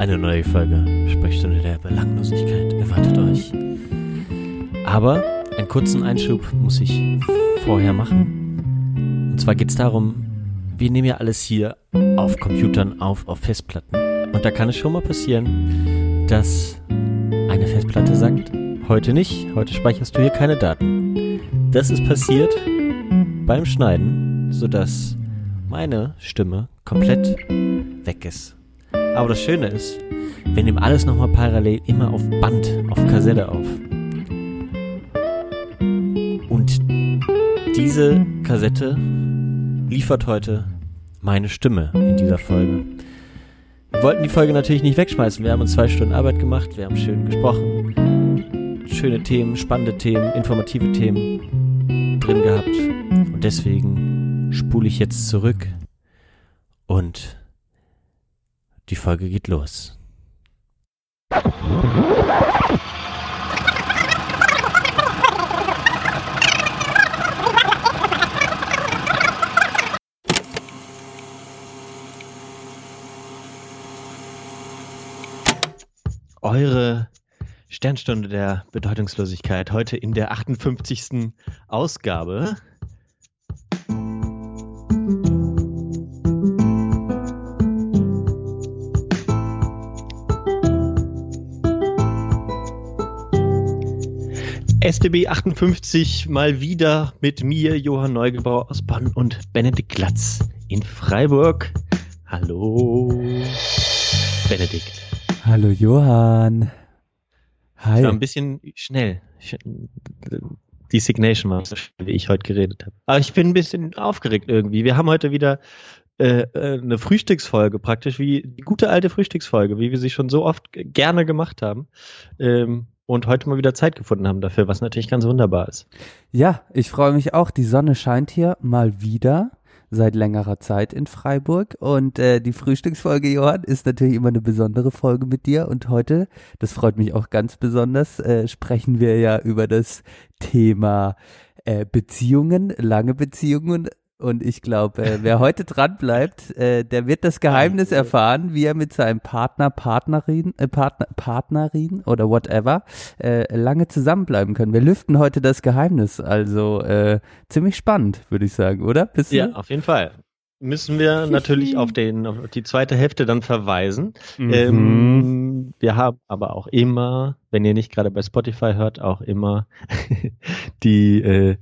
Eine neue Folge Sprechstunde der Belanglosigkeit erwartet euch. Aber einen kurzen Einschub muss ich vorher machen. Und zwar geht es darum, wir nehmen ja alles hier auf Computern auf, auf Festplatten. Und da kann es schon mal passieren, dass eine Festplatte sagt, heute nicht, heute speicherst du hier keine Daten. Das ist passiert beim Schneiden, sodass meine Stimme komplett weg ist. Aber das Schöne ist, wir nehmen alles nochmal parallel immer auf Band, auf Kassette auf. Und diese Kassette liefert heute meine Stimme in dieser Folge. Wir wollten die Folge natürlich nicht wegschmeißen. Wir haben uns zwei Stunden Arbeit gemacht, wir haben schön gesprochen. Schöne Themen, spannende Themen, informative Themen drin gehabt. Und deswegen spule ich jetzt zurück und die Folge geht los. Eure Sternstunde der Bedeutungslosigkeit heute in der 58. Ausgabe. SDB 58 mal wieder mit mir, Johann Neugebauer aus Bonn und Benedikt Glatz in Freiburg. Hallo, Benedikt. Hallo Johann. Hi. Ich war ein bisschen schnell. Die Signation war so schnell, wie ich heute geredet habe. Aber ich bin ein bisschen aufgeregt irgendwie. Wir haben heute wieder äh, äh, eine Frühstücksfolge praktisch, wie die gute alte Frühstücksfolge, wie wir sie schon so oft gerne gemacht haben. Ähm, und heute mal wieder Zeit gefunden haben dafür, was natürlich ganz wunderbar ist. Ja, ich freue mich auch. Die Sonne scheint hier mal wieder seit längerer Zeit in Freiburg und äh, die Frühstücksfolge, Johann, ist natürlich immer eine besondere Folge mit dir und heute, das freut mich auch ganz besonders, äh, sprechen wir ja über das Thema äh, Beziehungen, lange Beziehungen und ich glaube, äh, wer heute dran bleibt, äh, der wird das Geheimnis erfahren, wie er mit seinem Partner, Partnerin, äh, Partner, Partnerin oder whatever äh, lange zusammenbleiben können. Wir lüften heute das Geheimnis, also äh, ziemlich spannend, würde ich sagen, oder? Bist ja, auf jeden Fall. Müssen wir natürlich auf, den, auf die zweite Hälfte dann verweisen. Mhm. Ähm, wir haben aber auch immer, wenn ihr nicht gerade bei Spotify hört, auch immer die äh,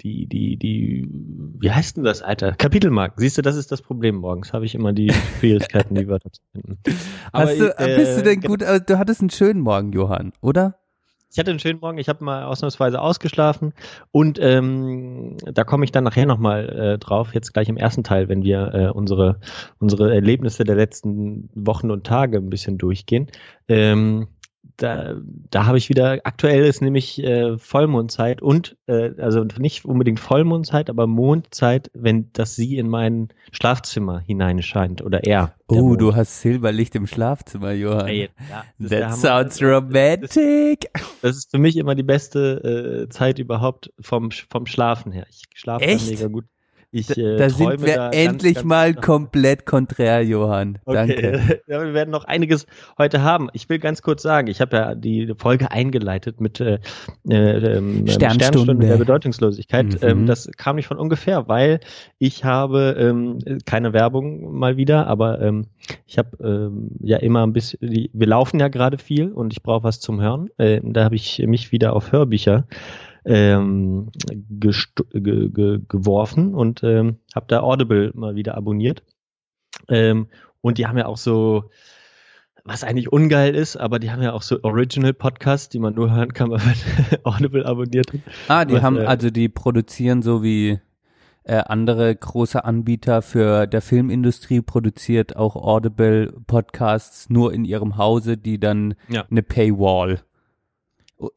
die, die, die, wie heißt denn das, Alter? Kapitelmarken. Siehst du, das ist das Problem morgens. Habe ich immer die Schwierigkeiten, die Wörter zu finden. Aber Hast du, äh, bist du denn gut, also du hattest einen schönen Morgen, Johann, oder? Ich hatte einen schönen Morgen, ich habe mal ausnahmsweise ausgeschlafen und ähm, da komme ich dann nachher nochmal äh, drauf, jetzt gleich im ersten Teil, wenn wir äh, unsere, unsere Erlebnisse der letzten Wochen und Tage ein bisschen durchgehen. Ähm, da, da habe ich wieder, aktuell ist nämlich äh, Vollmondzeit und, äh, also nicht unbedingt Vollmondzeit, aber Mondzeit, wenn das sie in mein Schlafzimmer hineinscheint oder er. Oh, du hast Silberlicht im Schlafzimmer, Johann. Ja, That sounds romantic. Das, das, ist für mich immer die beste äh, Zeit überhaupt vom, vom Schlafen her. Ich schlafe mega gut. Ich, äh, da sind wir da endlich ganz, ganz mal komplett konträr, Johann. Danke. Okay. Ja, wir werden noch einiges heute haben. Ich will ganz kurz sagen, ich habe ja die Folge eingeleitet mit äh, äh, ähm, Sternstunde der Bedeutungslosigkeit. Mhm. Ähm, das kam nicht von ungefähr, weil ich habe ähm, keine Werbung mal wieder, aber ähm, ich habe ähm, ja immer ein bisschen, die, wir laufen ja gerade viel und ich brauche was zum Hören. Äh, da habe ich mich wieder auf Hörbücher ähm, ge ge geworfen und ähm, habe da Audible mal wieder abonniert. Ähm, und die haben ja auch so, was eigentlich ungeil ist, aber die haben ja auch so Original Podcasts, die man nur hören kann, wenn man Audible abonniert hat. Ah, die was, haben, äh, also die produzieren so wie äh, andere große Anbieter für der Filmindustrie produziert auch Audible Podcasts nur in ihrem Hause, die dann ja. eine Paywall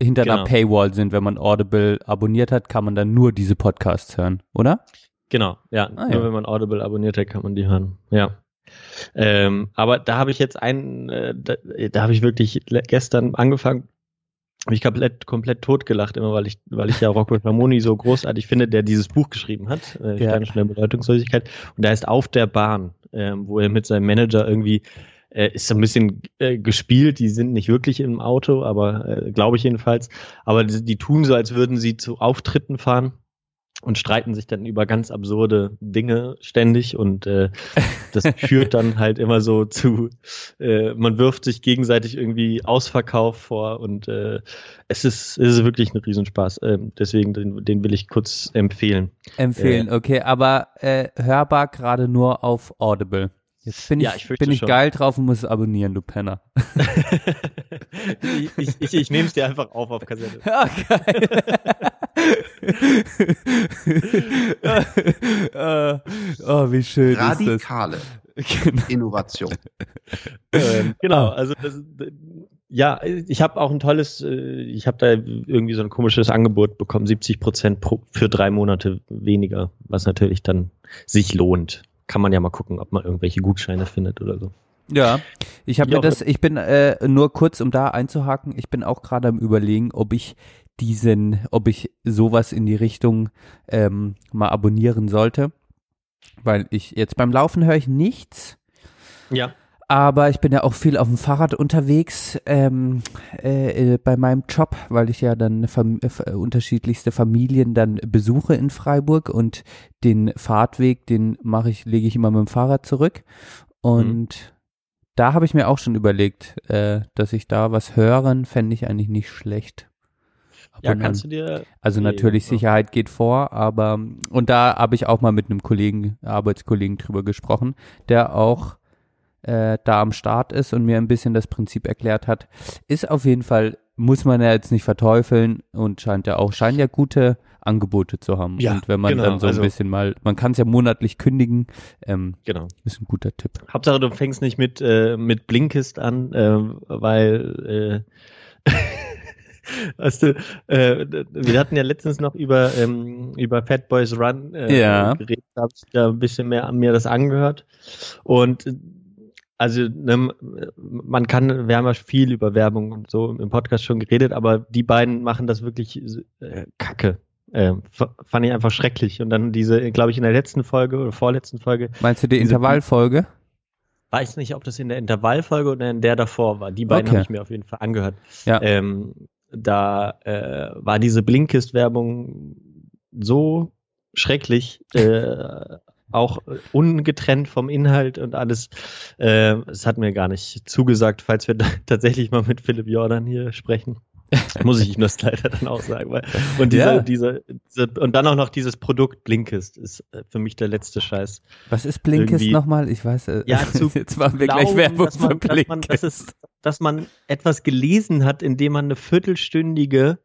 hinter genau. einer Paywall sind. Wenn man Audible abonniert hat, kann man dann nur diese Podcasts hören, oder? Genau, ja. Ah, nur ja. wenn man Audible abonniert hat, kann man die hören. Ja. Ähm, aber da habe ich jetzt einen, äh, da, da habe ich wirklich gestern angefangen, habe ich komplett, komplett totgelacht, immer weil ich, weil ich ja Rocco Ramoni so großartig finde, der dieses Buch geschrieben hat, äh, ja. Steine Bedeutungslosigkeit. Und da ist auf der Bahn, äh, wo er mit seinem Manager irgendwie äh, ist so ein bisschen äh, gespielt. Die sind nicht wirklich im Auto, aber äh, glaube ich jedenfalls. Aber die, die tun so, als würden sie zu Auftritten fahren und streiten sich dann über ganz absurde Dinge ständig und äh, das führt dann halt immer so zu, äh, man wirft sich gegenseitig irgendwie Ausverkauf vor und äh, es ist, es ist wirklich ein Riesenspaß. Äh, deswegen, den, den will ich kurz empfehlen. Empfehlen, äh, okay, aber äh, hörbar gerade nur auf Audible. Jetzt bin ich, ja, ich bin ich geil drauf und muss es abonnieren, du Penner. ich ich, ich, ich nehme es dir einfach auf auf Kassette. Ja, geil. oh, wie schön Radikale genau. Innovation. ähm, genau, also das, ja, ich habe auch ein tolles, äh, ich habe da irgendwie so ein komisches Angebot bekommen, 70 Prozent für drei Monate weniger, was natürlich dann sich lohnt kann man ja mal gucken, ob man irgendwelche Gutscheine findet oder so. Ja, ich habe mir das, ich bin äh, nur kurz, um da einzuhaken, ich bin auch gerade am überlegen, ob ich diesen, ob ich sowas in die Richtung ähm, mal abonnieren sollte. Weil ich jetzt beim Laufen höre ich nichts. Ja. Aber ich bin ja auch viel auf dem Fahrrad unterwegs ähm, äh, äh bei meinem Job, weil ich ja dann fam äh, unterschiedlichste Familien dann besuche in Freiburg und den Fahrtweg, den mache ich, lege ich immer mit dem Fahrrad zurück. Und mhm. da habe ich mir auch schon überlegt, äh, dass ich da was hören, fände ich eigentlich nicht schlecht. ja, kannst du dir. Also natürlich Sicherheit geht vor, aber und da habe ich auch mal mit einem Kollegen, Arbeitskollegen drüber gesprochen, der auch äh, da am Start ist und mir ein bisschen das Prinzip erklärt hat. Ist auf jeden Fall, muss man ja jetzt nicht verteufeln und scheint ja auch, scheint ja gute Angebote zu haben. Ja, und wenn man genau, dann so ein also, bisschen mal, man kann es ja monatlich kündigen, ähm, genau. ist ein guter Tipp. Hauptsache du fängst nicht mit, äh, mit Blinkist an, äh, weil äh, Weißt du, äh, wir hatten ja letztens noch über, ähm, über Fat Boys Run äh, ja. geredet, da habe ich da ein bisschen mehr an mir das angehört. Und also ne, man kann, wir haben ja viel über Werbung und so im Podcast schon geredet, aber die beiden machen das wirklich äh, kacke. Äh, fand ich einfach schrecklich. Und dann diese, glaube ich, in der letzten Folge oder vorletzten Folge. Meinst du die Intervallfolge? Weiß nicht, ob das in der Intervallfolge oder in der davor war. Die beiden okay. habe ich mir auf jeden Fall angehört. Ja. Ähm, da äh, war diese Blinkist-Werbung so schrecklich. Äh, auch ungetrennt vom Inhalt und alles. Äh, es hat mir gar nicht zugesagt, falls wir tatsächlich mal mit Philipp Jordan hier sprechen. Muss ich ihm das leider dann auch sagen. Weil, und, diese, ja. diese, diese, und dann auch noch dieses Produkt Blinkist ist äh, für mich der letzte Scheiß. Was ist Blinkist nochmal? Ich weiß, äh, ja, zu jetzt machen wir glauben, gleich Werbung dass man, für Blinkist. Dass man, dass, es, dass man etwas gelesen hat, indem man eine viertelstündige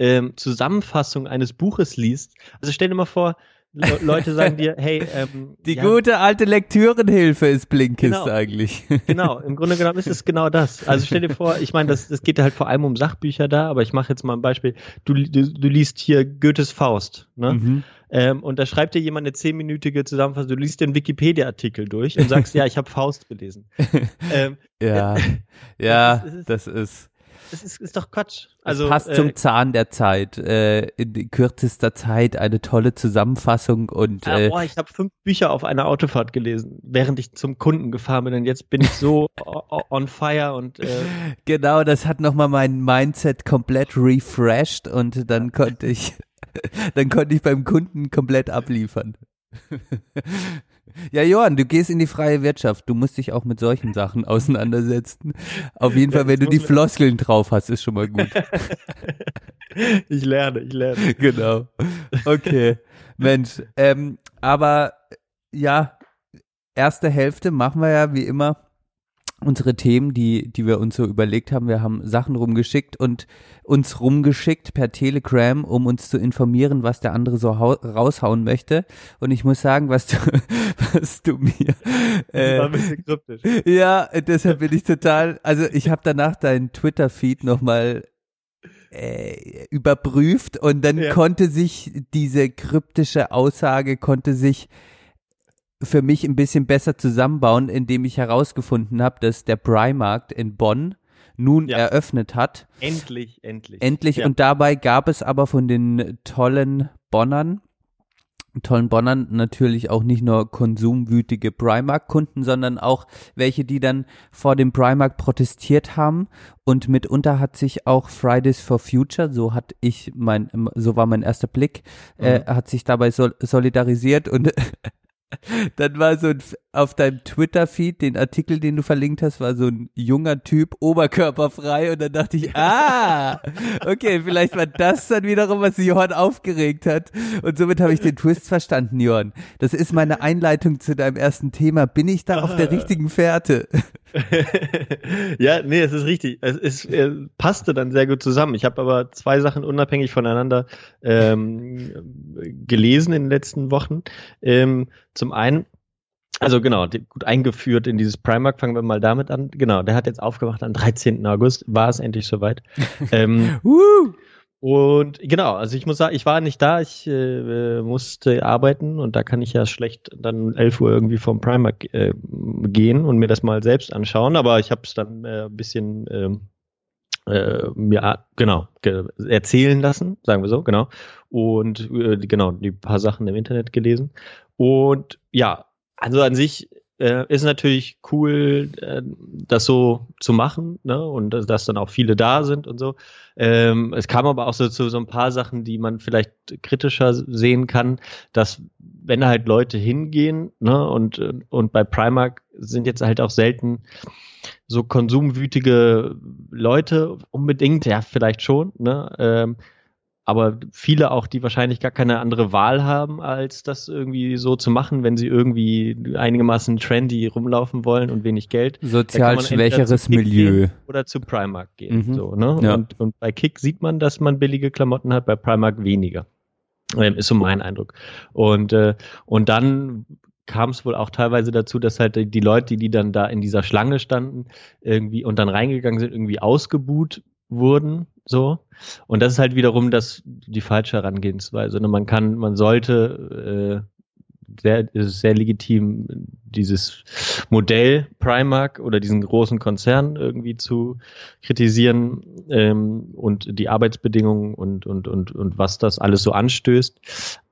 ähm, Zusammenfassung eines Buches liest. Also stell dir mal vor, Le Leute sagen dir, hey, ähm, die ja, gute alte Lektürenhilfe ist Blinkist genau, eigentlich. Genau, im Grunde genommen ist es genau das. Also stell dir vor, ich meine, das, das geht halt vor allem um Sachbücher da, aber ich mache jetzt mal ein Beispiel. Du, du, du liest hier Goethes Faust, ne? Mhm. Ähm, und da schreibt dir jemand eine zehnminütige Zusammenfassung. Du liest den Wikipedia-Artikel durch und sagst, ja, ich habe Faust gelesen. ähm, ja, ja, das ist, das ist das ist, ist doch Quatsch. Also, es passt äh, zum Zahn der Zeit. Äh, in kürzester Zeit eine tolle Zusammenfassung und. Ja, äh, boah, ich habe fünf Bücher auf einer Autofahrt gelesen, während ich zum Kunden gefahren bin und jetzt bin ich so on fire und. Äh, genau, das hat nochmal mein Mindset komplett refreshed und dann konnte ich, dann konnte ich beim Kunden komplett abliefern. Ja, Johann, du gehst in die freie Wirtschaft. Du musst dich auch mit solchen Sachen auseinandersetzen. Auf jeden ja, Fall, wenn du die Floskeln drauf hast, ist schon mal gut. ich lerne, ich lerne. Genau. Okay. Mensch, ähm, aber ja, erste Hälfte machen wir ja wie immer unsere Themen, die, die wir uns so überlegt haben. Wir haben Sachen rumgeschickt und uns rumgeschickt per Telegram, um uns zu informieren, was der andere so raushauen möchte. Und ich muss sagen, was du, was du mir. Äh, war ein bisschen kryptisch. Ja, deshalb bin ich total. Also ich habe danach deinen Twitter-Feed nochmal äh, überprüft und dann ja. konnte sich diese kryptische Aussage konnte sich für mich ein bisschen besser zusammenbauen, indem ich herausgefunden habe, dass der Primarkt in Bonn nun ja. eröffnet hat. Endlich, endlich. Endlich. Ja. Und dabei gab es aber von den tollen Bonnern tollen Bonnern natürlich auch nicht nur konsumwütige Primark-Kunden, sondern auch welche, die dann vor dem Primark protestiert haben und mitunter hat sich auch Fridays for Future, so hat ich mein, so war mein erster Blick, äh, mhm. hat sich dabei sol solidarisiert und Dann war so ein, auf deinem Twitter-Feed, den Artikel, den du verlinkt hast, war so ein junger Typ, oberkörperfrei und dann dachte ich, ah, okay, vielleicht war das dann wiederum, was Johann aufgeregt hat und somit habe ich den Twist verstanden, Johann. Das ist meine Einleitung zu deinem ersten Thema. Bin ich da auf der richtigen Fährte? ja, nee, es ist richtig. Es, es, es passte dann sehr gut zusammen. Ich habe aber zwei Sachen unabhängig voneinander ähm, gelesen in den letzten Wochen. Ähm, zum einen, also genau, gut eingeführt in dieses Primark, fangen wir mal damit an. Genau, der hat jetzt aufgemacht am 13. August, war es endlich soweit. ähm, und genau, also ich muss sagen, ich war nicht da, ich äh, musste arbeiten und da kann ich ja schlecht dann 11 Uhr irgendwie vom Primark äh, gehen und mir das mal selbst anschauen, aber ich habe es dann äh, ein bisschen ähm, äh, mir genau erzählen lassen, sagen wir so, genau. Und äh, genau, die paar Sachen im Internet gelesen. Und ja, also an sich äh, ist natürlich cool, äh, das so zu machen, ne? Und dass, dass, dann auch viele da sind und so. Ähm, es kam aber auch so zu so ein paar Sachen, die man vielleicht kritischer sehen kann, dass wenn halt Leute hingehen, ne, und, und bei Primark sind jetzt halt auch selten so konsumwütige Leute unbedingt, ja, vielleicht schon, ne? Ähm, aber viele auch, die wahrscheinlich gar keine andere Wahl haben, als das irgendwie so zu machen, wenn sie irgendwie einigermaßen trendy rumlaufen wollen und wenig Geld. Sozial schwächeres Milieu. Oder zu Primark gehen. Mhm. So, ne? Ja. Und, und bei Kick sieht man, dass man billige Klamotten hat, bei Primark weniger. Ähm, ist so mein Eindruck. Und, äh, und dann kam es wohl auch teilweise dazu, dass halt die Leute, die dann da in dieser Schlange standen, irgendwie und dann reingegangen sind, irgendwie ausgebuht wurden, so. Und das ist halt wiederum das, die falsche Herangehensweise. Ne? Man kann, man sollte, äh, sehr, sehr legitim, dieses Modell Primark oder diesen großen Konzern irgendwie zu kritisieren ähm, und die Arbeitsbedingungen und, und, und, und was das alles so anstößt.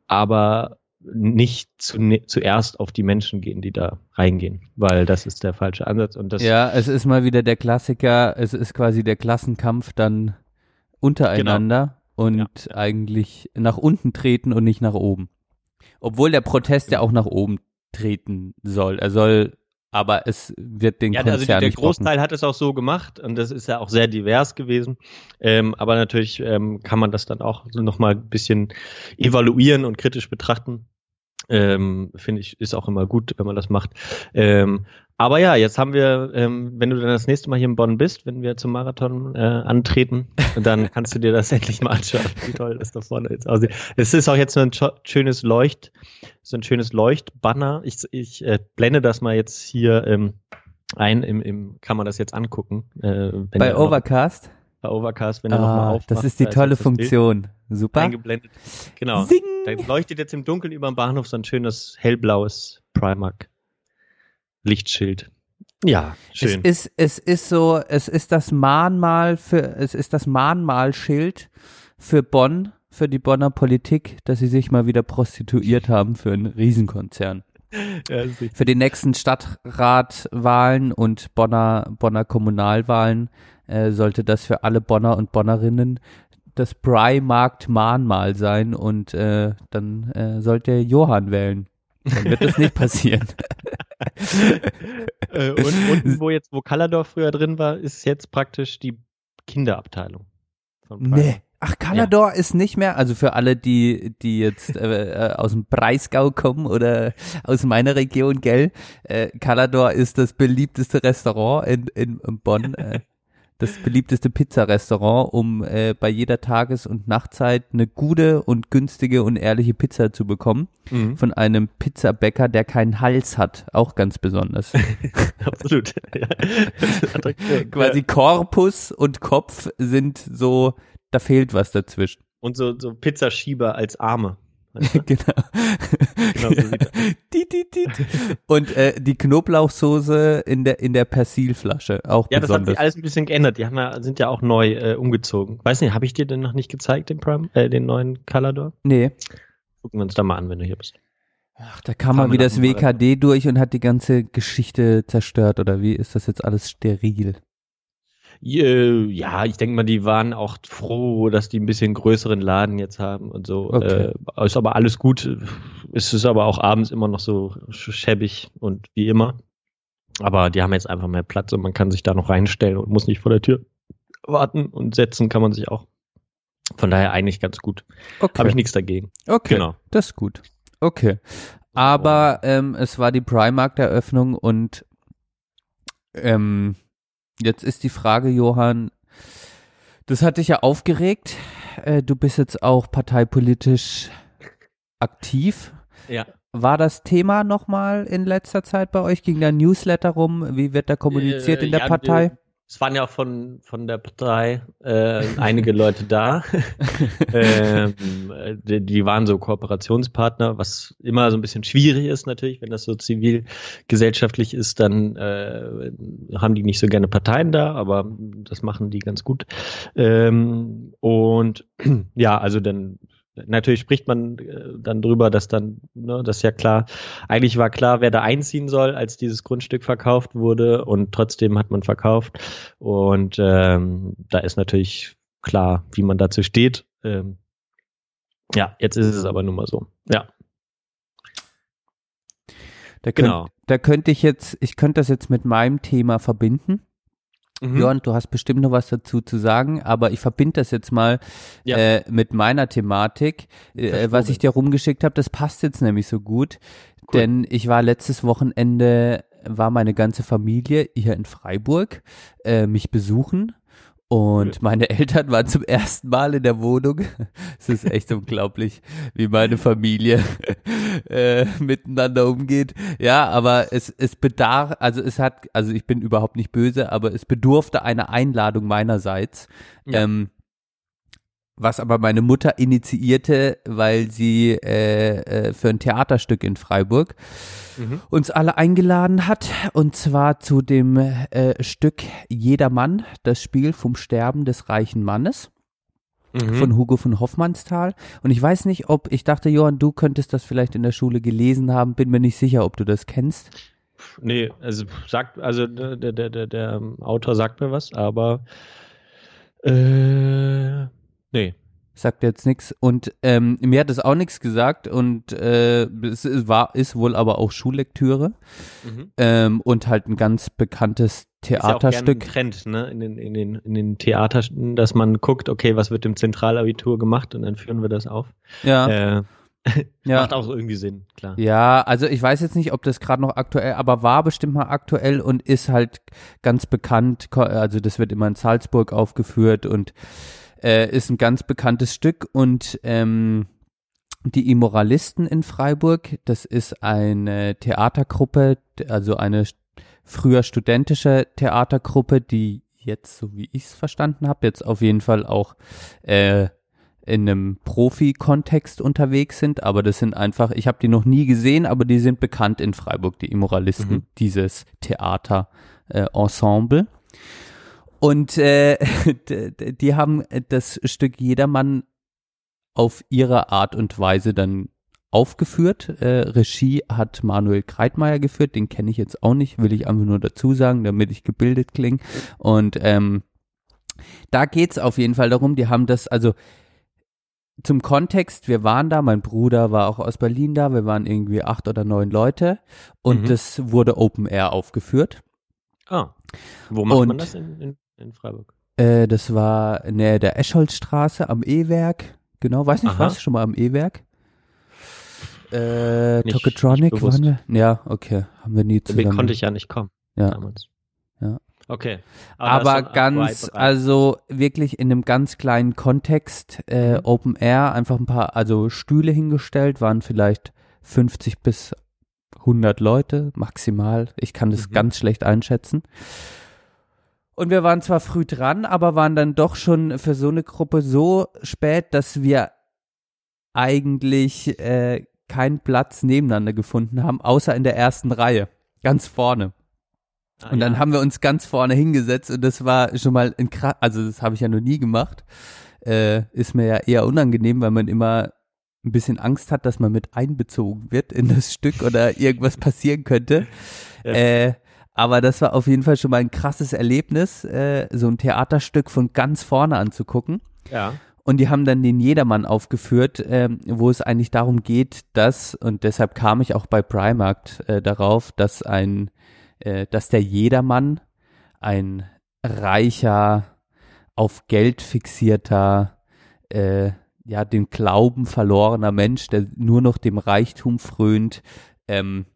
Aber nicht zu, zuerst auf die Menschen gehen, die da reingehen, weil das ist der falsche Ansatz und das Ja, es ist mal wieder der Klassiker, es ist quasi der Klassenkampf dann untereinander genau. und ja. eigentlich nach unten treten und nicht nach oben. Obwohl der Protest ja auch nach oben treten soll. Er soll aber es wird den ja, Konzern also der, der Großteil hat es auch so gemacht und das ist ja auch sehr divers gewesen. Ähm, aber natürlich ähm, kann man das dann auch noch mal ein bisschen evaluieren und kritisch betrachten. Ähm, Finde ich, ist auch immer gut, wenn man das macht. Ähm, aber ja, jetzt haben wir, ähm, wenn du dann das nächste Mal hier in Bonn bist, wenn wir zum Marathon äh, antreten, dann kannst du dir das endlich mal anschauen, wie toll das da vorne jetzt aussieht. Es ist auch jetzt so ein schönes Leucht, so ein schönes Leuchtbanner. Ich, ich äh, blende das mal jetzt hier ähm, ein, im, im, kann man das jetzt angucken. Äh, bei Overcast? Noch, bei Overcast, wenn ah, du nochmal aufmachst. Das ist die tolle ist Funktion. Super. Eingeblendet. Genau. Sing. Da leuchtet jetzt im Dunkeln über dem Bahnhof so ein schönes hellblaues Primark Lichtschild. Ja, schön. Es ist, es ist so, es ist das Mahnmal für, es ist das Mahnmalschild für Bonn, für die Bonner Politik, dass sie sich mal wieder prostituiert haben für einen Riesenkonzern. Ja, für die nächsten Stadtratwahlen und Bonner, Bonner Kommunalwahlen äh, sollte das für alle Bonner und Bonnerinnen das Bry-Markt-Mahnmal sein und äh, dann äh, sollte Johann wählen. Dann wird das nicht passieren. äh, und unten, wo jetzt, wo Kallador früher drin war, ist jetzt praktisch die Kinderabteilung. Nee. Ach, Kallador ja. ist nicht mehr, also für alle, die, die jetzt äh, äh, aus dem Breisgau kommen oder aus meiner Region, gell? Äh, ist das beliebteste Restaurant in, in, in Bonn. Äh, das beliebteste Pizzarestaurant, um äh, bei jeder Tages- und Nachtzeit eine gute und günstige und ehrliche Pizza zu bekommen. Mhm. Von einem Pizzabäcker, der keinen Hals hat. Auch ganz besonders. Absolut. Quasi Korpus und Kopf sind so, da fehlt was dazwischen. Und so, so Pizzaschieber als Arme. genau. genau so Und äh, die Knoblauchsoße in der in der Persilflasche auch ja, besonders. Ja, das hat sich alles ein bisschen geändert. Die haben ja, sind ja auch neu äh, umgezogen. Weiß nicht, habe ich dir denn noch nicht gezeigt, den Prime, äh, den neuen Calador? Nee. gucken wir uns da mal an, wenn du hier bist. Ach, da kam mal wieder das WKD durch und hat die ganze Geschichte zerstört, oder wie? Ist das jetzt alles steril? Ja, ich denke mal, die waren auch froh, dass die ein bisschen größeren Laden jetzt haben und so. Okay. Äh, ist aber alles gut. Es ist aber auch abends immer noch so schäbig und wie immer. Aber die haben jetzt einfach mehr Platz und man kann sich da noch reinstellen und muss nicht vor der Tür warten und setzen kann man sich auch. Von daher eigentlich ganz gut. Okay. Habe ich nichts dagegen. Okay. Genau. Das ist gut. Okay. Aber ähm, es war die Primark-Eröffnung und ähm, jetzt ist die Frage, Johann, das hat dich ja aufgeregt. Äh, du bist jetzt auch parteipolitisch aktiv. Ja. War das Thema nochmal in letzter Zeit bei euch? Ging da ein Newsletter rum? Wie wird da kommuniziert äh, in der ja, Partei? Es waren ja auch von, von der Partei äh, einige Leute da. ähm, die, die, waren so Kooperationspartner, was immer so ein bisschen schwierig ist natürlich, wenn das so zivilgesellschaftlich ist, dann äh, haben die nicht so gerne Parteien da, aber das machen die ganz gut. Ähm, und ja, also dann Natürlich spricht man äh, dann drüber, dass dann, ne, das ist ja klar, eigentlich war klar, wer da einziehen soll, als dieses Grundstück verkauft wurde und trotzdem hat man verkauft. Und ähm, da ist natürlich klar, wie man dazu steht. Ähm, ja, jetzt ist es aber nun mal so. Ja. Da, könnt, genau. da könnte ich jetzt, ich könnte das jetzt mit meinem Thema verbinden. Mhm. Jörn, du hast bestimmt noch was dazu zu sagen, aber ich verbinde das jetzt mal ja. äh, mit meiner Thematik, äh, was ich dir rumgeschickt habe. Das passt jetzt nämlich so gut, cool. denn ich war letztes Wochenende, war meine ganze Familie hier in Freiburg äh, mich besuchen und meine Eltern waren zum ersten Mal in der Wohnung. Es ist echt unglaublich, wie meine Familie äh, miteinander umgeht. Ja, aber es, es bedarf, also es hat, also ich bin überhaupt nicht böse, aber es bedurfte einer Einladung meinerseits. Ja. Ähm, was aber meine Mutter initiierte, weil sie äh, äh, für ein Theaterstück in Freiburg mhm. uns alle eingeladen hat. Und zwar zu dem äh, Stück Jedermann, das Spiel vom Sterben des reichen Mannes. Mhm. Von Hugo von Hoffmannsthal. Und ich weiß nicht, ob, ich dachte, Johann, du könntest das vielleicht in der Schule gelesen haben, bin mir nicht sicher, ob du das kennst. Nee, also sagt, also der, der, der, der Autor sagt mir was, aber äh, Nee. Sagt jetzt nichts. Und ähm, mir hat es auch nichts gesagt und äh, es ist, war, ist wohl aber auch Schullektüre mhm. ähm, und halt ein ganz bekanntes Theaterstück. Ist ja Trend, ne? In den, in den, in den Theatern, dass man guckt, okay, was wird im Zentralabitur gemacht und dann führen wir das auf. Ja. Äh, ja. Macht auch irgendwie Sinn, klar. Ja, also ich weiß jetzt nicht, ob das gerade noch aktuell, aber war bestimmt mal aktuell und ist halt ganz bekannt. Also das wird immer in Salzburg aufgeführt und äh, ist ein ganz bekanntes Stück und ähm, die Immoralisten in Freiburg, das ist eine Theatergruppe, also eine früher studentische Theatergruppe, die jetzt, so wie ich es verstanden habe, jetzt auf jeden Fall auch äh, in einem Profi-Kontext unterwegs sind, aber das sind einfach, ich habe die noch nie gesehen, aber die sind bekannt in Freiburg, die Immoralisten, mhm. dieses Theater-Ensemble. Äh, und äh, die haben das Stück Jedermann auf ihre Art und Weise dann aufgeführt. Äh, Regie hat Manuel Kreitmeier geführt, den kenne ich jetzt auch nicht, will ich einfach nur dazu sagen, damit ich gebildet klinge. Und ähm, da geht's auf jeden Fall darum, die haben das, also zum Kontext, wir waren da, mein Bruder war auch aus Berlin da, wir waren irgendwie acht oder neun Leute und mhm. das wurde Open Air aufgeführt. Ah. Wo macht und, man das in, in in Freiburg? Äh, das war in der Escholzstraße am E-Werk. Genau, weiß nicht, Aha. warst du schon mal am E-Werk? Äh, nicht, Tokotronic nicht waren wir? Ja, okay, haben wir nie zusammen. Deswegen konnte ich ja nicht kommen ja. damals. Ja. Okay. Aber, Aber ganz, also wirklich in einem ganz kleinen Kontext, äh, mhm. Open Air, einfach ein paar, also Stühle hingestellt, waren vielleicht 50 bis 100 Leute maximal. Ich kann das mhm. ganz schlecht einschätzen. Und wir waren zwar früh dran, aber waren dann doch schon für so eine Gruppe so spät, dass wir eigentlich äh, keinen Platz nebeneinander gefunden haben, außer in der ersten Reihe, ganz vorne. Ah, und dann ja. haben wir uns ganz vorne hingesetzt und das war schon mal ein krass, also das habe ich ja noch nie gemacht. Äh, ist mir ja eher unangenehm, weil man immer ein bisschen Angst hat, dass man mit einbezogen wird in das Stück oder irgendwas passieren könnte. Ja. Äh, aber das war auf jeden Fall schon mal ein krasses Erlebnis, äh, so ein Theaterstück von ganz vorne anzugucken. Ja. Und die haben dann den Jedermann aufgeführt, ähm, wo es eigentlich darum geht, dass, und deshalb kam ich auch bei Primarkt äh, darauf, dass ein, äh, dass der Jedermann ein reicher, auf Geld fixierter, äh, ja, den Glauben verlorener Mensch, der nur noch dem Reichtum frönt, ähm,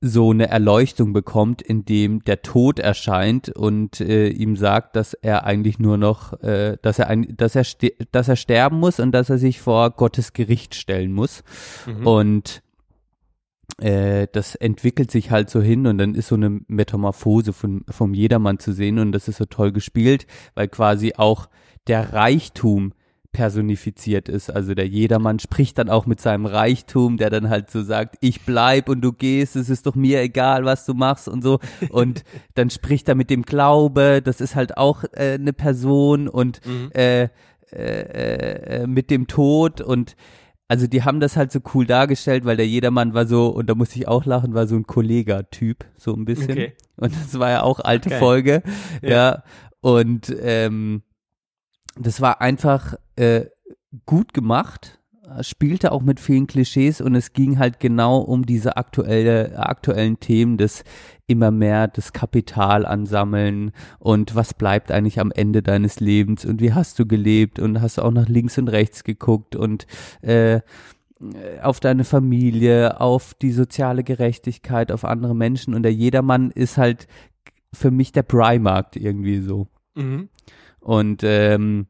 so eine Erleuchtung bekommt, indem der Tod erscheint und äh, ihm sagt, dass er eigentlich nur noch, äh, dass er ein, dass er dass er sterben muss und dass er sich vor Gottes Gericht stellen muss. Mhm. Und äh, das entwickelt sich halt so hin und dann ist so eine Metamorphose von, vom Jedermann zu sehen und das ist so toll gespielt, weil quasi auch der Reichtum personifiziert ist. Also der Jedermann spricht dann auch mit seinem Reichtum, der dann halt so sagt, ich bleib und du gehst, es ist doch mir egal, was du machst und so. Und dann spricht er mit dem Glaube, das ist halt auch äh, eine Person und mhm. äh, äh, äh, mit dem Tod und also die haben das halt so cool dargestellt, weil der Jedermann war so, und da muss ich auch lachen, war so ein Kollega-Typ, so ein bisschen. Okay. Und das war ja auch alte okay. Folge. Ja. ja. Und ähm, das war einfach äh, gut gemacht, spielte auch mit vielen Klischees und es ging halt genau um diese aktuelle, aktuellen Themen des immer mehr das Kapital ansammeln und was bleibt eigentlich am Ende deines Lebens und wie hast du gelebt und hast auch nach links und rechts geguckt und äh, auf deine Familie, auf die soziale Gerechtigkeit, auf andere Menschen und der Jedermann ist halt für mich der Primarkt irgendwie so. Mhm. Und ähm,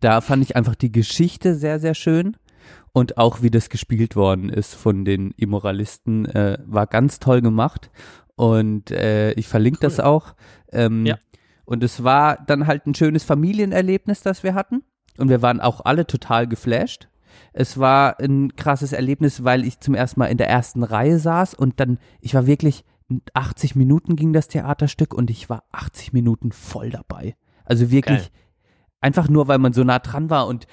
da fand ich einfach die Geschichte sehr, sehr schön. Und auch wie das gespielt worden ist von den Immoralisten, äh, war ganz toll gemacht. Und äh, ich verlinke cool. das auch. Ähm, ja. Und es war dann halt ein schönes Familienerlebnis, das wir hatten. Und wir waren auch alle total geflasht. Es war ein krasses Erlebnis, weil ich zum ersten Mal in der ersten Reihe saß und dann, ich war wirklich, 80 Minuten ging das Theaterstück und ich war 80 Minuten voll dabei. Also wirklich Geil. Einfach nur, weil man so nah dran war und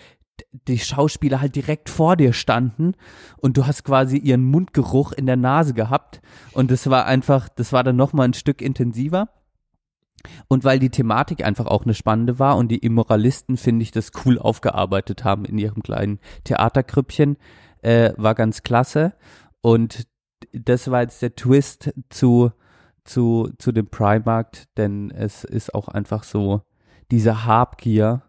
die Schauspieler halt direkt vor dir standen und du hast quasi ihren Mundgeruch in der Nase gehabt und das war einfach, das war dann nochmal ein Stück intensiver. Und weil die Thematik einfach auch eine spannende war und die Immoralisten, finde ich, das cool aufgearbeitet haben in ihrem kleinen Theaterkrüppchen, äh, war ganz klasse. Und das war jetzt der Twist zu, zu, zu dem Primarkt, denn es ist auch einfach so, diese Habgier.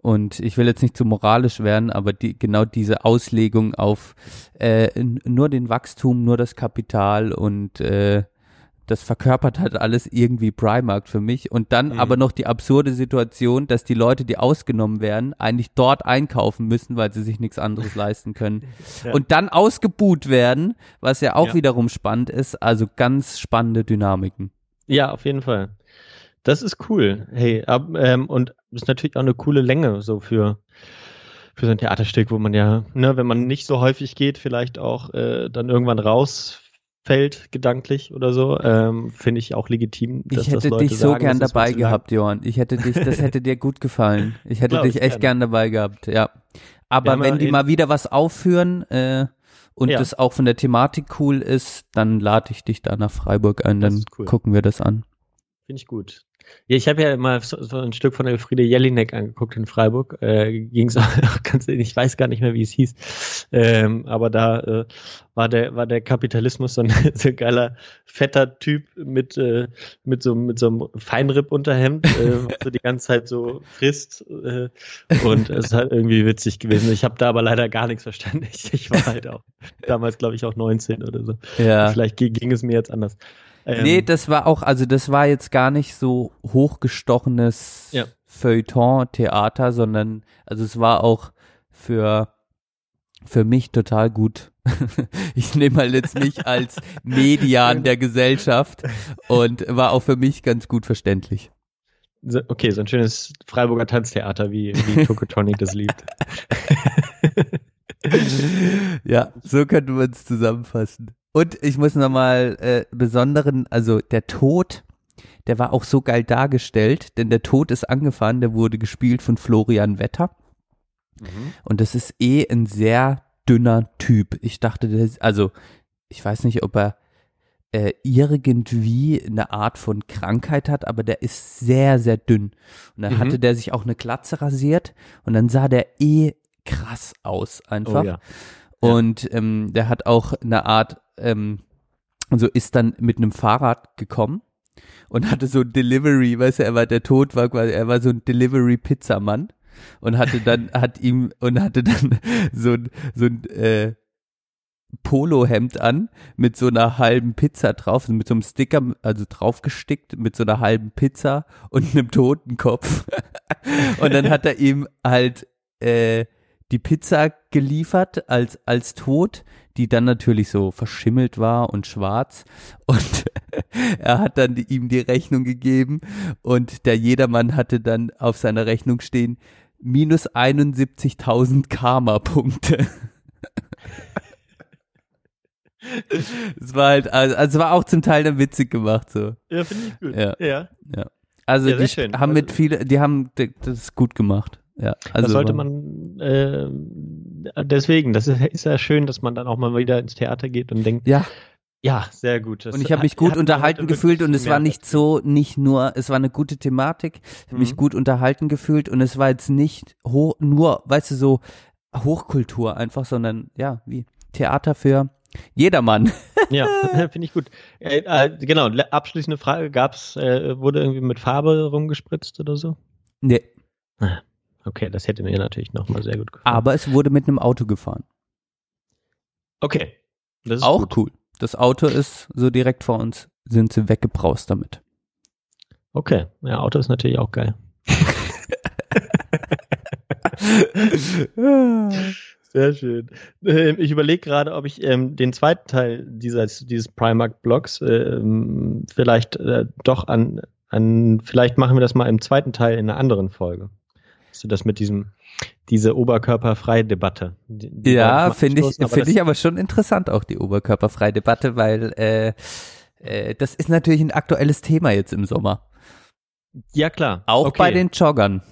Und ich will jetzt nicht zu moralisch werden, aber die, genau diese Auslegung auf äh, nur den Wachstum, nur das Kapital und äh, das verkörpert halt alles irgendwie Primark für mich. Und dann mhm. aber noch die absurde Situation, dass die Leute, die ausgenommen werden, eigentlich dort einkaufen müssen, weil sie sich nichts anderes leisten können. Ja. Und dann ausgebuht werden, was ja auch ja. wiederum spannend ist. Also ganz spannende Dynamiken. Ja, auf jeden Fall. Das ist cool. Hey, ab, ähm, und ist natürlich auch eine coole Länge so für für so ein Theaterstück, wo man ja, ne, wenn man nicht so häufig geht, vielleicht auch äh, dann irgendwann rausfällt, gedanklich oder so, ähm, finde ich auch legitim. Dass ich hätte das dich so sagen, gern dabei gehabt, Johann. Ich hätte dich, das hätte dir gut gefallen. Ich hätte dich echt gern dabei gehabt, ja. Aber wenn die mal wieder was aufführen äh, und ja. das auch von der Thematik cool ist, dann lade ich dich da nach Freiburg ein, dann cool. gucken wir das an. Finde ich gut. Ja, ich habe ja mal so, so, ein Stück von Elfriede Jelinek angeguckt in Freiburg. Äh, Ging es auch ganz, ich weiß gar nicht mehr, wie es hieß. Ähm, aber da äh, war der war der Kapitalismus so ein, so ein geiler fetter Typ mit äh, mit so mit so einem Feinripp-Unterhemd, äh, so die ganze Zeit so frisst. Äh, und es ist halt irgendwie witzig gewesen. Ich habe da aber leider gar nichts verstanden. Ich, ich war halt auch damals, glaube ich, auch 19 oder so. Ja. Vielleicht ging, ging es mir jetzt anders. Ähm, nee, das war auch, also das war jetzt gar nicht so hochgestochenes ja. Feuilleton-Theater, sondern, also es war auch für, für mich total gut. ich nehme mal jetzt nicht als Median der Gesellschaft und war auch für mich ganz gut verständlich. Okay, so ein schönes Freiburger Tanztheater, wie, wie Tokotonic das liebt. ja, so könnte man es zusammenfassen. Und ich muss nochmal äh, besonderen, also der Tod, der war auch so geil dargestellt, denn der Tod ist angefahren, der wurde gespielt von Florian Wetter. Mhm. Und das ist eh ein sehr dünner Typ. Ich dachte, der ist, also ich weiß nicht, ob er äh, irgendwie eine Art von Krankheit hat, aber der ist sehr, sehr dünn. Und dann mhm. hatte der sich auch eine Glatze rasiert und dann sah der eh krass aus einfach. Oh, ja. Und ähm, der hat auch eine Art, ähm, also ist dann mit einem Fahrrad gekommen und hatte so ein Delivery, weißt du, er war der Tod war quasi, er war so ein Delivery Pizzamann und hatte dann hat ihm und hatte dann so ein so ein äh, Polohemd an mit so einer halben Pizza drauf, mit so einem Sticker, also draufgestickt, mit so einer halben Pizza und einem Totenkopf. und dann hat er ihm halt äh, die Pizza geliefert als, als tot, die dann natürlich so verschimmelt war und schwarz. Und er hat dann ihm die Rechnung gegeben und der Jedermann hatte dann auf seiner Rechnung stehen minus 71.000 Karma-Punkte. Es war halt, also, also es war auch zum Teil dann witzig gemacht so. Ja, finde ich gut. Ja. ja. ja. Also ja, die haben mit also viele, die haben das gut gemacht. Ja, also das sollte man äh, deswegen, das ist, ist ja schön, dass man dann auch mal wieder ins Theater geht und denkt, ja, ja, sehr gut. Das und ich habe mich gut unterhalten gefühlt und es war nicht so, nicht nur, es war eine gute Thematik, ich habe mhm. mich gut unterhalten gefühlt und es war jetzt nicht hoch, nur, weißt du, so Hochkultur einfach, sondern ja, wie Theater für jedermann. ja, finde ich gut. Äh, äh, genau, abschließende Frage, gab's, äh, wurde irgendwie mit Farbe rumgespritzt oder so? Nee. Ah. Okay, das hätte mir natürlich nochmal sehr gut gefallen. Aber es wurde mit einem Auto gefahren. Okay. Das ist auch gut. cool. Das Auto ist so direkt vor uns, sind sie weggebraust damit. Okay, ja, Auto ist natürlich auch geil. Sehr schön. Ähm, ich überlege gerade, ob ich ähm, den zweiten Teil dieses, dieses Primark-Blogs ähm, vielleicht äh, doch an, an, vielleicht machen wir das mal im zweiten Teil in einer anderen Folge. Hast du das mit diesem, diese Oberkörperfrei-Debatte? Die ja, finde ich, finde ich aber schon interessant auch die Oberkörperfrei-Debatte, weil äh, äh, das ist natürlich ein aktuelles Thema jetzt im Sommer. Ja, klar. Auch okay. bei den Joggern.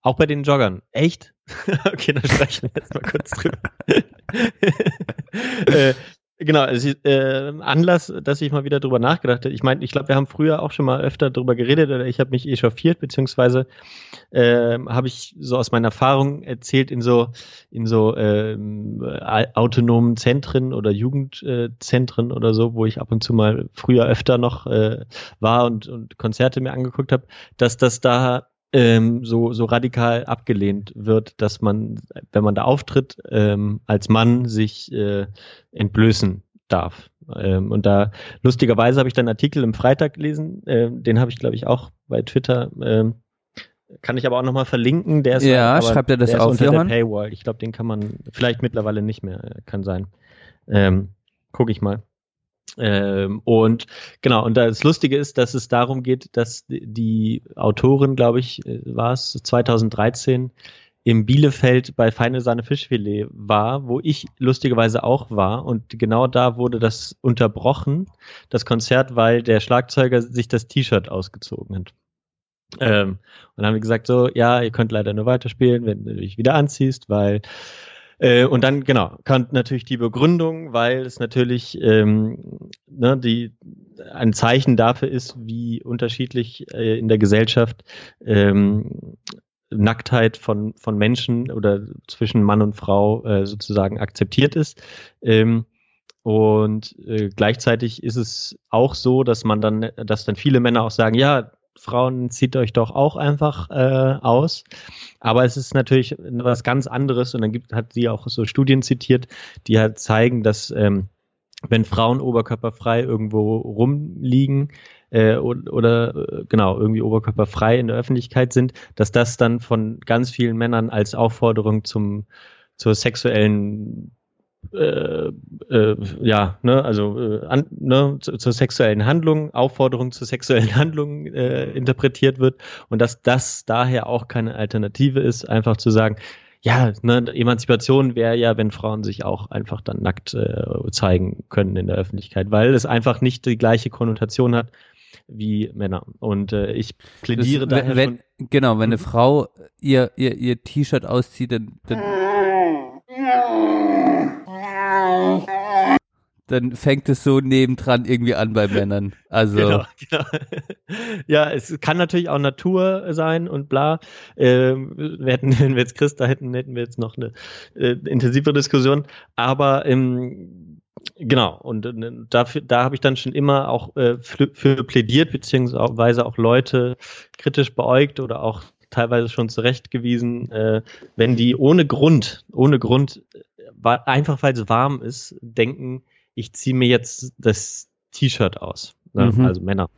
Auch bei den Joggern. Echt? okay, dann sprechen wir jetzt mal kurz drüber. äh, Genau, also, äh, Anlass, dass ich mal wieder drüber nachgedacht habe. Ich meine, ich glaube, wir haben früher auch schon mal öfter drüber geredet oder ich habe mich echauffiert, beziehungsweise äh, habe ich so aus meiner Erfahrung erzählt in so in so äh, autonomen Zentren oder Jugendzentren oder so, wo ich ab und zu mal früher öfter noch äh, war und, und Konzerte mir angeguckt habe, dass das da ähm, so, so radikal abgelehnt wird, dass man, wenn man da auftritt, ähm, als Mann sich äh, entblößen darf. Ähm, und da lustigerweise habe ich dann Artikel im Freitag gelesen, äh, den habe ich, glaube ich, auch bei Twitter. Ähm, kann ich aber auch nochmal verlinken. Der ist ja, schreibt er das der auf, unter Johann? der Paywall. Ich glaube, den kann man vielleicht mittlerweile nicht mehr, äh, kann sein. Ähm, guck ich mal. Ähm, und genau, und das Lustige ist, dass es darum geht, dass die Autorin, glaube ich, war es 2013, im Bielefeld bei Feine Sahne Fischfilet war, wo ich lustigerweise auch war. Und genau da wurde das unterbrochen, das Konzert, weil der Schlagzeuger sich das T-Shirt ausgezogen hat. Ähm, und dann haben wir gesagt, so, ja, ihr könnt leider nur weiterspielen, wenn du dich wieder anziehst, weil äh, und dann, genau, kommt natürlich die Begründung, weil es natürlich ähm, ne, die, ein Zeichen dafür ist, wie unterschiedlich äh, in der Gesellschaft ähm, Nacktheit von, von Menschen oder zwischen Mann und Frau äh, sozusagen akzeptiert ist. Ähm, und äh, gleichzeitig ist es auch so, dass man dann, dass dann viele Männer auch sagen, ja, Frauen zieht euch doch auch einfach äh, aus. Aber es ist natürlich was ganz anderes und dann gibt, hat sie auch so Studien zitiert, die halt zeigen, dass ähm, wenn Frauen oberkörperfrei irgendwo rumliegen äh, oder, oder äh, genau irgendwie oberkörperfrei in der Öffentlichkeit sind, dass das dann von ganz vielen Männern als Aufforderung zum zur sexuellen äh, äh, ja, ne, also äh, an, ne, zu, zur sexuellen Handlung, Aufforderung zur sexuellen Handlung äh, interpretiert wird und dass das daher auch keine Alternative ist, einfach zu sagen, ja, ne, Emanzipation wäre ja, wenn Frauen sich auch einfach dann nackt äh, zeigen können in der Öffentlichkeit, weil es einfach nicht die gleiche Konnotation hat, wie Männer. Und äh, ich plädiere das, daher wenn, schon, Genau, wenn eine mhm. Frau ihr, ihr, ihr T-Shirt auszieht, dann, dann dann fängt es so nebendran irgendwie an bei Männern. Also genau, genau. ja, es kann natürlich auch Natur sein und bla. Ähm, wir hätten, wenn wir jetzt Christa hätten, hätten wir jetzt noch eine äh, intensive Diskussion. Aber ähm, genau und äh, dafür, da habe ich dann schon immer auch äh, für, für plädiert beziehungsweise auch Leute kritisch beäugt oder auch teilweise schon zurechtgewiesen, äh, wenn die ohne Grund, ohne Grund, einfach weil es warm ist, denken, ich ziehe mir jetzt das T-Shirt aus. Ne? Mhm. Also Männer.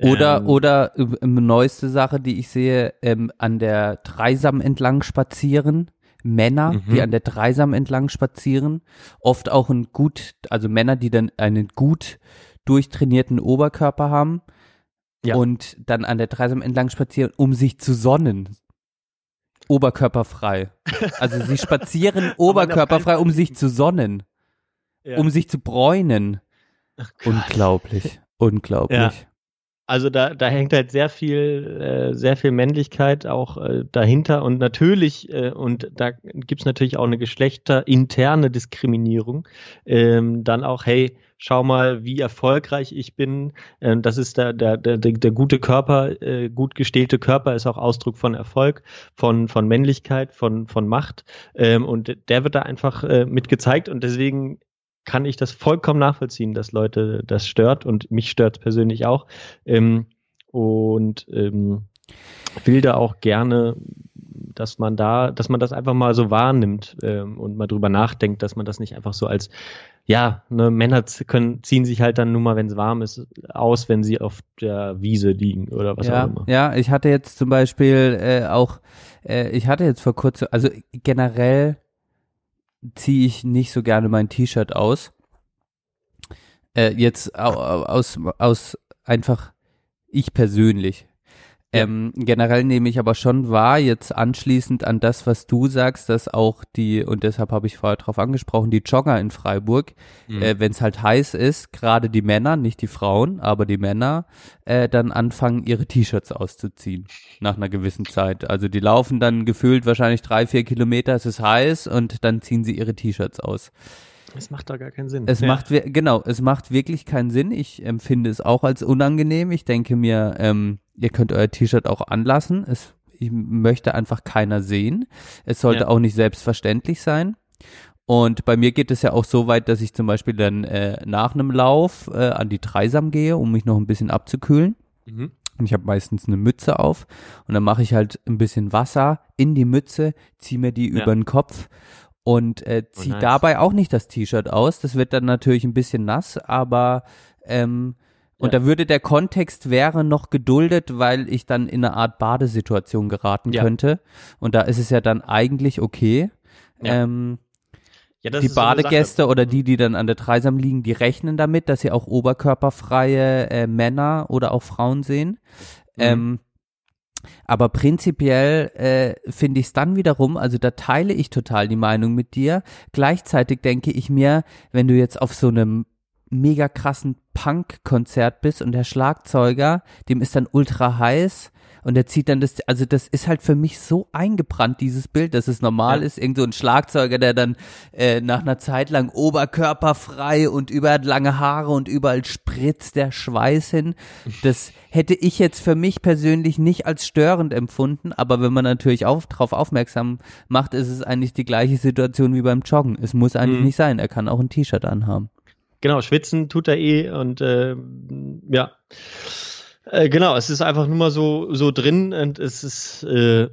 Oder, ähm, oder äh, neueste Sache, die ich sehe, ähm, an der Dreisam entlang spazieren. Männer, mhm. die an der Dreisam entlang spazieren, oft auch ein gut, also Männer, die dann einen gut durchtrainierten Oberkörper haben ja. und dann an der Dreisam entlang spazieren, um sich zu sonnen. Oberkörperfrei. Also sie spazieren oberkörperfrei, um sich zu sonnen ja. um sich zu bräunen. Unglaublich, unglaublich. Ja. Also da, da hängt halt sehr viel, äh, sehr viel Männlichkeit auch äh, dahinter und natürlich, äh, und da gibt's natürlich auch eine geschlechterinterne Diskriminierung, ähm, dann auch, hey, schau mal, wie erfolgreich ich bin. Ähm, das ist der, der, der, der gute Körper, äh, gut gestählte Körper ist auch Ausdruck von Erfolg, von, von Männlichkeit, von, von Macht. Ähm, und der wird da einfach äh, mit gezeigt und deswegen kann ich das vollkommen nachvollziehen, dass Leute das stört und mich stört es persönlich auch. Ähm, und ähm, will da auch gerne, dass man da, dass man das einfach mal so wahrnimmt ähm, und mal drüber nachdenkt, dass man das nicht einfach so als, ja, ne, Männer können, ziehen sich halt dann nur mal, wenn es warm ist, aus, wenn sie auf der Wiese liegen oder was ja, auch immer. Ja, ich hatte jetzt zum Beispiel äh, auch, äh, ich hatte jetzt vor kurzem, also generell ziehe ich nicht so gerne mein T-Shirt aus. Äh, jetzt aus, aus einfach ich persönlich. Ähm, generell nehme ich aber schon wahr, jetzt anschließend an das, was du sagst, dass auch die, und deshalb habe ich vorher drauf angesprochen, die Jogger in Freiburg, mhm. äh, wenn es halt heiß ist, gerade die Männer, nicht die Frauen, aber die Männer, äh, dann anfangen, ihre T-Shirts auszuziehen nach einer gewissen Zeit. Also die laufen dann gefühlt wahrscheinlich drei, vier Kilometer, es ist heiß und dann ziehen sie ihre T-Shirts aus. Es macht da gar keinen Sinn. Es ja. macht, genau, es macht wirklich keinen Sinn. Ich empfinde es auch als unangenehm. Ich denke mir, ähm, ihr könnt euer T-Shirt auch anlassen. Es ich möchte einfach keiner sehen. Es sollte ja. auch nicht selbstverständlich sein. Und bei mir geht es ja auch so weit, dass ich zum Beispiel dann äh, nach einem Lauf äh, an die Dreisam gehe, um mich noch ein bisschen abzukühlen. Mhm. Und ich habe meistens eine Mütze auf und dann mache ich halt ein bisschen Wasser in die Mütze, ziehe mir die ja. über den Kopf und äh, ziehe oh, nice. dabei auch nicht das T-Shirt aus. Das wird dann natürlich ein bisschen nass, aber ähm, und ja. da würde der Kontext wäre noch geduldet, weil ich dann in eine Art Badesituation geraten ja. könnte. Und da ist es ja dann eigentlich okay. Ja. Ähm, die Badegäste so oder die, die dann an der Dreisam liegen, die rechnen damit, dass sie auch oberkörperfreie äh, Männer oder auch Frauen sehen. Mhm. Ähm, aber prinzipiell äh, finde ich es dann wiederum, also da teile ich total die Meinung mit dir. Gleichzeitig denke ich mir, wenn du jetzt auf so einem mega krassen Punk-Konzert bist und der Schlagzeuger, dem ist dann ultra heiß und der zieht dann das, also das ist halt für mich so eingebrannt, dieses Bild, dass es normal ja. ist, irgend so ein Schlagzeuger, der dann äh, nach einer Zeit lang oberkörperfrei und überall lange Haare und überall spritzt der Schweiß hin. Das hätte ich jetzt für mich persönlich nicht als störend empfunden, aber wenn man natürlich auch darauf aufmerksam macht, ist es eigentlich die gleiche Situation wie beim Joggen. Es muss eigentlich mhm. nicht sein, er kann auch ein T-Shirt anhaben. Genau, schwitzen tut er eh und äh, ja. Äh, genau, es ist einfach nur mal so, so drin und es ist äh,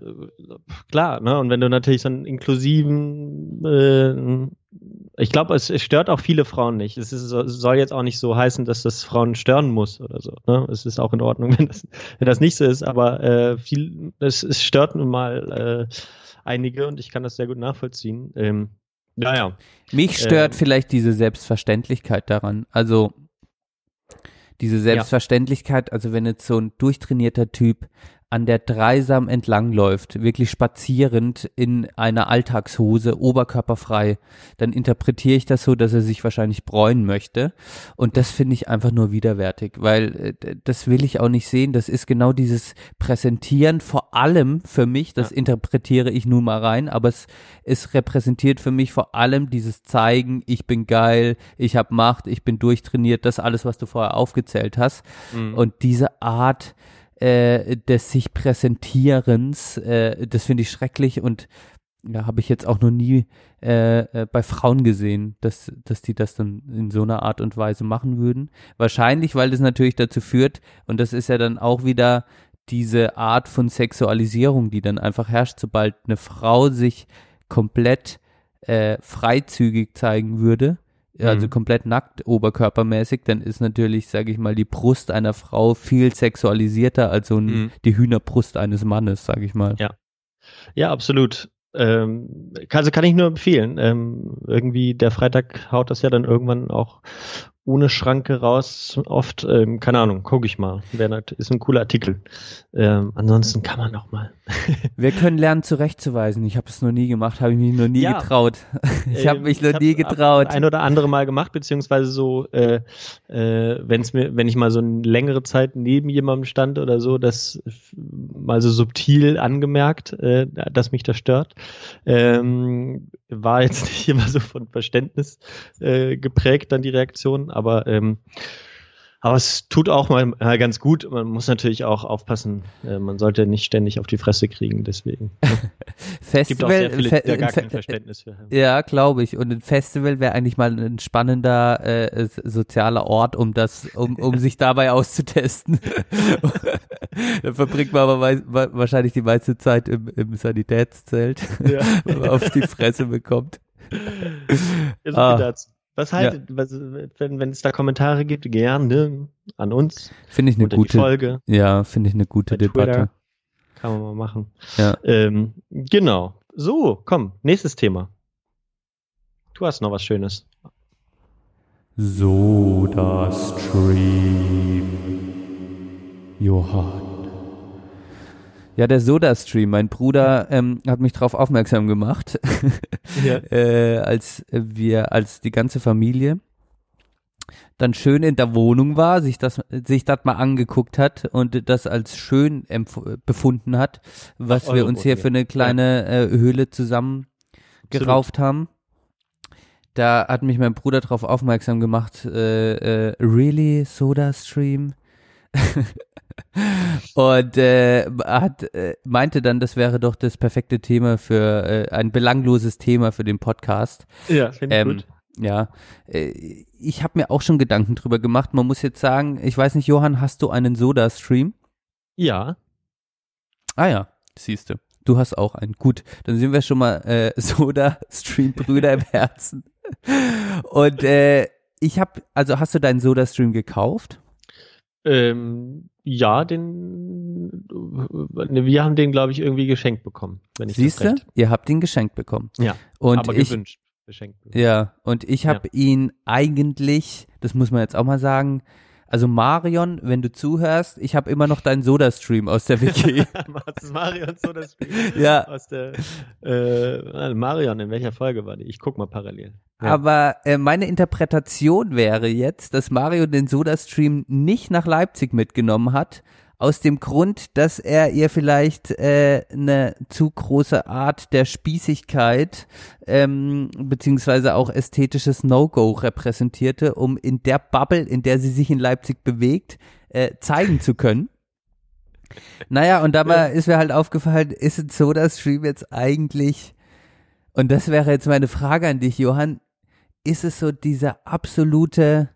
klar, ne? Und wenn du natürlich so einen inklusiven, äh, ich glaube, es, es, stört auch viele Frauen nicht. Es, ist, es, soll jetzt auch nicht so heißen, dass das Frauen stören muss oder so. Ne? Es ist auch in Ordnung, wenn das, wenn das nicht so ist, aber äh, viel, es, es stört nun mal äh, einige und ich kann das sehr gut nachvollziehen. Ähm, naja. Mich stört ähm, vielleicht diese Selbstverständlichkeit daran. Also diese Selbstverständlichkeit, ja. also wenn jetzt so ein durchtrainierter Typ an der Dreisam entlangläuft, wirklich spazierend in einer Alltagshose, oberkörperfrei, dann interpretiere ich das so, dass er sich wahrscheinlich bräunen möchte. Und das finde ich einfach nur widerwärtig, weil äh, das will ich auch nicht sehen. Das ist genau dieses Präsentieren, vor allem für mich, das ja. interpretiere ich nun mal rein, aber es, es repräsentiert für mich vor allem dieses Zeigen, ich bin geil, ich habe Macht, ich bin durchtrainiert, das alles, was du vorher aufgezählt hast. Mhm. Und diese Art, äh, des sich Präsentierens, äh, das finde ich schrecklich und ja, habe ich jetzt auch noch nie äh, äh, bei Frauen gesehen, dass, dass die das dann in so einer Art und Weise machen würden. Wahrscheinlich, weil das natürlich dazu führt, und das ist ja dann auch wieder diese Art von Sexualisierung, die dann einfach herrscht, sobald eine Frau sich komplett äh, freizügig zeigen würde, also mhm. komplett nackt oberkörpermäßig, dann ist natürlich, sage ich mal, die Brust einer Frau viel sexualisierter als so ein, mhm. die Hühnerbrust eines Mannes, sage ich mal. Ja, ja, absolut. Ähm, also kann ich nur empfehlen. Ähm, irgendwie der Freitag haut das ja dann irgendwann auch ohne Schranke raus. Oft, ähm, keine Ahnung, gucke ich mal. Ist ein cooler Artikel. Ähm, ansonsten kann man noch mal. Wir können lernen, zurechtzuweisen. Ich habe es noch nie gemacht, habe ich mich noch nie ja. getraut. Ich habe mich noch nie getraut. Ein oder andere Mal gemacht, beziehungsweise so, äh, äh, wenn es mir, wenn ich mal so eine längere Zeit neben jemandem stand oder so, das mal so subtil angemerkt, äh, dass mich das stört. Ähm, war jetzt nicht immer so von Verständnis äh, geprägt, dann die Reaktion, aber ähm, aber es tut auch mal äh, ganz gut. Man muss natürlich auch aufpassen. Äh, man sollte nicht ständig auf die Fresse kriegen, deswegen. Festival, es gibt auch sehr viele, die da gar kein Verständnis für haben. Ja, glaube ich. Und ein Festival wäre eigentlich mal ein spannender äh, sozialer Ort, um das, um, um sich dabei auszutesten. da verbringt man aber wahrscheinlich die meiste Zeit im, im Sanitätszelt, ja. wenn man auf die Fresse bekommt. Ja, so ah. dazu. Was haltet, ja. was, wenn, wenn es da Kommentare gibt, gerne an uns. Finde ich eine gute Folge. Ja, finde ich eine gute Bei Debatte. Twitter. Kann man mal machen. Ja. Ähm, genau. So, komm, nächstes Thema. Du hast noch was Schönes. So, das Stream. Johann. Ja, der Soda-Stream. Mein Bruder ähm, hat mich darauf aufmerksam gemacht, ja. äh, als wir, als die ganze Familie dann schön in der Wohnung war, sich das, sich das mal angeguckt hat und das als schön befunden hat, was Ach, wir uns hier für eine kleine äh, Höhle zusammen gerauft haben. Da hat mich mein Bruder darauf aufmerksam gemacht, äh, äh, really Soda Stream? und äh, hat, äh, meinte dann, das wäre doch das perfekte Thema für äh, ein belangloses Thema für den Podcast. Ja, finde ich ähm, gut. Ja, äh, ich habe mir auch schon Gedanken drüber gemacht. Man muss jetzt sagen, ich weiß nicht, Johann, hast du einen Soda-Stream? Ja. Ah ja, siehst du. Du hast auch einen. Gut, dann sind wir schon mal äh, Soda-Stream-Brüder im Herzen. Und äh, ich habe, also hast du deinen Soda-Stream gekauft? Ähm, ja, den, ne, wir haben den, glaube ich, irgendwie geschenkt bekommen. Wenn ich Siehst du? Ihr habt ihn geschenkt bekommen. Ja, und aber ich, gewünscht. Geschenkt. Ja, und ich habe ja. ihn eigentlich, das muss man jetzt auch mal sagen, also Marion, wenn du zuhörst, ich habe immer noch deinen Soda-Stream aus der Wiki. Marion Soda-Stream? ja. Aus der äh, Marion, in welcher Folge war die? Ich guck mal parallel. Ja. Aber äh, meine Interpretation wäre jetzt, dass Marion den Soda-Stream nicht nach Leipzig mitgenommen hat, aus dem Grund, dass er ihr vielleicht äh, eine zu große Art der Spießigkeit ähm, beziehungsweise auch ästhetisches No-Go repräsentierte, um in der Bubble, in der sie sich in Leipzig bewegt, äh, zeigen zu können. Naja, und dabei ist mir halt aufgefallen, ist ein Soda-Stream jetzt eigentlich, und das wäre jetzt meine Frage an dich, Johann, ist es so dieser absolute,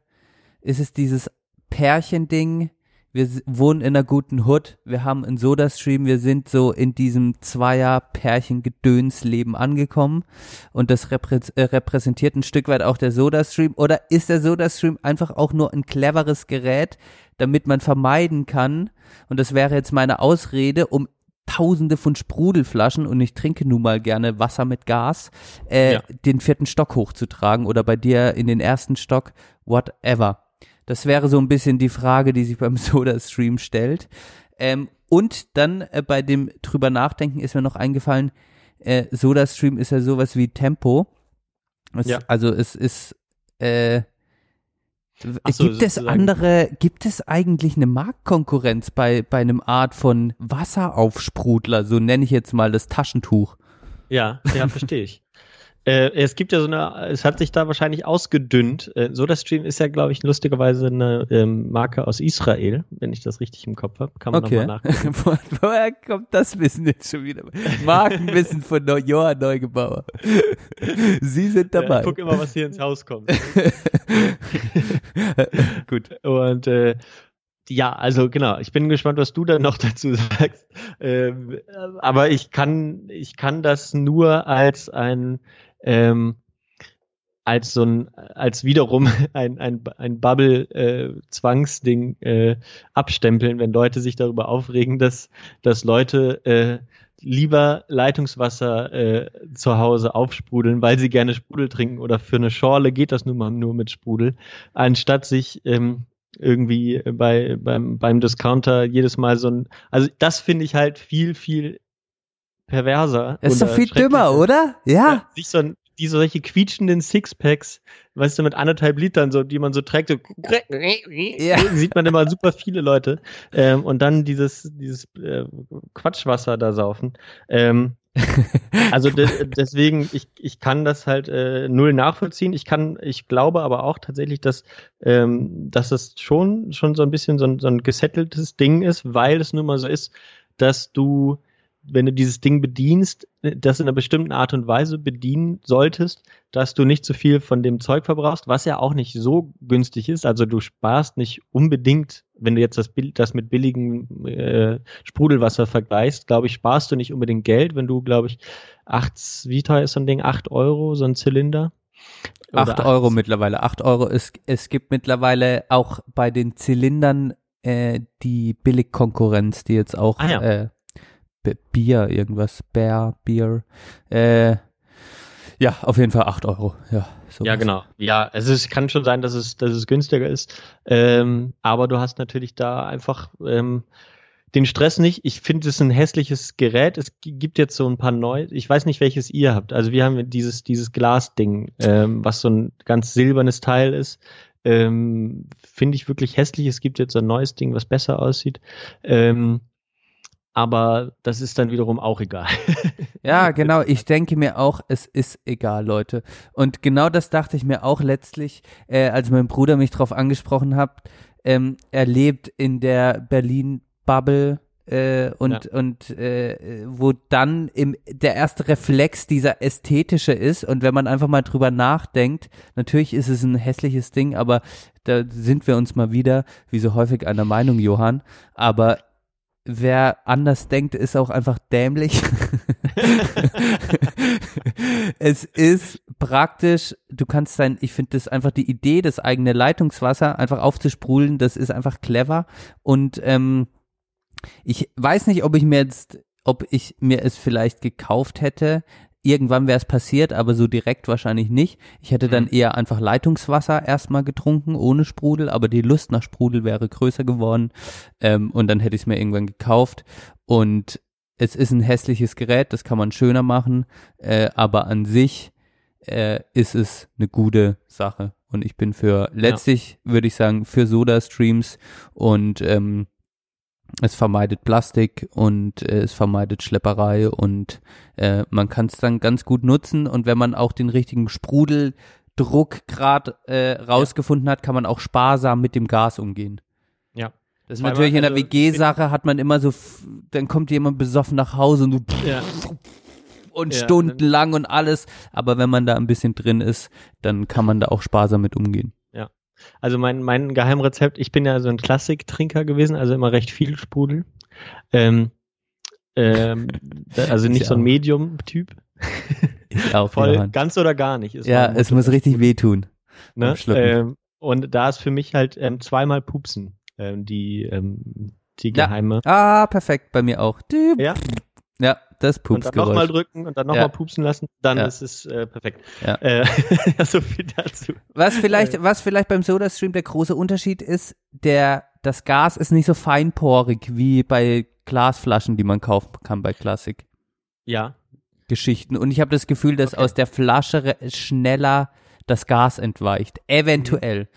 ist es dieses Pärchending, wir wohnen in einer guten Hood, wir haben einen Soda-Stream, wir sind so in diesem Zweier-Pärchen-Gedöns-Leben angekommen und das reprä äh, repräsentiert ein Stück weit auch der Soda-Stream oder ist der Soda-Stream einfach auch nur ein cleveres Gerät, damit man vermeiden kann und das wäre jetzt meine Ausrede, um Tausende von Sprudelflaschen und ich trinke nun mal gerne Wasser mit Gas, äh, ja. den vierten Stock hochzutragen oder bei dir in den ersten Stock, whatever. Das wäre so ein bisschen die Frage, die sich beim Soda-Stream stellt. Ähm, und dann äh, bei dem drüber nachdenken ist mir noch eingefallen, äh, SodaStream ist ja sowas wie Tempo. Es, ja. Also es ist äh, so, gibt es andere, gibt es eigentlich eine Marktkonkurrenz bei, bei einem Art von Wasseraufsprudler, so nenne ich jetzt mal das Taschentuch? Ja, ja, verstehe ich. Äh, es gibt ja so eine, es hat sich da wahrscheinlich ausgedünnt. Äh, SodaStream ist ja, glaube ich, lustigerweise eine ähm, Marke aus Israel, wenn ich das richtig im Kopf habe. Kann man okay. nochmal nachgucken. Woher kommt das Wissen jetzt schon wieder? Markenwissen von Neu Johann Neugebauer. Sie sind dabei. Ja, guck immer, was hier ins Haus kommt. Gut. Und äh, ja, also genau, ich bin gespannt, was du dann noch dazu sagst. Ähm, aber ich kann, ich kann das nur als ein ähm, als so ein, als wiederum ein, ein, ein Bubble-Zwangsding äh, äh, abstempeln, wenn Leute sich darüber aufregen, dass, dass Leute äh, lieber Leitungswasser äh, zu Hause aufsprudeln, weil sie gerne Sprudel trinken oder für eine Schorle geht das nun mal nur mit Sprudel, anstatt sich ähm, irgendwie bei, beim, beim Discounter jedes Mal so ein, also das finde ich halt viel, viel perverser. Das ist doch viel dümmer, oder? Ja. ja. Sich so ein, die solche quietschenden Sixpacks, weißt du, mit anderthalb Litern, so, die man so trägt, so, ja. sieht man immer super viele Leute, ähm, und dann dieses, dieses äh, Quatschwasser da saufen. Ähm, also de deswegen, ich, ich kann das halt äh, null nachvollziehen. Ich kann, ich glaube aber auch tatsächlich, dass, ähm, dass es schon, schon so ein bisschen so ein, so ein gesetteltes Ding ist, weil es nun mal so ist, dass du wenn du dieses Ding bedienst, das in einer bestimmten Art und Weise bedienen solltest, dass du nicht zu viel von dem Zeug verbrauchst, was ja auch nicht so günstig ist. Also du sparst nicht unbedingt, wenn du jetzt das, das mit billigem äh, Sprudelwasser vergleichst, glaube ich, sparst du nicht unbedingt Geld, wenn du, glaube ich, acht, wie teuer ist so ein Ding? Acht Euro, so ein Zylinder? Acht Euro mittlerweile. Acht Euro. Es, es gibt mittlerweile auch bei den Zylindern äh, die Billigkonkurrenz, die jetzt auch ah, ja. äh, Bier, irgendwas, Bear, Bier. Äh, ja, auf jeden Fall 8 Euro. Ja, sowas. ja genau. Ja, es kann schon sein, dass es, dass es günstiger ist. Ähm, aber du hast natürlich da einfach ähm, den Stress nicht. Ich finde es ein hässliches Gerät. Es gibt jetzt so ein paar neue. Ich weiß nicht, welches ihr habt. Also wir haben dieses, dieses Glasding, ähm, was so ein ganz silbernes Teil ist. Ähm, finde ich wirklich hässlich. Es gibt jetzt ein neues Ding, was besser aussieht. Ähm, aber das ist dann wiederum auch egal. ja, genau. Ich denke mir auch, es ist egal, Leute. Und genau das dachte ich mir auch letztlich, äh, als mein Bruder mich darauf angesprochen hat. Ähm, er lebt in der Berlin-Bubble äh, und ja. und äh, wo dann im der erste Reflex dieser ästhetische ist und wenn man einfach mal drüber nachdenkt, natürlich ist es ein hässliches Ding, aber da sind wir uns mal wieder, wie so häufig einer Meinung, Johann, aber wer anders denkt, ist auch einfach dämlich. es ist praktisch, du kannst sein, ich finde das einfach die Idee, das eigene Leitungswasser einfach aufzusprudeln, das ist einfach clever. Und ähm, ich weiß nicht, ob ich mir jetzt, ob ich mir es vielleicht gekauft hätte, irgendwann wäre es passiert, aber so direkt wahrscheinlich nicht. Ich hätte dann mhm. eher einfach Leitungswasser erstmal getrunken, ohne Sprudel, aber die Lust nach Sprudel wäre größer geworden. Ähm, und dann hätte ich es mir irgendwann gekauft. Und es ist ein hässliches Gerät, das kann man schöner machen, äh, aber an sich äh, ist es eine gute Sache. Und ich bin für letztlich, ja. würde ich sagen, für Soda-Streams und ähm, es vermeidet Plastik und äh, es vermeidet Schlepperei und äh, man kann es dann ganz gut nutzen und wenn man auch den richtigen Sprudeldruckgrad äh, rausgefunden ja. hat, kann man auch sparsam mit dem Gas umgehen. Ja. Das ist natürlich in der also WG-Sache hat man immer so, dann kommt jemand besoffen nach Hause und du ja. und ja, stundenlang und alles, aber wenn man da ein bisschen drin ist, dann kann man da auch sparsam mit umgehen. Also mein, mein Geheimrezept, ich bin ja so ein Klassiktrinker gewesen, also immer recht viel Sprudel. Ähm, ähm, also nicht so ein Medium-Typ. Ich auch. Voll, ganz oder gar nicht. ja, es muss richtig wehtun. Ne? Ähm, und da ist für mich halt ähm, zweimal Pupsen ähm, die, ähm, die geheime. Ja. Ah, perfekt, bei mir auch. Ja. Ja, das Pupsgeräusch. Und dann nochmal drücken und dann nochmal ja. pupsen lassen, dann ja. ist es äh, perfekt. Ja. Äh, so viel dazu. Was vielleicht, was vielleicht beim SodaStream der große Unterschied ist, der, das Gas ist nicht so feinporig wie bei Glasflaschen, die man kaufen kann bei Classic. Ja. Geschichten. Und ich habe das Gefühl, dass okay. aus der Flasche schneller das Gas entweicht. Eventuell.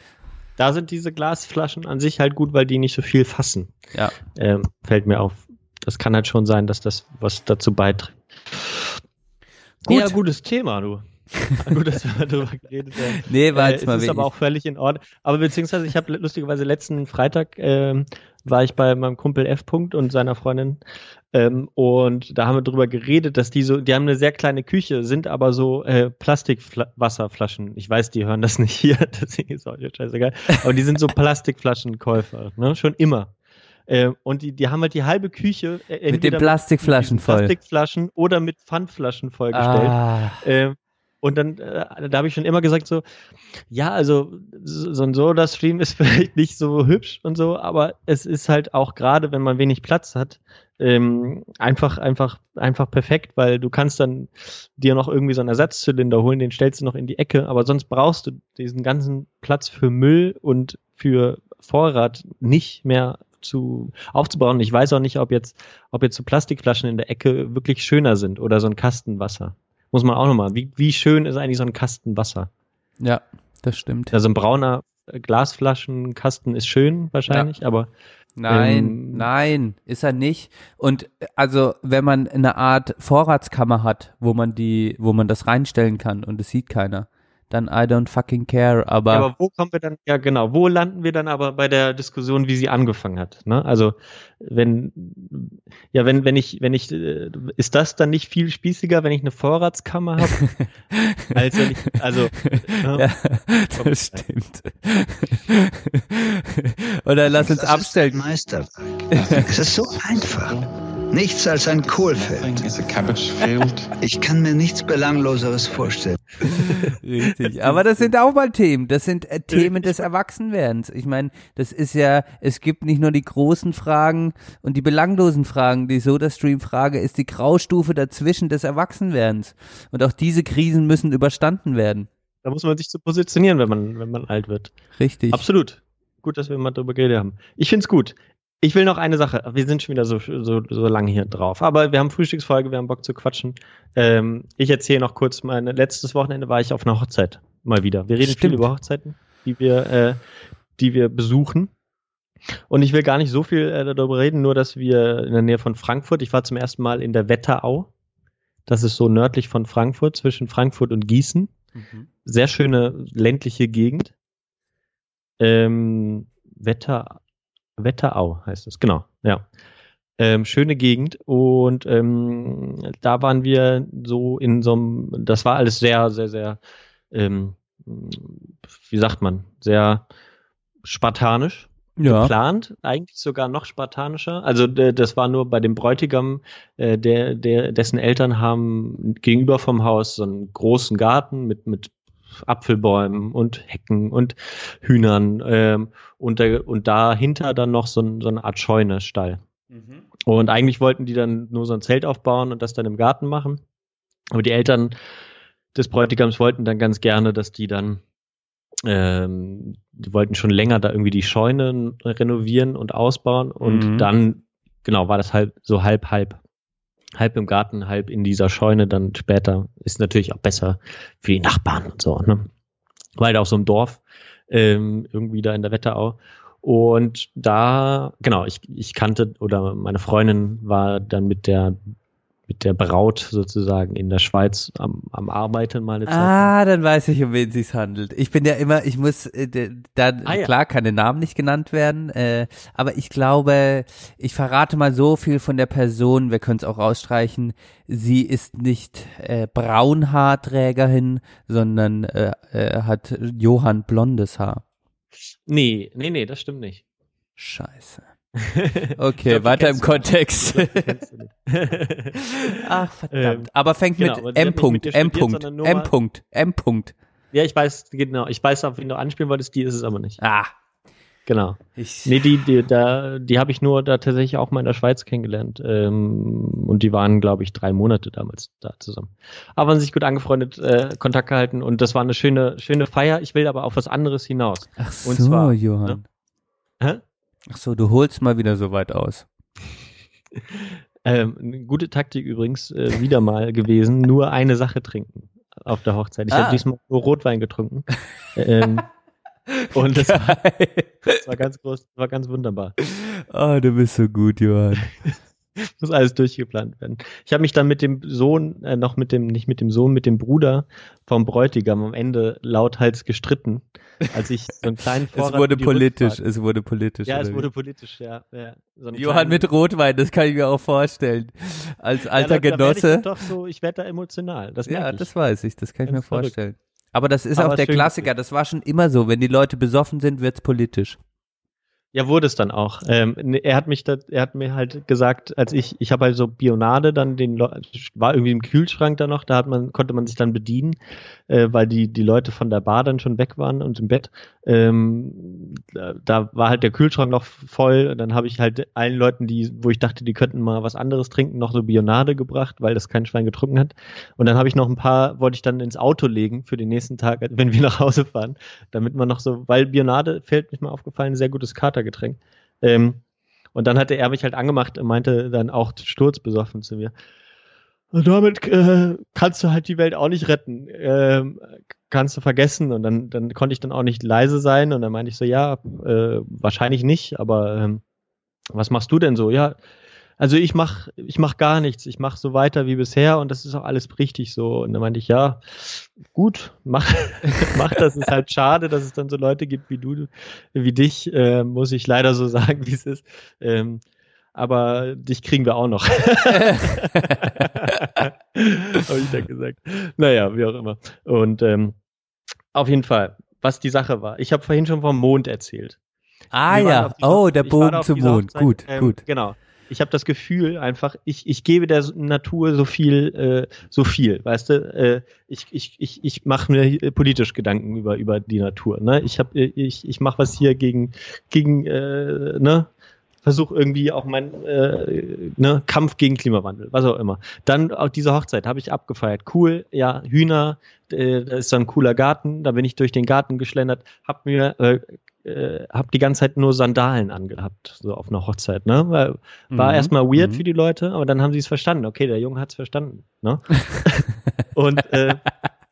Da sind diese Glasflaschen an sich halt gut, weil die nicht so viel fassen. Ja. Ähm, fällt mir auf. Das kann halt schon sein, dass das was dazu beiträgt. Gut. Ja, gutes Thema, du. Gut, dass wir darüber geredet haben. Nee, war jetzt äh, mal ist aber auch völlig in Ordnung. Aber beziehungsweise, ich habe lustigerweise letzten Freitag äh, war ich bei meinem Kumpel F. -Punkt und seiner Freundin ähm, und da haben wir darüber geredet, dass die so, die haben eine sehr kleine Küche, sind aber so äh, Plastikwasserflaschen. Ich weiß, die hören das nicht hier, deswegen ist auch scheißegal. Aber die sind so Plastikflaschenkäufer, ne? Schon immer. Äh, und die, die haben halt die halbe Küche äh, mit den Plastikflaschen voll. Plastikflaschen oder mit Pfandflaschen vollgestellt. Ah. Äh, und dann, äh, da habe ich schon immer gesagt so, ja, also so ein Soda-Stream ist vielleicht nicht so hübsch und so, aber es ist halt auch gerade, wenn man wenig Platz hat, ähm, einfach, einfach, einfach perfekt, weil du kannst dann dir noch irgendwie so einen Ersatzzylinder holen, den stellst du noch in die Ecke, aber sonst brauchst du diesen ganzen Platz für Müll und für Vorrat nicht mehr zu aufzubauen. Ich weiß auch nicht, ob jetzt, ob jetzt so Plastikflaschen in der Ecke wirklich schöner sind oder so ein Kastenwasser muss man auch nochmal. Wie, wie schön ist eigentlich so ein Kasten Wasser? Ja, das stimmt. Also ein brauner Glasflaschenkasten ist schön wahrscheinlich, ja. aber Nein, ähm, nein, ist er nicht. Und also, wenn man eine Art Vorratskammer hat, wo man die, wo man das reinstellen kann und es sieht keiner, dann I don't fucking care. Aber, ja, aber wo kommen wir dann, ja genau, wo landen wir dann aber bei der Diskussion, wie sie angefangen hat? Ne? Also wenn, ja, wenn, wenn ich, wenn ich, äh, ist das dann nicht viel spießiger, wenn ich eine Vorratskammer habe? als wenn ich, also. Ne? Ja, das stimmt. Oder lass uns abstellen. Meister. es ist so einfach. Nichts als ein Kohlfeld. Ich kann mir nichts Belangloseres vorstellen. Richtig. Aber das sind auch mal Themen. Das sind äh, Themen des Erwachsenwerdens. Ich meine, das ist ja, es gibt nicht nur die großen Fragen und die belanglosen Fragen. Die Soda-Stream-Frage ist die Graustufe dazwischen des Erwachsenwerdens. Und auch diese Krisen müssen überstanden werden. Da muss man sich zu positionieren, wenn man, wenn man alt wird. Richtig. Absolut. Gut, dass wir mal darüber geredet haben. Ich find's gut. Ich will noch eine Sache. Wir sind schon wieder so, so, so lange hier drauf. Aber wir haben Frühstücksfolge, wir haben Bock zu quatschen. Ähm, ich erzähle noch kurz, mein letztes Wochenende war ich auf einer Hochzeit. Mal wieder. Wir reden Stimmt. viel über Hochzeiten, die wir, äh, die wir besuchen. Und ich will gar nicht so viel äh, darüber reden, nur dass wir in der Nähe von Frankfurt, ich war zum ersten Mal in der Wetterau. Das ist so nördlich von Frankfurt, zwischen Frankfurt und Gießen. Mhm. Sehr schöne ländliche Gegend. Ähm, Wetter, Wetterau heißt es, genau, ja. Ähm, schöne Gegend und ähm, da waren wir so in so einem, das war alles sehr, sehr, sehr, ähm, wie sagt man, sehr spartanisch ja. geplant, eigentlich sogar noch spartanischer. Also das war nur bei dem Bräutigam, äh, der, der, dessen Eltern haben gegenüber vom Haus so einen großen Garten mit, mit Apfelbäumen und Hecken und Hühnern ähm, und, der, und dahinter dann noch so, ein, so eine Art Scheune-Stall. Mhm. Und eigentlich wollten die dann nur so ein Zelt aufbauen und das dann im Garten machen. Aber die Eltern des Bräutigams wollten dann ganz gerne, dass die dann, ähm, die wollten schon länger da irgendwie die Scheune renovieren und ausbauen und mhm. dann, genau, war das halt so halb, halb halb im Garten, halb in dieser Scheune dann später. Ist natürlich auch besser für die Nachbarn und so, ne? Weil auch so im Dorf, ähm, irgendwie da in der Wetterau. Und da, genau, ich, ich kannte oder meine Freundin war dann mit der mit der Braut sozusagen in der Schweiz am, am Arbeiten mal eine Zeit. Ah, dann weiß ich, um wen es sich handelt. Ich bin ja immer, ich muss, äh, da, ah, ja. klar, keine Namen nicht genannt werden, äh, aber ich glaube, ich verrate mal so viel von der Person, wir können es auch rausstreichen, sie ist nicht äh, Braunhaarträgerin, sondern äh, äh, hat Johann blondes Haar. Nee, nee, nee, das stimmt nicht. Scheiße. Okay, glaub, weiter im Kontext. Ach, verdammt. Ähm, Aber fängt genau, mit M. Punkt, M. Punkt, M. Punkt, M. Punkt. Ja, ich weiß, genau. Ich weiß, auf wen du anspielen wolltest, die ist es aber nicht. Ah. Genau. Ich nee, die, die, da, die habe ich nur da tatsächlich auch mal in der Schweiz kennengelernt. Ähm, und die waren, glaube ich, drei Monate damals da zusammen. Aber haben sich gut angefreundet, äh, Kontakt gehalten und das war eine schöne, schöne Feier. Ich will aber auf was anderes hinaus. Ach so, zwar, Johann. Ne, Hä? Ach so, du holst mal wieder so weit aus. ähm, eine gute Taktik übrigens äh, wieder mal gewesen, nur eine Sache trinken auf der Hochzeit. Ich ah. habe diesmal nur Rotwein getrunken. ähm, und das war, das war, ganz groß, war ganz wunderbar. Oh, du bist so gut, Johann. muss alles durchgeplant werden. Ich habe mich dann mit dem Sohn, äh, noch mit dem, nicht mit dem Sohn, mit dem Bruder vom Bräutigam am Ende lauthals gestritten, als ich so einen kleinen Vorrat Es wurde politisch, Rückfahrt. es wurde politisch. Ja, es wurde politisch, ja. ja. So Johann mit Rotwein, das kann ich mir auch vorstellen. Als alter ja, da, Genosse. Da ich doch so, ich werde da emotional. Das ja, ich. das weiß ich, das kann ich mir vorstellen. Aber das ist Aber auch der Klassiker, das war schon immer so. Wenn die Leute besoffen sind, wird's politisch. Ja, wurde es dann auch. Ähm, ne, er hat mich da, er hat mir halt gesagt, als ich, ich habe halt so Bionade dann den war irgendwie im Kühlschrank da noch, da hat man, konnte man sich dann bedienen, äh, weil die, die Leute von der Bar dann schon weg waren und im Bett. Ähm, da, da war halt der Kühlschrank noch voll. Und dann habe ich halt allen Leuten, die, wo ich dachte, die könnten mal was anderes trinken, noch so Bionade gebracht, weil das kein Schwein getrunken hat. Und dann habe ich noch ein paar, wollte ich dann ins Auto legen für den nächsten Tag, wenn wir nach Hause fahren, damit man noch so, weil Bionade fällt mich mal aufgefallen, sehr gutes Kater Getränk. Ähm, und dann hatte er mich halt angemacht und meinte dann auch sturzbesoffen zu mir. Und damit äh, kannst du halt die Welt auch nicht retten. Ähm, kannst du vergessen. Und dann, dann konnte ich dann auch nicht leise sein. Und dann meinte ich so, ja, äh, wahrscheinlich nicht, aber ähm, was machst du denn so? Ja, also ich mach, ich mach gar nichts. Ich mach so weiter wie bisher und das ist auch alles richtig so. Und dann meinte ich, ja, gut, mach, mach das. Ist halt schade, dass es dann so Leute gibt wie du, wie dich, äh, muss ich leider so sagen, wie es ist. Ähm, aber dich kriegen wir auch noch. Habe ich dann gesagt. Naja, wie auch immer. Und ähm, auf jeden Fall, was die Sache war. Ich habe vorhin schon vom Mond erzählt. Ah ja, oh, der Bogen zum Mond. Hochzeit, gut, ähm, gut. Genau ich habe das Gefühl einfach, ich, ich gebe der Natur so viel, äh, so viel, weißt du? Äh, ich ich, ich, ich mache mir politisch Gedanken über, über die Natur. Ne? Ich hab, ich, ich mache was hier gegen, gegen äh, ne? versuche irgendwie auch mein äh, ne, Kampf gegen Klimawandel, was auch immer. Dann auch diese Hochzeit habe ich abgefeiert. Cool, ja, Hühner, äh, da ist so ein cooler Garten, da bin ich durch den Garten geschlendert, hab mir äh, äh, habe die ganze Zeit nur Sandalen angehabt, so auf einer Hochzeit, ne? War, war mhm. erstmal weird mhm. für die Leute, aber dann haben sie es verstanden. Okay, der Junge hat es verstanden, ne? Und äh,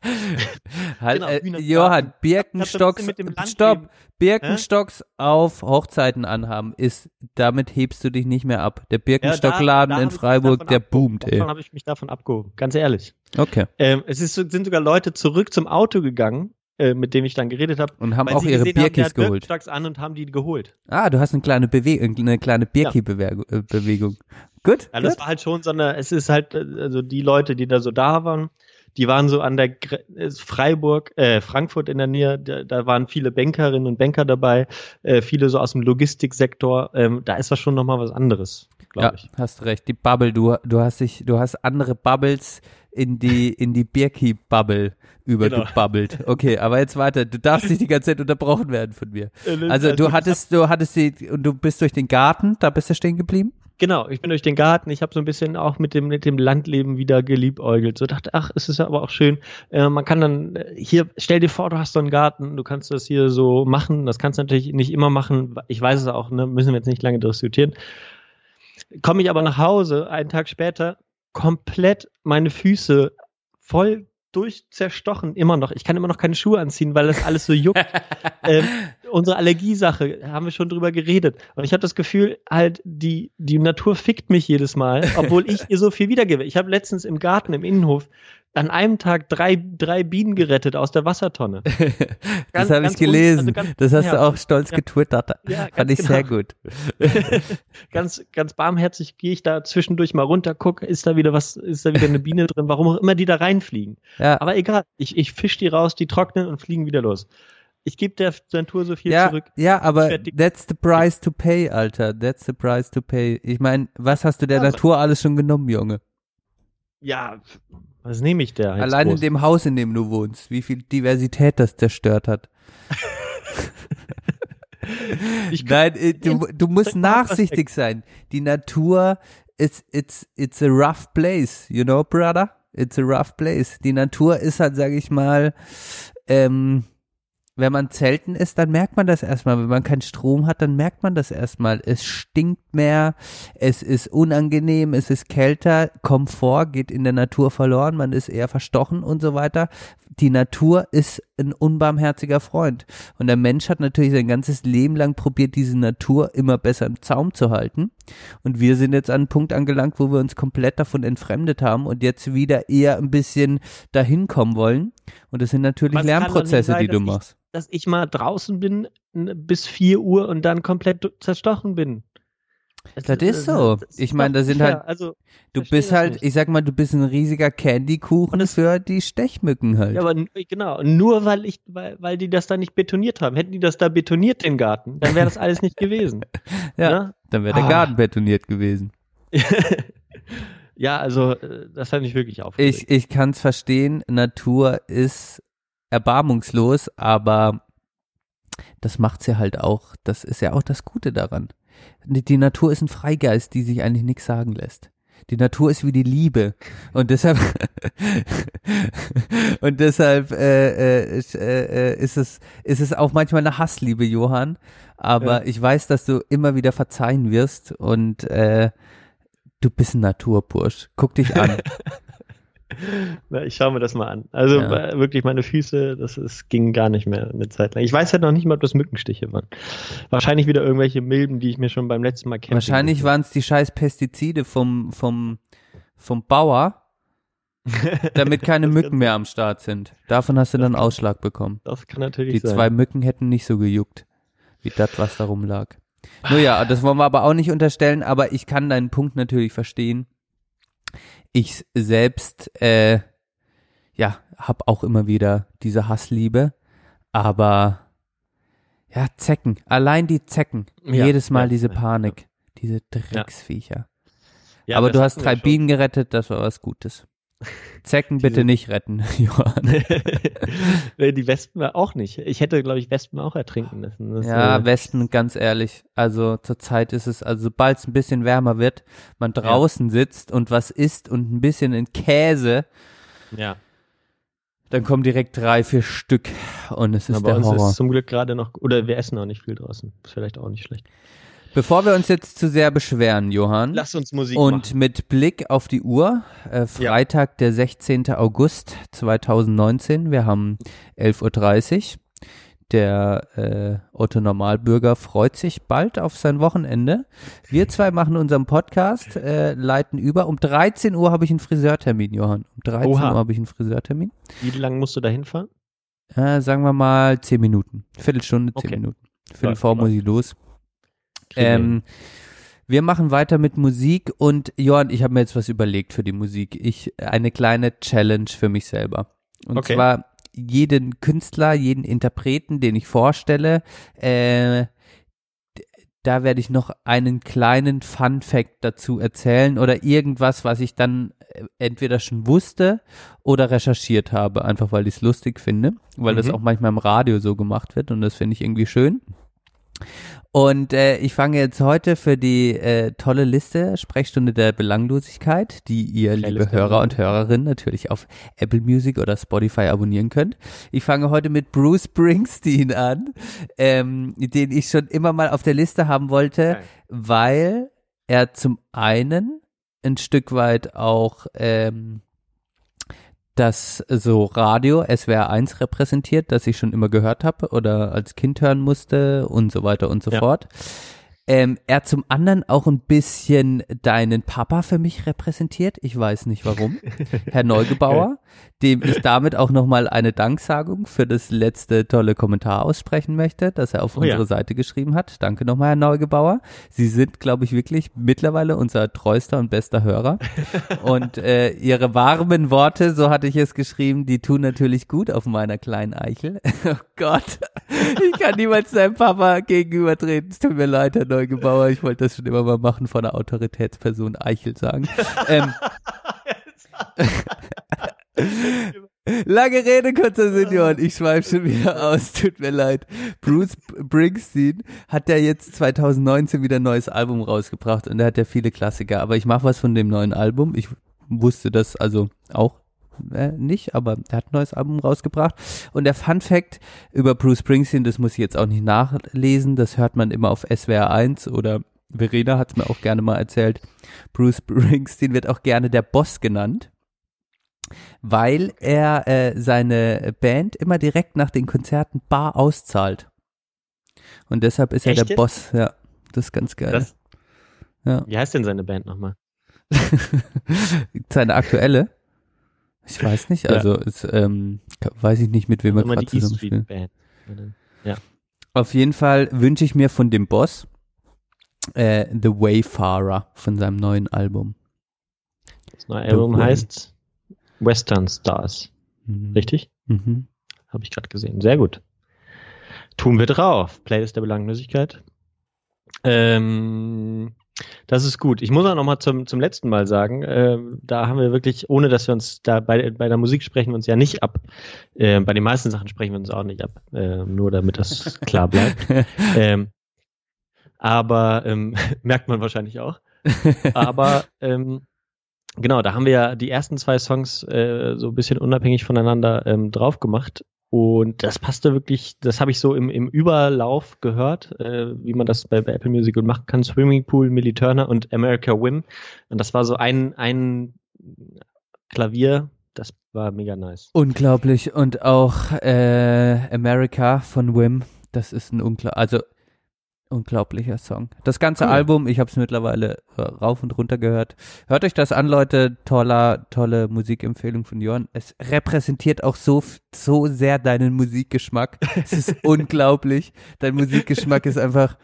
halt, genau, äh, Johann, Birkenstocks, stopp, Birkenstocks äh? auf Hochzeiten anhaben, ist, damit hebst du dich nicht mehr ab. Der Birkenstockladen ja, in Freiburg, der boomt, ey. Davon habe ich mich davon abgehoben, ganz ehrlich. Okay. Ähm, es ist, sind sogar Leute zurück zum Auto gegangen äh, mit dem ich dann geredet habe. Und haben auch ihre Birkis haben, geholt. Birkenstocks an und haben die geholt. Ah, du hast eine kleine, Bewe eine kleine Birki-Bewegung. Ja. Gut. Ja, das war halt schon so eine, es ist halt, also die Leute, die da so da waren, die waren so an der Freiburg, äh, Frankfurt in der Nähe, da, da waren viele Bankerinnen und Banker dabei, äh, viele so aus dem Logistiksektor. Ähm, da ist das schon nochmal was anderes, glaube ja, ich. Hast recht. Die Bubble, du, du hast dich, du hast andere Bubbles in die, in die Birki-Bubble übergebabbelt. Genau. Okay, aber jetzt weiter. Du darfst nicht die ganze Zeit unterbrochen werden von mir. Also du hattest, du hattest die, und du bist durch den Garten, da bist du stehen geblieben? Genau, ich bin durch den Garten, ich habe so ein bisschen auch mit dem, mit dem Landleben wieder geliebäugelt. So dachte, ach, es ist aber auch schön. Äh, man kann dann äh, hier, stell dir vor, du hast so einen Garten, du kannst das hier so machen. Das kannst du natürlich nicht immer machen. Ich weiß es auch, ne, müssen wir jetzt nicht lange diskutieren. Komme ich aber nach Hause, einen Tag später, komplett meine Füße voll durchzerstochen, immer noch. Ich kann immer noch keine Schuhe anziehen, weil das alles so juckt. ähm, unsere Allergiesache, haben wir schon drüber geredet. Und ich habe das Gefühl, halt, die, die Natur fickt mich jedes Mal, obwohl ich ihr so viel wiedergebe. Ich habe letztens im Garten, im Innenhof, an einem Tag drei, drei Bienen gerettet aus der Wassertonne. das habe ich gelesen. Also das hast du auch stolz ja. getwittert. Ja, Fand ich genau. sehr gut. ganz, ganz barmherzig gehe ich da zwischendurch mal runter, guck, ist da wieder was, ist da wieder eine Biene drin, warum auch immer die da reinfliegen. Ja. Aber egal, ich, ich fisch die raus, die trocknen und fliegen wieder los. Ich gebe der Natur so viel ja, zurück. Ja, aber that's the price to pay, Alter. That's the price to pay. Ich meine, was hast du der also, Natur alles schon genommen, Junge? Ja, was nehme ich da? Allein groß? in dem Haus, in dem du wohnst, wie viel Diversität das zerstört hat. Nein, äh, du, du musst nachsichtig sein. Die Natur, it's, it's, it's a rough place, you know, brother? It's a rough place. Die Natur ist halt, sag ich mal, ähm, wenn man zelten ist, dann merkt man das erstmal. Wenn man keinen Strom hat, dann merkt man das erstmal. Es stinkt mehr, es ist unangenehm, es ist kälter, Komfort geht in der Natur verloren, man ist eher verstochen und so weiter. Die Natur ist ein unbarmherziger Freund. Und der Mensch hat natürlich sein ganzes Leben lang probiert, diese Natur immer besser im Zaum zu halten. Und wir sind jetzt an einen Punkt angelangt, wo wir uns komplett davon entfremdet haben und jetzt wieder eher ein bisschen dahin kommen wollen. Und das sind natürlich Was Lernprozesse, sein, die du machst dass ich mal draußen bin bis 4 Uhr und dann komplett zerstochen bin. Das, das ist so. Das ich meine, da sind halt, also, du bist halt, nicht. ich sag mal, du bist ein riesiger Candykuchen das, für die Stechmücken halt. Ja, aber genau, nur weil ich, weil, weil die das da nicht betoniert haben. Hätten die das da betoniert, den Garten, dann wäre das alles nicht gewesen. ja, Na? Ne? dann wäre der ah. Garten betoniert gewesen. ja, also, äh, das hat mich wirklich aufgeregt. Ich, ich kann es verstehen, Natur ist erbarmungslos, aber das macht sie halt auch. Das ist ja auch das Gute daran. Die Natur ist ein Freigeist, die sich eigentlich nichts sagen lässt. Die Natur ist wie die Liebe und deshalb und deshalb äh, äh, äh, ist es ist es auch manchmal eine Hassliebe, Johann. Aber ja. ich weiß, dass du immer wieder verzeihen wirst und äh, du bist ein Naturbursch. Guck dich an. Na, ich schaue mir das mal an. Also ja. wirklich meine Füße, das ist, ging gar nicht mehr eine Zeit lang. Ich weiß halt noch nicht mal, ob das Mückenstiche waren. Wahrscheinlich wieder irgendwelche Milben, die ich mir schon beim letzten Mal kenne. Wahrscheinlich waren es die scheiß Pestizide vom, vom, vom Bauer, damit keine Mücken mehr am Start sind. Davon hast du dann Ausschlag bekommen. Das kann natürlich die sein. Die zwei Mücken hätten nicht so gejuckt, wie das, was da rumlag. Nur ja, das wollen wir aber auch nicht unterstellen, aber ich kann deinen Punkt natürlich verstehen ich selbst, äh, ja, habe auch immer wieder diese Hassliebe, aber ja, Zecken, allein die Zecken, ja, jedes Mal ja, diese Panik, diese Drecksviecher. aber du hast drei Bienen gerettet, das war was Gutes. Zecken bitte nicht retten, Johann. die Wespen auch nicht. Ich hätte, glaube ich, Wespen auch ertrinken müssen. Das ja, äh, Wespen, ganz ehrlich. Also zurzeit ist es, also sobald es ein bisschen wärmer wird, man draußen ja. sitzt und was isst und ein bisschen in Käse. Ja. Dann kommen direkt drei, vier Stück und es ist Aber der Horror. Ist zum Glück gerade noch, oder wir essen auch nicht viel draußen. Ist vielleicht auch nicht schlecht. Bevor wir uns jetzt zu sehr beschweren, Johann. Lass uns Musik und machen. Mit Blick auf die Uhr, äh, Freitag, ja. der 16. August 2019, wir haben 11.30 Uhr. Der äh, Otto Normalbürger freut sich bald auf sein Wochenende. Wir zwei machen unseren Podcast, äh, leiten über. Um 13 Uhr habe ich einen Friseurtermin, Johann. Um 13 Oha. Uhr habe ich einen Friseurtermin. Wie lange musst du da hinfahren? Äh, sagen wir mal 10 Minuten. Viertelstunde, 10 okay. Minuten. Viertel vor muss ich los. Ähm, wir machen weiter mit Musik und Johann, ich habe mir jetzt was überlegt für die Musik. Ich eine kleine Challenge für mich selber. Und okay. zwar jeden Künstler, jeden Interpreten, den ich vorstelle, äh, da werde ich noch einen kleinen Fun Fact dazu erzählen oder irgendwas, was ich dann äh, entweder schon wusste oder recherchiert habe, einfach weil ich es lustig finde, weil mhm. das auch manchmal im Radio so gemacht wird und das finde ich irgendwie schön. Und äh, ich fange jetzt heute für die äh, tolle Liste Sprechstunde der Belanglosigkeit, die ihr, Keine liebe Hörer und Hörerinnen, natürlich auf Apple Music oder Spotify abonnieren könnt. Ich fange heute mit Bruce Springsteen an, ähm, den ich schon immer mal auf der Liste haben wollte, okay. weil er zum einen ein Stück weit auch ähm, das so Radio SWR 1 repräsentiert, das ich schon immer gehört habe oder als Kind hören musste und so weiter und so ja. fort ähm, er zum anderen auch ein bisschen deinen Papa für mich repräsentiert. Ich weiß nicht warum. Herr Neugebauer, dem ich damit auch nochmal eine Danksagung für das letzte tolle Kommentar aussprechen möchte, das er auf oh, unsere ja. Seite geschrieben hat. Danke nochmal, Herr Neugebauer. Sie sind, glaube ich, wirklich mittlerweile unser treuster und bester Hörer. und äh, Ihre warmen Worte, so hatte ich es geschrieben, die tun natürlich gut auf meiner kleinen Eichel. oh Gott, ich kann niemals seinem Papa gegenübertreten. Es tut mir leid, Herr Neugebauer. Ich wollte das schon immer mal machen von der Autoritätsperson Eichel sagen. ähm, Lange Rede, kurzer Senior. Ich schweife schon wieder aus. Tut mir leid. Bruce Springsteen hat ja jetzt 2019 wieder ein neues Album rausgebracht und er hat ja viele Klassiker. Aber ich mache was von dem neuen Album. Ich wusste das also auch äh, nicht, aber er hat ein neues Album rausgebracht. Und der Fun Fact über Bruce Springsteen, das muss ich jetzt auch nicht nachlesen, das hört man immer auf SWR 1 oder Verena hat es mir auch gerne mal erzählt. Bruce Springsteen wird auch gerne der Boss genannt, weil er äh, seine Band immer direkt nach den Konzerten bar auszahlt. Und deshalb ist Echt er der jetzt? Boss, ja. Das ist ganz geil. Ja. Wie heißt denn seine Band nochmal? seine aktuelle? Ich weiß nicht, also ja. ist, ähm, weiß ich nicht, mit wem er gerade zusammenspielt. Ja. Auf jeden Fall wünsche ich mir von dem Boss äh, The Wayfarer von seinem neuen Album. Das neue Album heißt Western Stars. Mhm. Richtig? Mhm. Habe ich gerade gesehen. Sehr gut. Tun wir drauf. Playlist der Belanglosigkeit. Ähm, das ist gut. Ich muss auch noch mal zum, zum letzten Mal sagen, äh, da haben wir wirklich, ohne dass wir uns da bei, bei der Musik sprechen wir uns ja nicht ab. Äh, bei den meisten Sachen sprechen wir uns auch nicht ab. Äh, nur damit das klar bleibt. ähm, aber ähm, merkt man wahrscheinlich auch. Aber ähm, genau, da haben wir ja die ersten zwei Songs äh, so ein bisschen unabhängig voneinander ähm, drauf gemacht. Und das passte wirklich, das habe ich so im, im Überlauf gehört, äh, wie man das bei, bei Apple Music machen kann. Swimming Pool, Millie Turner und America Wim. Und das war so ein, ein Klavier, das war mega nice. Unglaublich. Und auch äh, America von Wim, das ist ein unklar, also unglaublicher Song. Das ganze cool. Album, ich habe es mittlerweile äh, rauf und runter gehört. Hört euch das an, Leute. Toller, tolle Musikempfehlung von Jörn. Es repräsentiert auch so, so sehr deinen Musikgeschmack. Es ist unglaublich. Dein Musikgeschmack ist einfach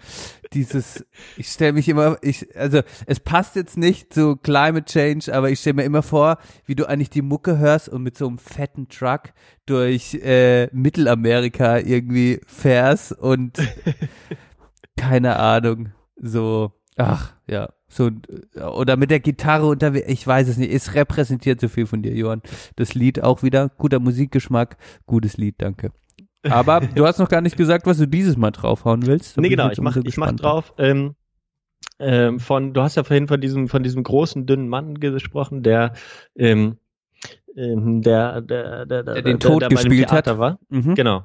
dieses, ich stelle mich immer, ich, also es passt jetzt nicht zu Climate Change, aber ich stelle mir immer vor, wie du eigentlich die Mucke hörst und mit so einem fetten Truck durch äh, Mittelamerika irgendwie fährst und keine Ahnung, so, ach, ja, so, oder mit der Gitarre unterwegs, ich weiß es nicht, es repräsentiert so viel von dir, Johann. Das Lied auch wieder, guter Musikgeschmack, gutes Lied, danke. Aber du hast noch gar nicht gesagt, was du dieses Mal draufhauen willst. Nee, genau, ich mach, ich mach drauf, ähm, ähm, von, du hast ja vorhin von diesem, von diesem großen, dünnen Mann gesprochen, der, ähm, ähm der, der, der, der, den Tod gespielt hat. War. Mhm. Genau.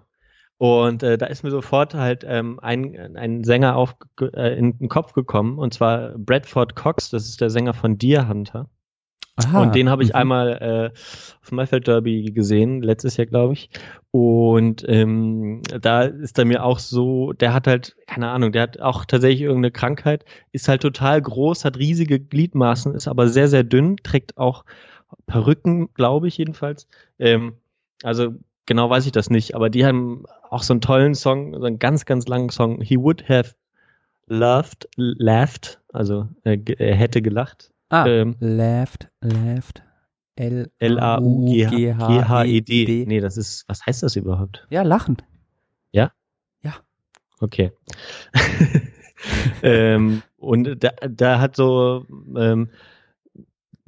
Und äh, da ist mir sofort halt ähm, ein, ein Sänger auf, äh, in den Kopf gekommen, und zwar Bradford Cox, das ist der Sänger von Deer Hunter. Aha, und den habe ich mhm. einmal äh, auf dem Maifeld Derby gesehen, letztes Jahr, glaube ich. Und ähm, da ist er mir auch so, der hat halt, keine Ahnung, der hat auch tatsächlich irgendeine Krankheit, ist halt total groß, hat riesige Gliedmaßen, ist aber sehr, sehr dünn, trägt auch Perücken, glaube ich jedenfalls. Ähm, also genau weiß ich das nicht, aber die haben auch so einen tollen Song, so einen ganz, ganz langen Song. He would have loved, laughed, also er, er hätte gelacht. Ah, ähm, laughed, laughed. L-A-U-G-H-E-D. Nee, das ist, was heißt das überhaupt? Ja, lachen. Ja? Ja. Okay. ähm, und da, da hat so, ähm,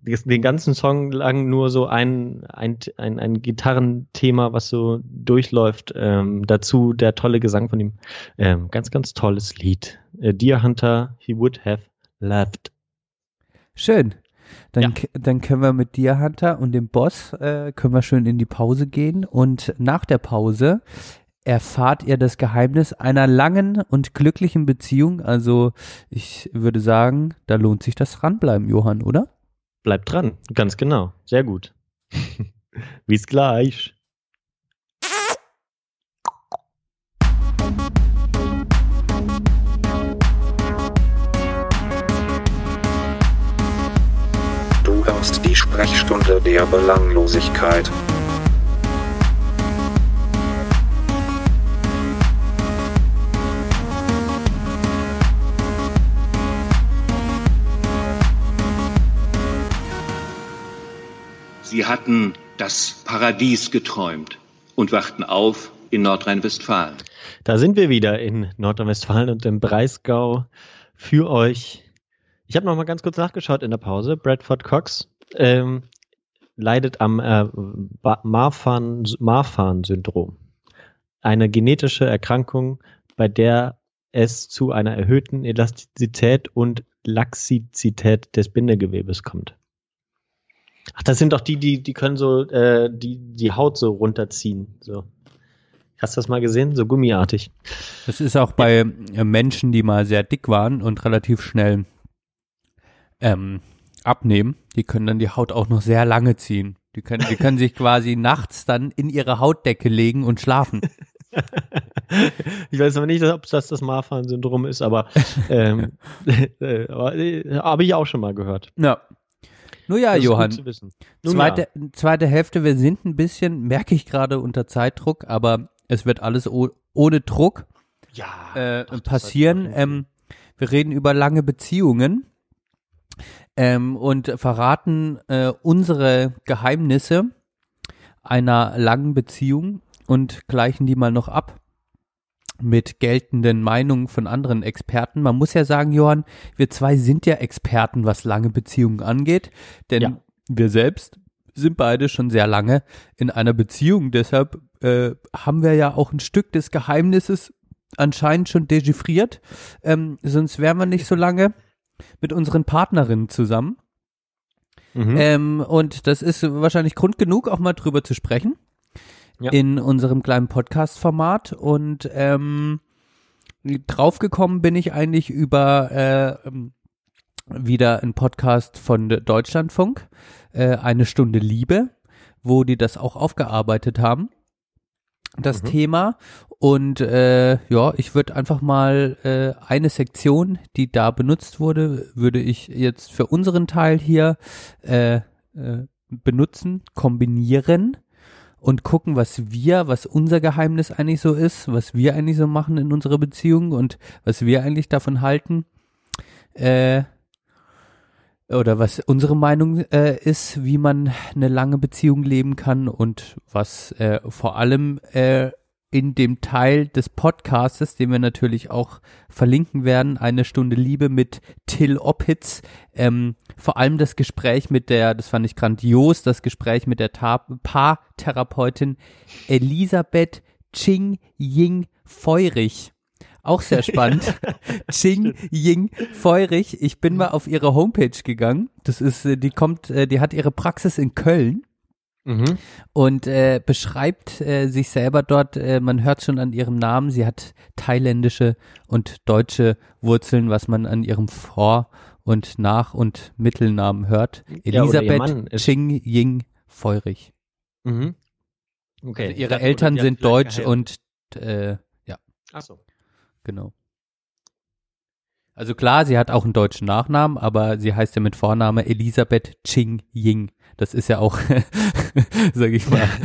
den ganzen Song lang nur so ein, ein, ein, ein Gitarrenthema, was so durchläuft. Ähm, dazu der tolle Gesang von ihm. Ähm, ganz, ganz tolles Lied. Äh, Deer Hunter, he would have loved. Schön. Dann, ja. dann können wir mit Deer Hunter und dem Boss, äh, können wir schön in die Pause gehen. Und nach der Pause erfahrt ihr das Geheimnis einer langen und glücklichen Beziehung. Also ich würde sagen, da lohnt sich das ranbleiben, Johann, oder? Bleibt dran, ganz genau. Sehr gut. Bis gleich. Du hörst die Sprechstunde der Belanglosigkeit. Sie hatten das Paradies geträumt und wachten auf in Nordrhein-Westfalen. Da sind wir wieder in Nordrhein-Westfalen und im Breisgau für euch. Ich habe noch mal ganz kurz nachgeschaut in der Pause. Bradford Cox ähm, leidet am äh, Marfan-Syndrom. Eine genetische Erkrankung, bei der es zu einer erhöhten Elastizität und Laxizität des Bindegewebes kommt. Ach, das sind doch die, die, die können so äh, die, die Haut so runterziehen. So. Hast du das mal gesehen? So gummiartig. Das ist auch bei äh, Menschen, die mal sehr dick waren und relativ schnell ähm, abnehmen. Die können dann die Haut auch noch sehr lange ziehen. Die können, die können sich quasi nachts dann in ihre Hautdecke legen und schlafen. ich weiß aber nicht, ob das das Marfan-Syndrom ist, aber, ähm, äh, äh, habe ich auch schon mal gehört. Ja. Nur ja, Johann. Zweite, ja. zweite Hälfte, wir sind ein bisschen, merke ich gerade unter Zeitdruck, aber es wird alles ohne Druck ja, äh, doch, passieren. Ähm, wir reden über lange Beziehungen ähm, und verraten äh, unsere Geheimnisse einer langen Beziehung und gleichen die mal noch ab mit geltenden Meinungen von anderen Experten. Man muss ja sagen, Johann, wir zwei sind ja Experten, was lange Beziehungen angeht, denn ja. wir selbst sind beide schon sehr lange in einer Beziehung. Deshalb äh, haben wir ja auch ein Stück des Geheimnisses anscheinend schon dechiffriert. Ähm, sonst wären wir nicht so lange mit unseren Partnerinnen zusammen. Mhm. Ähm, und das ist wahrscheinlich Grund genug, auch mal drüber zu sprechen ja. in unserem kleinen Podcast-Format. Und ähm, draufgekommen bin ich eigentlich über äh, wieder ein Podcast von Deutschlandfunk, äh, eine Stunde Liebe, wo die das auch aufgearbeitet haben das mhm. Thema. Und äh, ja, ich würde einfach mal äh, eine Sektion, die da benutzt wurde, würde ich jetzt für unseren Teil hier äh, äh, benutzen, kombinieren und gucken, was wir, was unser Geheimnis eigentlich so ist, was wir eigentlich so machen in unserer Beziehung und was wir eigentlich davon halten. Äh, oder was unsere Meinung äh, ist, wie man eine lange Beziehung leben kann und was äh, vor allem äh, in dem Teil des Podcastes, den wir natürlich auch verlinken werden, eine Stunde Liebe mit Till Opitz, ähm, vor allem das Gespräch mit der, das fand ich grandios, das Gespräch mit der Paartherapeutin Elisabeth Ching Ying Feurich. Auch sehr spannend. Ching Ying Feurig. Ich bin mal auf ihre Homepage gegangen. Das ist, äh, die kommt, äh, die hat ihre Praxis in Köln. Mhm. Und äh, beschreibt äh, sich selber dort, äh, man hört schon an ihrem Namen, sie hat thailändische und deutsche Wurzeln, was man an ihrem Vor- und Nach- und Mittelnamen hört. Elisabeth ja, Ching Ying Feurig. Mhm. Okay. Also ihre Eltern sind deutsch und äh, ja. Ach so. Genau. Also klar, sie hat auch einen deutschen Nachnamen, aber sie heißt ja mit Vorname Elisabeth Ching Ying. Das ist ja auch, sag ich mal.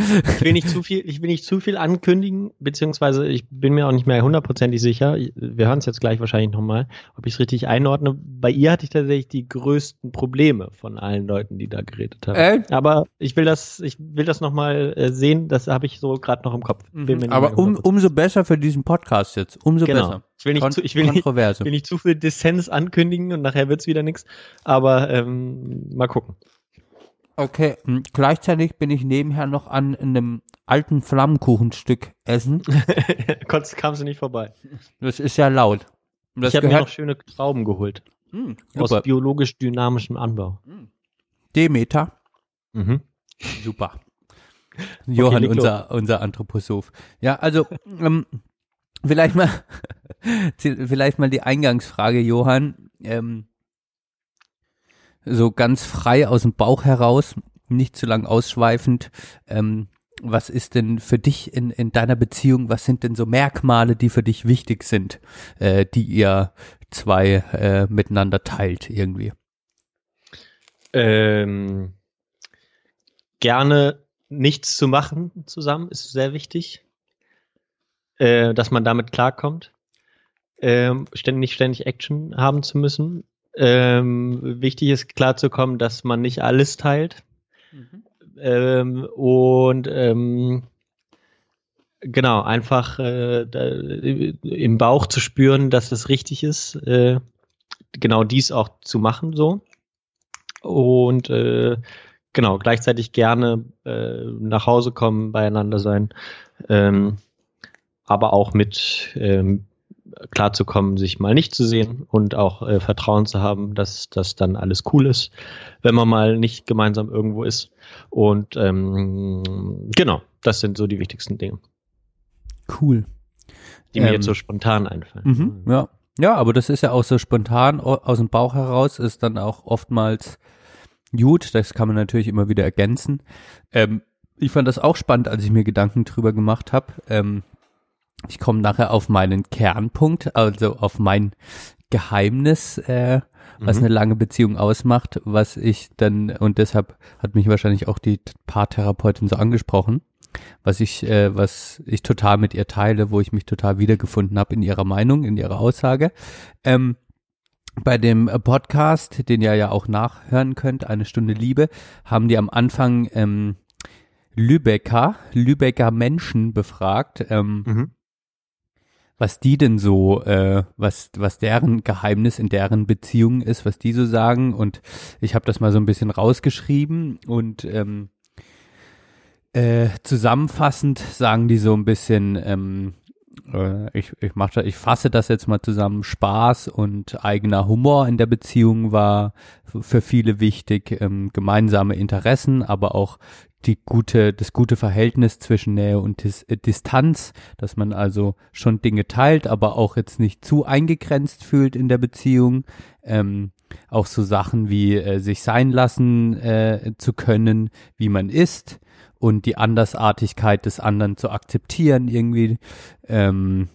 Ich will nicht zu viel, ich will nicht zu viel ankündigen, beziehungsweise ich bin mir auch nicht mehr hundertprozentig sicher. Wir hören es jetzt gleich wahrscheinlich nochmal, ob ich es richtig einordne. Bei ihr hatte ich tatsächlich die größten Probleme von allen Leuten, die da geredet haben. Äh? Aber ich will das, ich will das nochmal äh, sehen. Das habe ich so gerade noch im Kopf. Mhm. Aber um, umso besser für diesen Podcast jetzt. Umso genau. besser. Ich will nicht, zu, ich will nicht, will nicht zu viel Dissens ankündigen und nachher wird's wieder nichts. Aber ähm, mal gucken. Okay, hm, gleichzeitig bin ich nebenher noch an einem alten Flammkuchenstück essen. Konntest, kamst du nicht vorbei. Das ist ja laut. Das ich habe mir noch schöne Trauben geholt. Hm, aus biologisch dynamischem Anbau. Hm. Demeter. Mhm. Super. Johann, okay, unser, unser Anthroposoph. Ja, also, ähm, vielleicht mal, vielleicht mal die Eingangsfrage, Johann. Ähm, so ganz frei aus dem Bauch heraus, nicht zu lang ausschweifend. Ähm, was ist denn für dich in, in deiner Beziehung, was sind denn so Merkmale, die für dich wichtig sind, äh, die ihr zwei äh, miteinander teilt irgendwie? Ähm, gerne nichts zu machen zusammen ist sehr wichtig, äh, dass man damit klarkommt. Ähm, ständig, ständig Action haben zu müssen, ähm, wichtig ist klarzukommen, dass man nicht alles teilt. Mhm. Ähm, und ähm, genau, einfach äh, im Bauch zu spüren, dass es richtig ist, äh, genau dies auch zu machen so. Und äh, genau, gleichzeitig gerne äh, nach Hause kommen, beieinander sein. Ähm, aber auch mit ähm, klarzukommen, sich mal nicht zu sehen und auch äh, Vertrauen zu haben, dass das dann alles cool ist, wenn man mal nicht gemeinsam irgendwo ist. Und ähm, genau, das sind so die wichtigsten Dinge. Cool. Die mir ähm, jetzt so spontan einfallen. Mhm, ja. ja, aber das ist ja auch so spontan aus dem Bauch heraus, ist dann auch oftmals gut. Das kann man natürlich immer wieder ergänzen. Ähm, ich fand das auch spannend, als ich mir Gedanken drüber gemacht habe. Ähm, ich komme nachher auf meinen Kernpunkt, also auf mein Geheimnis, äh, was mhm. eine lange Beziehung ausmacht, was ich dann, und deshalb hat mich wahrscheinlich auch die Paartherapeutin so angesprochen, was ich, äh, was ich total mit ihr teile, wo ich mich total wiedergefunden habe in ihrer Meinung, in ihrer Aussage. Ähm, bei dem Podcast, den ihr ja auch nachhören könnt, eine Stunde Liebe, haben die am Anfang ähm, Lübecker, Lübecker Menschen befragt. Ähm, mhm was die denn so, äh, was, was deren Geheimnis in deren Beziehung ist, was die so sagen. Und ich habe das mal so ein bisschen rausgeschrieben und ähm, äh, zusammenfassend sagen die so ein bisschen, ähm, äh, ich, ich mache ich fasse das jetzt mal zusammen, Spaß und eigener Humor in der Beziehung war für viele wichtig, ähm, gemeinsame Interessen, aber auch die gute, das gute Verhältnis zwischen Nähe und Dis äh, Distanz, dass man also schon Dinge teilt, aber auch jetzt nicht zu eingegrenzt fühlt in der Beziehung. Ähm, auch so Sachen wie äh, sich sein lassen äh, zu können, wie man ist und die Andersartigkeit des anderen zu akzeptieren irgendwie. Ähm,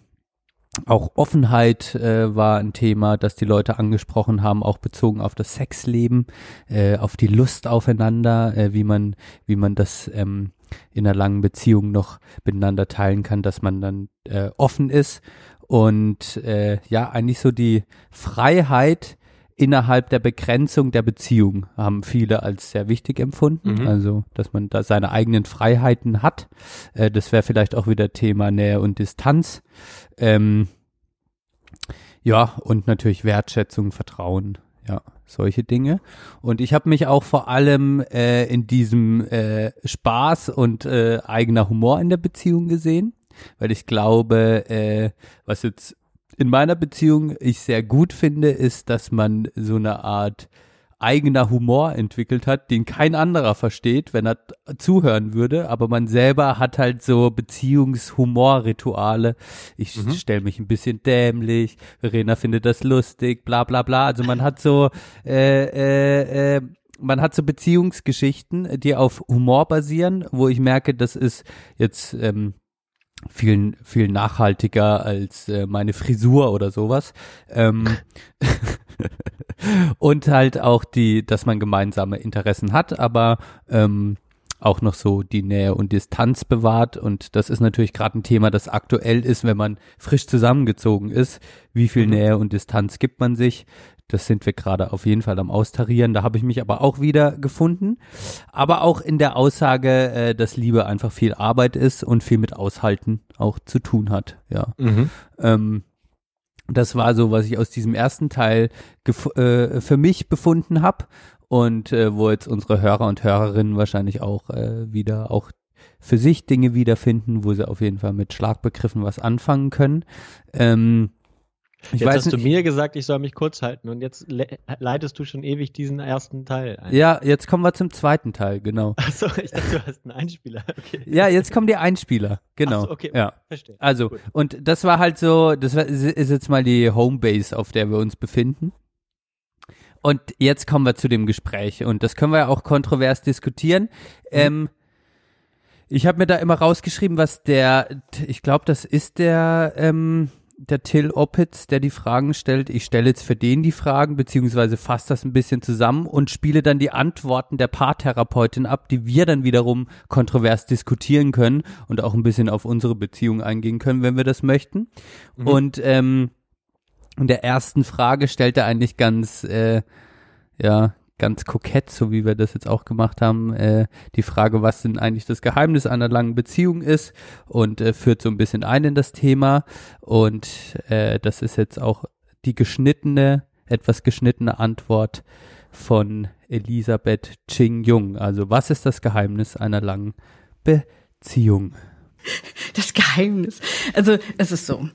auch Offenheit äh, war ein Thema, das die Leute angesprochen haben, auch bezogen auf das Sexleben, äh, auf die Lust aufeinander, äh, wie man, wie man das ähm, in einer langen Beziehung noch miteinander teilen kann, dass man dann äh, offen ist. Und äh, ja eigentlich so die Freiheit innerhalb der Begrenzung der Beziehung haben viele als sehr wichtig empfunden. Mhm. Also, dass man da seine eigenen Freiheiten hat. Äh, das wäre vielleicht auch wieder Thema Nähe und Distanz. Ähm, ja, und natürlich Wertschätzung, Vertrauen, ja, solche Dinge. Und ich habe mich auch vor allem äh, in diesem äh, Spaß und äh, eigener Humor in der Beziehung gesehen, weil ich glaube, äh, was jetzt in meiner Beziehung ich sehr gut finde, ist, dass man so eine Art eigener Humor entwickelt hat, den kein anderer versteht, wenn er zuhören würde, aber man selber hat halt so Beziehungshumorrituale. Ich mhm. stelle mich ein bisschen dämlich, Verena findet das lustig, bla bla bla. Also man hat so äh, äh, äh, man hat so Beziehungsgeschichten, die auf Humor basieren, wo ich merke, das ist jetzt ähm, viel, viel nachhaltiger als äh, meine Frisur oder sowas. Ähm, und halt auch die, dass man gemeinsame Interessen hat, aber ähm, auch noch so die Nähe und Distanz bewahrt. Und das ist natürlich gerade ein Thema, das aktuell ist, wenn man frisch zusammengezogen ist. Wie viel mhm. Nähe und Distanz gibt man sich? Das sind wir gerade auf jeden Fall am Austarieren. Da habe ich mich aber auch wieder gefunden. Aber auch in der Aussage, äh, dass Liebe einfach viel Arbeit ist und viel mit Aushalten auch zu tun hat. Ja. Mhm. Ähm, das war so, was ich aus diesem ersten Teil äh, für mich befunden habe und äh, wo jetzt unsere Hörer und Hörerinnen wahrscheinlich auch äh, wieder auch für sich Dinge wiederfinden, wo sie auf jeden Fall mit Schlagbegriffen was anfangen können. Ähm, ich jetzt hast nicht, du mir gesagt, ich soll mich kurz halten und jetzt le leitest du schon ewig diesen ersten Teil ein. Ja, jetzt kommen wir zum zweiten Teil, genau. Achso, ich dachte, du hast einen Einspieler. Okay. Ja, jetzt kommen die Einspieler, genau. So, okay, ja. verstehe. Also, Gut. und das war halt so, das war, ist jetzt mal die Homebase, auf der wir uns befinden. Und jetzt kommen wir zu dem Gespräch und das können wir ja auch kontrovers diskutieren. Mhm. Ähm, ich habe mir da immer rausgeschrieben, was der, ich glaube, das ist der, ähm, der Till Opitz, der die Fragen stellt. Ich stelle jetzt für den die Fragen, beziehungsweise fasse das ein bisschen zusammen und spiele dann die Antworten der Paartherapeutin ab, die wir dann wiederum kontrovers diskutieren können und auch ein bisschen auf unsere Beziehung eingehen können, wenn wir das möchten. Mhm. Und ähm, in der ersten Frage stellt er eigentlich ganz, äh, ja, ganz kokett, so wie wir das jetzt auch gemacht haben, äh, die Frage, was denn eigentlich das Geheimnis einer langen Beziehung ist und äh, führt so ein bisschen ein in das Thema. Und äh, das ist jetzt auch die geschnittene, etwas geschnittene Antwort von Elisabeth Ching Jung. Also was ist das Geheimnis einer langen Beziehung? Das Geheimnis. Also es ist so.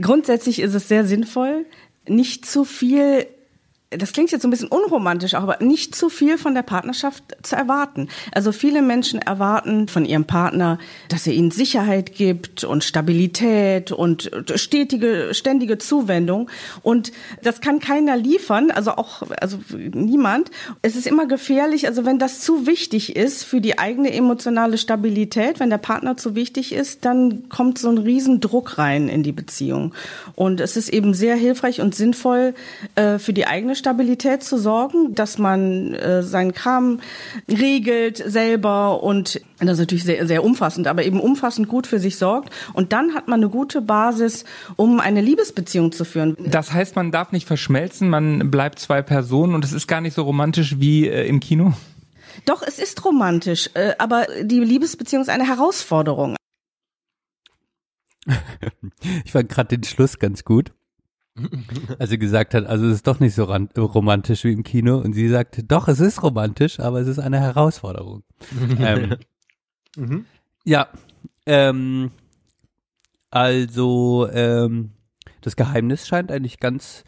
Grundsätzlich ist es sehr sinnvoll, nicht zu viel das klingt jetzt so ein bisschen unromantisch, aber nicht zu viel von der Partnerschaft zu erwarten. Also viele Menschen erwarten von ihrem Partner, dass er ihnen Sicherheit gibt und Stabilität und stetige, ständige Zuwendung. Und das kann keiner liefern, also auch, also niemand. Es ist immer gefährlich, also wenn das zu wichtig ist für die eigene emotionale Stabilität, wenn der Partner zu wichtig ist, dann kommt so ein Riesendruck rein in die Beziehung. Und es ist eben sehr hilfreich und sinnvoll äh, für die eigene Stabilität zu sorgen, dass man äh, seinen Kram regelt selber und das ist natürlich sehr, sehr umfassend, aber eben umfassend gut für sich sorgt. Und dann hat man eine gute Basis, um eine Liebesbeziehung zu führen. Das heißt, man darf nicht verschmelzen, man bleibt zwei Personen und es ist gar nicht so romantisch wie äh, im Kino? Doch, es ist romantisch, äh, aber die Liebesbeziehung ist eine Herausforderung. ich fand gerade den Schluss ganz gut. Als sie gesagt hat, also es ist doch nicht so romantisch wie im Kino. Und sie sagte, doch, es ist romantisch, aber es ist eine Herausforderung. ähm, mhm. Ja, ähm, also ähm, das Geheimnis scheint eigentlich ganz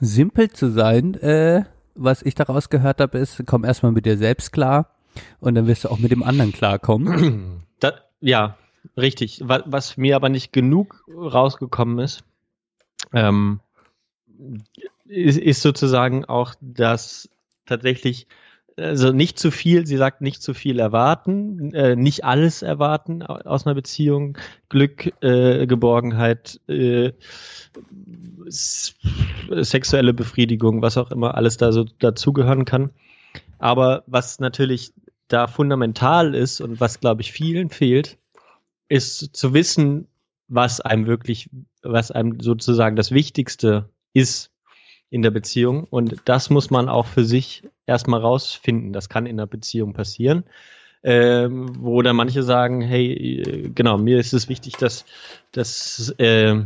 simpel zu sein. Äh, was ich daraus gehört habe, ist, komm erstmal mit dir selbst klar und dann wirst du auch mit dem anderen klarkommen. Da, ja, richtig. Was, was mir aber nicht genug rausgekommen ist, ähm, ist, ist sozusagen auch das tatsächlich also nicht zu viel, sie sagt nicht zu viel erwarten, äh, nicht alles erwarten aus einer Beziehung, Glück, äh, Geborgenheit, äh, sexuelle Befriedigung, was auch immer alles da so dazugehören kann. Aber was natürlich da fundamental ist und was, glaube ich, vielen fehlt, ist zu wissen, was einem wirklich, was einem sozusagen das Wichtigste ist in der Beziehung. Und das muss man auch für sich erstmal rausfinden. Das kann in der Beziehung passieren. Ähm, wo dann manche sagen, hey, genau, mir ist es wichtig, dass, dass, äh,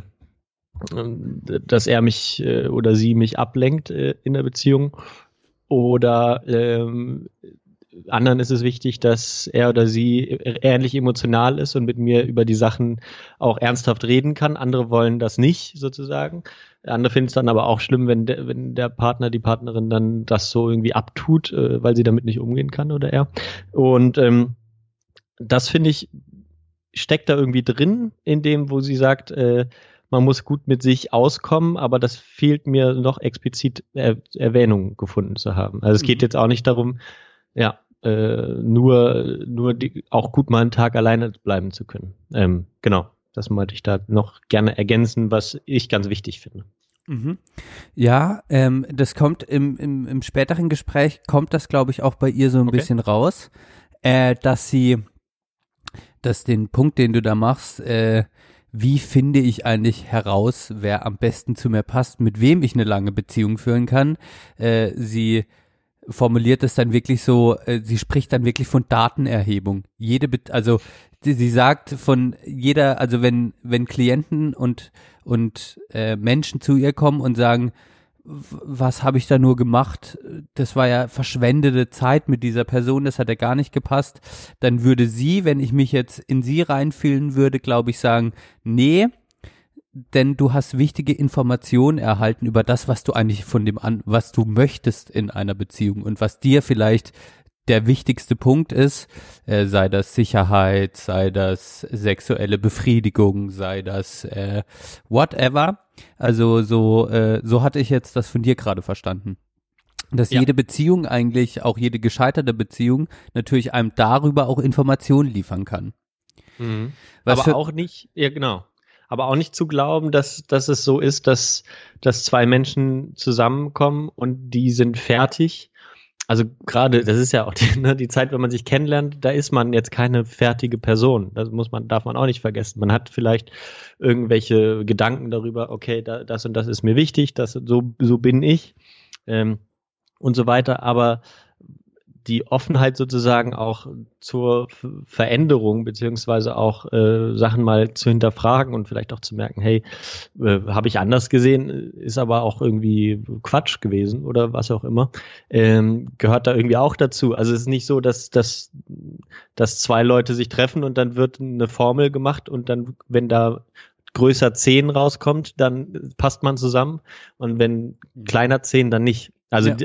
dass er mich äh, oder sie mich ablenkt äh, in der Beziehung. Oder ähm, anderen ist es wichtig, dass er oder sie ähnlich emotional ist und mit mir über die Sachen auch ernsthaft reden kann. Andere wollen das nicht, sozusagen. Andere finden es dann aber auch schlimm, wenn der, wenn der Partner, die Partnerin dann das so irgendwie abtut, äh, weil sie damit nicht umgehen kann oder er. Und ähm, das finde ich, steckt da irgendwie drin, in dem, wo sie sagt, äh, man muss gut mit sich auskommen, aber das fehlt mir noch explizit er Erwähnung gefunden zu haben. Also es geht mhm. jetzt auch nicht darum, ja, äh, nur, nur die, auch gut mal einen Tag alleine bleiben zu können. Ähm, genau, das wollte ich da noch gerne ergänzen, was ich ganz wichtig finde. Mhm. Ja, ähm, das kommt im, im, im späteren Gespräch, kommt das, glaube ich, auch bei ihr so ein okay. bisschen raus, äh, dass sie, dass den Punkt, den du da machst, äh, wie finde ich eigentlich heraus, wer am besten zu mir passt, mit wem ich eine lange Beziehung führen kann. Äh, sie formuliert es dann wirklich so, äh, sie spricht dann wirklich von Datenerhebung. Jede, also sie, sie sagt von jeder, also wenn wenn Klienten und und äh, Menschen zu ihr kommen und sagen, was habe ich da nur gemacht? Das war ja verschwendete Zeit mit dieser Person, das hat ja gar nicht gepasst. Dann würde sie, wenn ich mich jetzt in sie reinfühlen würde, glaube ich, sagen, nee, denn du hast wichtige Informationen erhalten über das, was du eigentlich von dem an, was du möchtest in einer Beziehung und was dir vielleicht der wichtigste Punkt ist, äh, sei das Sicherheit, sei das sexuelle Befriedigung, sei das äh, whatever. Also so äh, so hatte ich jetzt das von dir gerade verstanden. Dass ja. jede Beziehung eigentlich, auch jede gescheiterte Beziehung, natürlich einem darüber auch Informationen liefern kann. Mhm. Aber auch nicht, ja genau, aber auch nicht zu glauben, dass, dass es so ist, dass, dass zwei Menschen zusammenkommen und die sind fertig. Also gerade, das ist ja auch die, ne, die Zeit, wenn man sich kennenlernt, da ist man jetzt keine fertige Person. Das muss man, darf man auch nicht vergessen. Man hat vielleicht irgendwelche Gedanken darüber, okay, da, das und das ist mir wichtig, das, so, so bin ich ähm, und so weiter. Aber die Offenheit sozusagen auch zur Veränderung beziehungsweise auch äh, Sachen mal zu hinterfragen und vielleicht auch zu merken, hey, äh, habe ich anders gesehen, ist aber auch irgendwie Quatsch gewesen oder was auch immer, ähm, gehört da irgendwie auch dazu. Also es ist nicht so, dass, dass, dass zwei Leute sich treffen und dann wird eine Formel gemacht und dann, wenn da größer 10 rauskommt, dann passt man zusammen und wenn kleiner 10, dann nicht. Also ja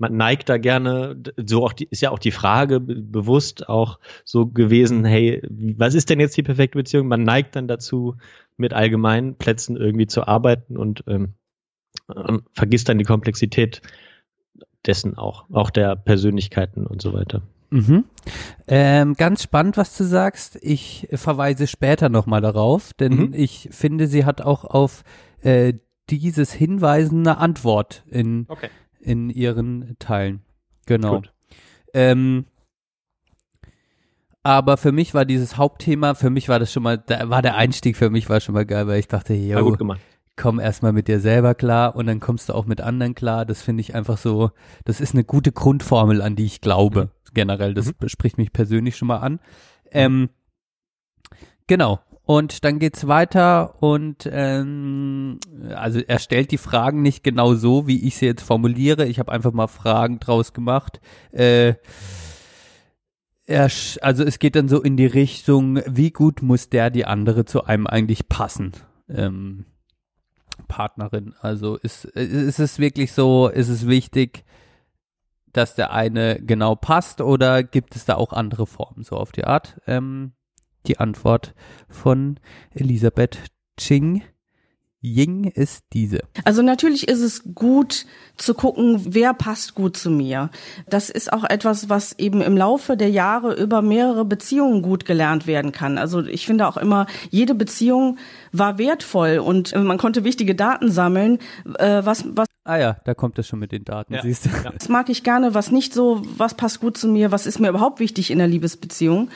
man neigt da gerne, so auch die, ist ja auch die Frage bewusst auch so gewesen, hey, was ist denn jetzt die perfekte Beziehung? Man neigt dann dazu, mit allgemeinen Plätzen irgendwie zu arbeiten und ähm, ähm, vergisst dann die Komplexität dessen auch, auch der Persönlichkeiten und so weiter. Mhm. Ähm, ganz spannend, was du sagst. Ich verweise später nochmal darauf, denn mhm. ich finde, sie hat auch auf äh, dieses Hinweisen eine Antwort in okay in ihren Teilen. Genau. Ähm, aber für mich war dieses Hauptthema, für mich war das schon mal, da war der Einstieg für mich war schon mal geil, weil ich dachte, yo, komm erstmal mit dir selber klar und dann kommst du auch mit anderen klar. Das finde ich einfach so, das ist eine gute Grundformel, an die ich glaube. Mhm. Generell, das mhm. spricht mich persönlich schon mal an. Ähm, genau. Und dann geht's weiter und ähm, also er stellt die Fragen nicht genau so, wie ich sie jetzt formuliere. Ich habe einfach mal Fragen draus gemacht. Äh, er, also es geht dann so in die Richtung, wie gut muss der die andere zu einem eigentlich passen? Ähm, Partnerin. Also ist, ist es wirklich so, ist es wichtig, dass der eine genau passt oder gibt es da auch andere Formen, so auf die Art? Ähm, die Antwort von Elisabeth Ching. Ying ist diese. Also natürlich ist es gut zu gucken, wer passt gut zu mir. Das ist auch etwas, was eben im Laufe der Jahre über mehrere Beziehungen gut gelernt werden kann. Also ich finde auch immer, jede Beziehung war wertvoll und man konnte wichtige Daten sammeln, äh, was, was Ah ja, da kommt es schon mit den Daten, ja. siehst du. Das mag ich gerne, was nicht so, was passt gut zu mir, was ist mir überhaupt wichtig in der Liebesbeziehung.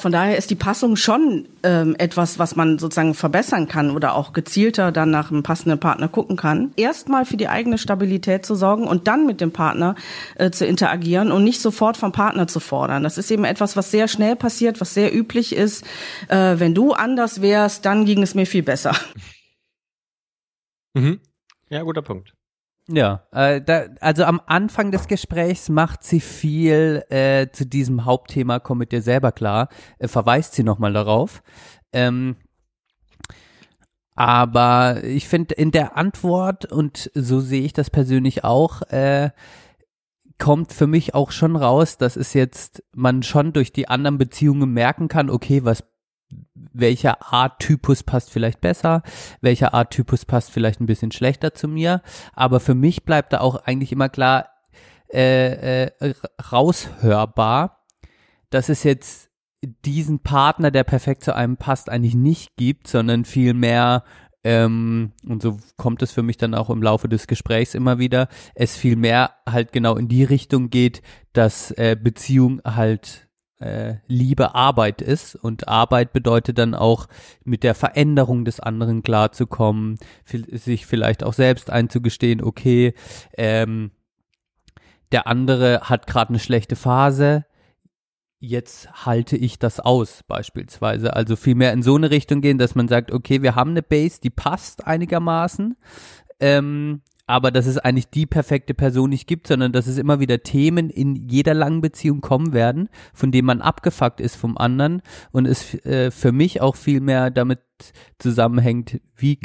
Von daher ist die Passung schon ähm, etwas, was man sozusagen verbessern kann oder auch gezielter dann nach einem passenden Partner gucken kann. Erstmal für die eigene Stabilität zu sorgen und dann mit dem Partner äh, zu interagieren und nicht sofort vom Partner zu fordern. Das ist eben etwas, was sehr schnell passiert, was sehr üblich ist. Äh, wenn du anders wärst, dann ging es mir viel besser. Mhm. Ja, guter Punkt. Ja, äh, da, also am Anfang des Gesprächs macht sie viel äh, zu diesem Hauptthema, komm mit dir selber klar, äh, verweist sie nochmal darauf. Ähm, aber ich finde in der Antwort, und so sehe ich das persönlich auch, äh, kommt für mich auch schon raus, dass es jetzt man schon durch die anderen Beziehungen merken kann, okay, was welcher Art-Typus passt vielleicht besser, welcher Art-Typus passt vielleicht ein bisschen schlechter zu mir. Aber für mich bleibt da auch eigentlich immer klar äh, äh, raushörbar, dass es jetzt diesen Partner, der perfekt zu einem passt, eigentlich nicht gibt, sondern vielmehr ähm, und so kommt es für mich dann auch im Laufe des Gesprächs immer wieder, es vielmehr halt genau in die Richtung geht, dass äh, Beziehung halt äh, Liebe Arbeit ist und Arbeit bedeutet dann auch mit der Veränderung des anderen klarzukommen, sich vielleicht auch selbst einzugestehen, okay, ähm, der andere hat gerade eine schlechte Phase, jetzt halte ich das aus beispielsweise. Also viel mehr in so eine Richtung gehen, dass man sagt, okay, wir haben eine Base, die passt einigermaßen. Ähm, aber dass es eigentlich die perfekte Person nicht gibt, sondern dass es immer wieder Themen in jeder langen Beziehung kommen werden, von denen man abgefuckt ist vom anderen und es äh, für mich auch viel mehr damit zusammenhängt, wie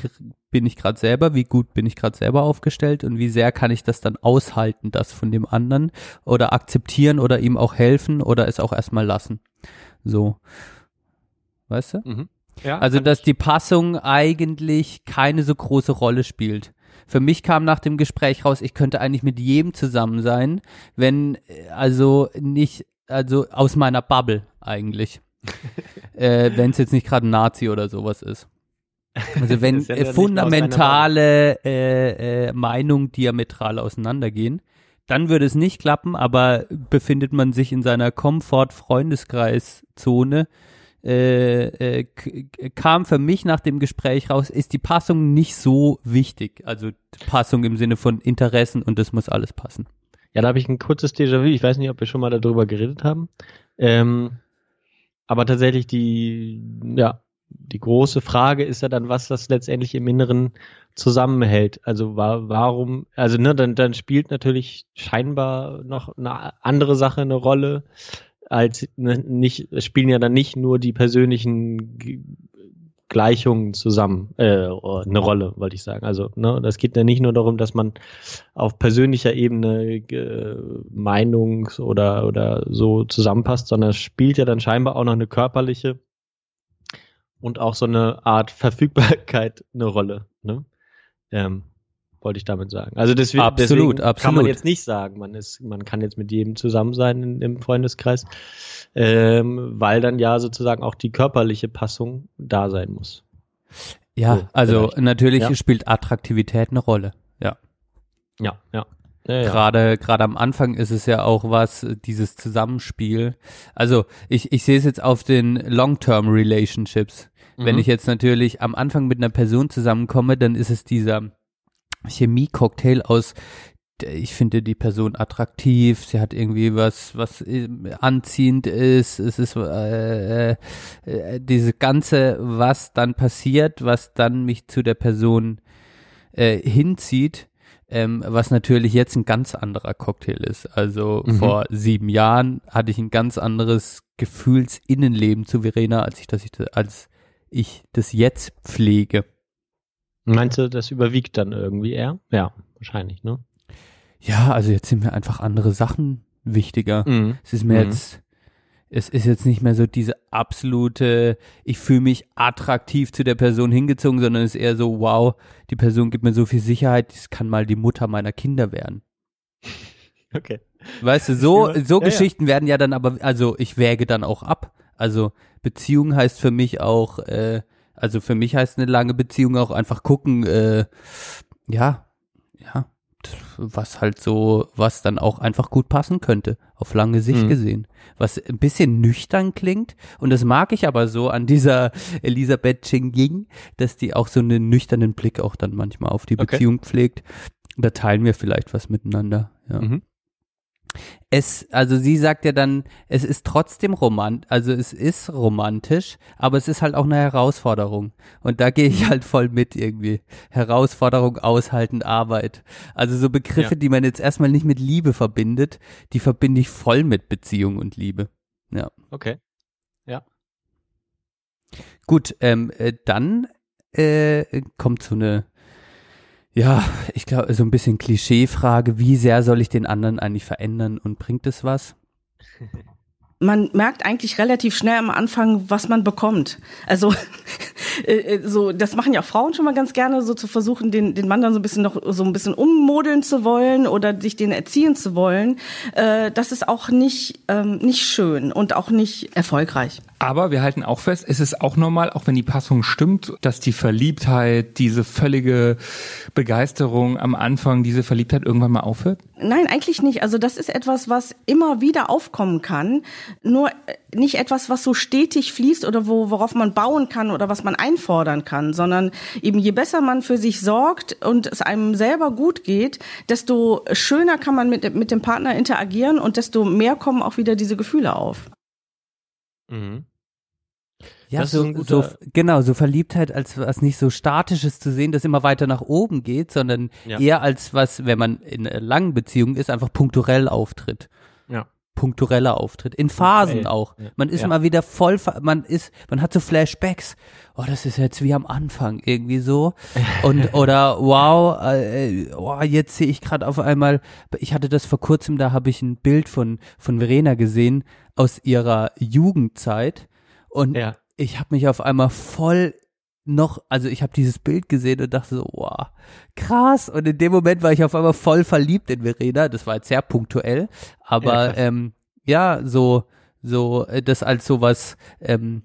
bin ich gerade selber, wie gut bin ich gerade selber aufgestellt und wie sehr kann ich das dann aushalten, das von dem anderen oder akzeptieren oder ihm auch helfen oder es auch erstmal lassen. So. Weißt du? Mhm. Ja, also, dass die Passung eigentlich keine so große Rolle spielt. Für mich kam nach dem Gespräch raus, ich könnte eigentlich mit jedem zusammen sein, wenn, äh, also nicht, also aus meiner Bubble eigentlich. äh, wenn es jetzt nicht gerade ein Nazi oder sowas ist. Also wenn ja fundamentale äh, äh, Meinungen diametral auseinandergehen, dann würde es nicht klappen, aber befindet man sich in seiner Komfort-Freundeskreiszone, äh, äh, kam für mich nach dem Gespräch raus, ist die Passung nicht so wichtig. Also Passung im Sinne von Interessen und das muss alles passen. Ja, da habe ich ein kurzes Déjà-vu. Ich weiß nicht, ob wir schon mal darüber geredet haben. Ähm, aber tatsächlich die, ja, die große Frage ist ja dann, was das letztendlich im Inneren zusammenhält. Also war, warum, also ne, dann, dann spielt natürlich scheinbar noch eine andere Sache eine Rolle, als ne, nicht, spielen ja dann nicht nur die persönlichen Gleichungen zusammen äh, eine Rolle, wollte ich sagen. Also ne, das geht ja nicht nur darum, dass man auf persönlicher Ebene äh, Meinungs- oder oder so zusammenpasst, sondern es spielt ja dann scheinbar auch noch eine körperliche und auch so eine Art Verfügbarkeit eine Rolle. Ne? Ähm, wollte ich damit sagen. Also deswegen, absolut, deswegen absolut. kann man jetzt nicht sagen, man ist, man kann jetzt mit jedem zusammen sein in, im Freundeskreis, ähm, weil dann ja sozusagen auch die körperliche Passung da sein muss. Ja, so, also vielleicht. natürlich ja. spielt Attraktivität eine Rolle. Ja. Ja, ja. Ja, ja. Gerade gerade am Anfang ist es ja auch was dieses Zusammenspiel. Also ich ich sehe es jetzt auf den Long-Term Relationships. Mhm. Wenn ich jetzt natürlich am Anfang mit einer Person zusammenkomme, dann ist es dieser Chemie-Cocktail aus ich finde die Person attraktiv, sie hat irgendwie was, was äh, anziehend ist, es ist äh, äh, diese ganze, was dann passiert, was dann mich zu der Person äh, hinzieht, ähm, was natürlich jetzt ein ganz anderer Cocktail ist. Also mhm. vor sieben Jahren hatte ich ein ganz anderes Gefühlsinnenleben zu Verena, als ich das, als ich das jetzt pflege. Meinst du, das überwiegt dann irgendwie eher? Ja, wahrscheinlich, ne? Ja, also jetzt sind mir einfach andere Sachen wichtiger. Mhm. Es ist mir mhm. jetzt, es ist jetzt nicht mehr so diese absolute, ich fühle mich attraktiv zu der Person hingezogen, sondern es ist eher so, wow, die Person gibt mir so viel Sicherheit, das kann mal die Mutter meiner Kinder werden. Okay. Weißt du, so, so ja, Geschichten ja. werden ja dann aber, also ich wäge dann auch ab. Also Beziehung heißt für mich auch, äh, also für mich heißt eine lange Beziehung auch einfach gucken, äh, ja, ja, was halt so, was dann auch einfach gut passen könnte, auf lange Sicht mhm. gesehen. Was ein bisschen nüchtern klingt und das mag ich aber so an dieser Elisabeth Ching dass die auch so einen nüchternen Blick auch dann manchmal auf die okay. Beziehung pflegt. Da teilen wir vielleicht was miteinander, ja. Mhm es, also sie sagt ja dann, es ist trotzdem romantisch, also es ist romantisch, aber es ist halt auch eine Herausforderung. Und da gehe ich halt voll mit irgendwie. Herausforderung, aushalten, Arbeit. Also so Begriffe, ja. die man jetzt erstmal nicht mit Liebe verbindet, die verbinde ich voll mit Beziehung und Liebe. Ja. Okay. Ja. Gut, ähm, äh, dann äh, kommt so eine ja, ich glaube, so ein bisschen Klischeefrage, wie sehr soll ich den anderen eigentlich verändern und bringt es was? man merkt eigentlich relativ schnell am Anfang, was man bekommt. Also äh, äh, so, das machen ja Frauen schon mal ganz gerne, so zu versuchen, den, den Mann dann so ein bisschen noch so ein bisschen ummodeln zu wollen oder sich den erziehen zu wollen. Äh, das ist auch nicht ähm, nicht schön und auch nicht erfolgreich. Aber wir halten auch fest, es ist auch normal, auch wenn die Passung stimmt, dass die Verliebtheit, diese völlige Begeisterung am Anfang, diese Verliebtheit irgendwann mal aufhört? Nein, eigentlich nicht. Also das ist etwas, was immer wieder aufkommen kann nur äh, nicht etwas, was so stetig fließt oder wo, worauf man bauen kann oder was man einfordern kann, sondern eben je besser man für sich sorgt und es einem selber gut geht, desto schöner kann man mit, mit dem Partner interagieren und desto mehr kommen auch wieder diese Gefühle auf. Mhm. Ja, so, so, genau, so Verliebtheit als was nicht so statisches zu sehen, das immer weiter nach oben geht, sondern ja. eher als was, wenn man in einer langen Beziehung ist, einfach punkturell auftritt. Ja punktureller Auftritt. In Phasen okay. auch. Man ist ja. mal wieder voll, man ist, man hat so Flashbacks. Oh, das ist jetzt wie am Anfang irgendwie so. Und oder wow, äh, oh, jetzt sehe ich gerade auf einmal. Ich hatte das vor kurzem, da habe ich ein Bild von von Verena gesehen aus ihrer Jugendzeit und ja. ich habe mich auf einmal voll noch, also ich habe dieses Bild gesehen und dachte so, wow, krass. Und in dem Moment war ich auf einmal voll verliebt in Verena. Das war jetzt sehr punktuell, aber ja, ähm, ja so, so äh, das als sowas, ähm,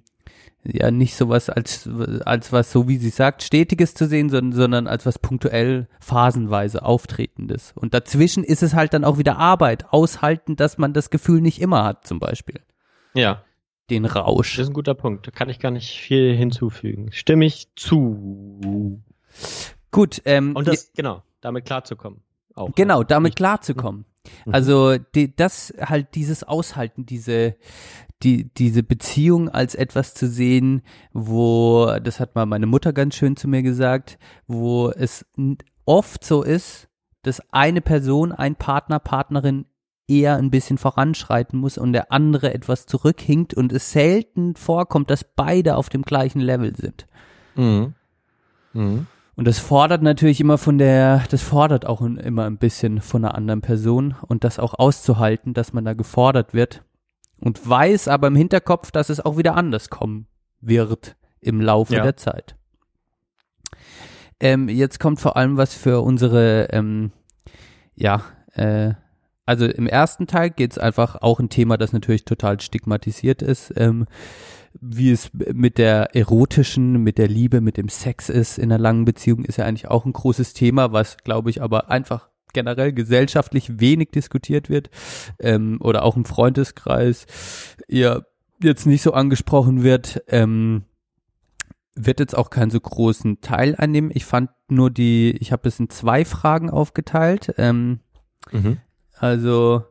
ja nicht sowas als als was so wie sie sagt stetiges zu sehen, sondern, sondern als was punktuell phasenweise auftretendes. Und dazwischen ist es halt dann auch wieder Arbeit, aushalten, dass man das Gefühl nicht immer hat, zum Beispiel. Ja, den Rausch. Das ist ein guter Punkt. Da kann ich gar nicht viel hinzufügen. Stimme ich zu. Gut. Ähm, Und das, genau, damit klarzukommen. Auch, genau, damit klarzukommen. Mhm. Also die, das halt dieses Aushalten, diese die diese Beziehung als etwas zu sehen, wo das hat mal meine Mutter ganz schön zu mir gesagt, wo es oft so ist, dass eine Person, ein Partner, Partnerin eher ein bisschen voranschreiten muss und der andere etwas zurückhinkt und es selten vorkommt, dass beide auf dem gleichen Level sind. Mhm. Mhm. Und das fordert natürlich immer von der, das fordert auch immer ein bisschen von einer anderen Person und das auch auszuhalten, dass man da gefordert wird und weiß aber im Hinterkopf, dass es auch wieder anders kommen wird im Laufe ja. der Zeit. Ähm, jetzt kommt vor allem was für unsere, ähm, ja, äh, also im ersten Teil geht es einfach auch ein Thema, das natürlich total stigmatisiert ist. Ähm, wie es mit der erotischen, mit der Liebe, mit dem Sex ist in einer langen Beziehung, ist ja eigentlich auch ein großes Thema, was, glaube ich, aber einfach generell gesellschaftlich wenig diskutiert wird ähm, oder auch im Freundeskreis eher jetzt nicht so angesprochen wird, ähm, wird jetzt auch keinen so großen Teil einnehmen. Ich fand nur die, ich habe es in zwei Fragen aufgeteilt. Ähm, mhm. Also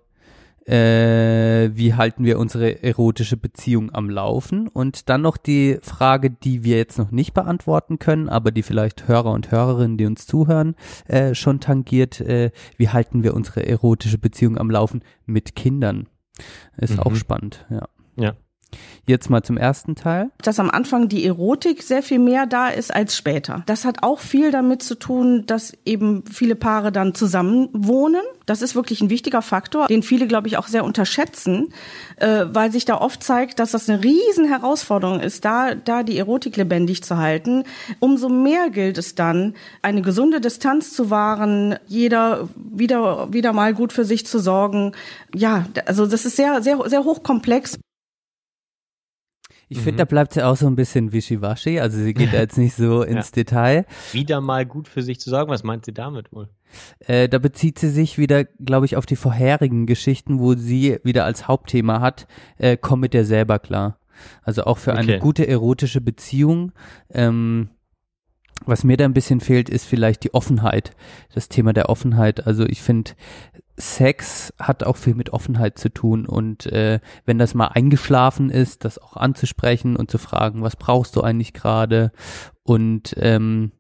äh, wie halten wir unsere erotische Beziehung am Laufen? Und dann noch die Frage, die wir jetzt noch nicht beantworten können, aber die vielleicht Hörer und Hörerinnen, die uns zuhören, äh, schon tangiert, äh, wie halten wir unsere erotische Beziehung am Laufen mit Kindern? Ist mhm. auch spannend, ja. Ja. Jetzt mal zum ersten Teil. Dass am Anfang die Erotik sehr viel mehr da ist als später. Das hat auch viel damit zu tun, dass eben viele Paare dann zusammen wohnen. Das ist wirklich ein wichtiger Faktor, den viele, glaube ich, auch sehr unterschätzen, äh, weil sich da oft zeigt, dass das eine riesen Herausforderung ist, da, da die Erotik lebendig zu halten. Umso mehr gilt es dann, eine gesunde Distanz zu wahren, jeder wieder, wieder mal gut für sich zu sorgen. Ja, also das ist sehr, sehr, sehr hochkomplex. Ich mhm. finde, da bleibt sie auch so ein bisschen wischiwaschi. Also sie geht da jetzt nicht so ins ja. Detail. Wieder mal gut für sich zu sagen. Was meint sie damit wohl? Äh, da bezieht sie sich wieder, glaube ich, auf die vorherigen Geschichten, wo sie wieder als Hauptthema hat, äh, komm mit dir selber klar. Also auch für okay. eine gute erotische Beziehung. Ähm, was mir da ein bisschen fehlt, ist vielleicht die Offenheit. Das Thema der Offenheit. Also ich finde, Sex hat auch viel mit Offenheit zu tun und äh, wenn das mal eingeschlafen ist, das auch anzusprechen und zu fragen, was brauchst du eigentlich gerade und ähm,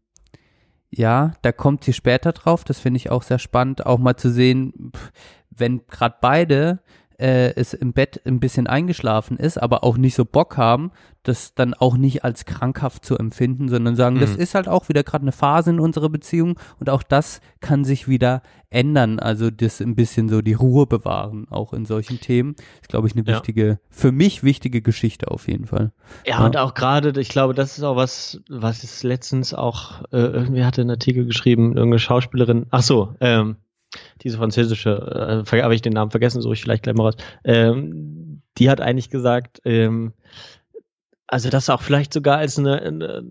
ja, da kommt sie später drauf, das finde ich auch sehr spannend, auch mal zu sehen, wenn gerade beide äh, es im Bett ein bisschen eingeschlafen ist, aber auch nicht so Bock haben, das dann auch nicht als krankhaft zu empfinden, sondern sagen, mhm. das ist halt auch wieder gerade eine Phase in unserer Beziehung und auch das kann sich wieder ändern. Also das ein bisschen so die Ruhe bewahren, auch in solchen Themen. Ist, glaube ich, eine wichtige, ja. für mich wichtige Geschichte auf jeden Fall. Ja, ja. und auch gerade, ich glaube, das ist auch was, was es letztens auch, äh, irgendwie hatte einen Artikel geschrieben, irgendeine Schauspielerin, ach so, ähm, diese französische, äh, habe ich den Namen vergessen, suche ich vielleicht gleich mal raus. Ähm, die hat eigentlich gesagt, ähm, also das auch vielleicht sogar als eine,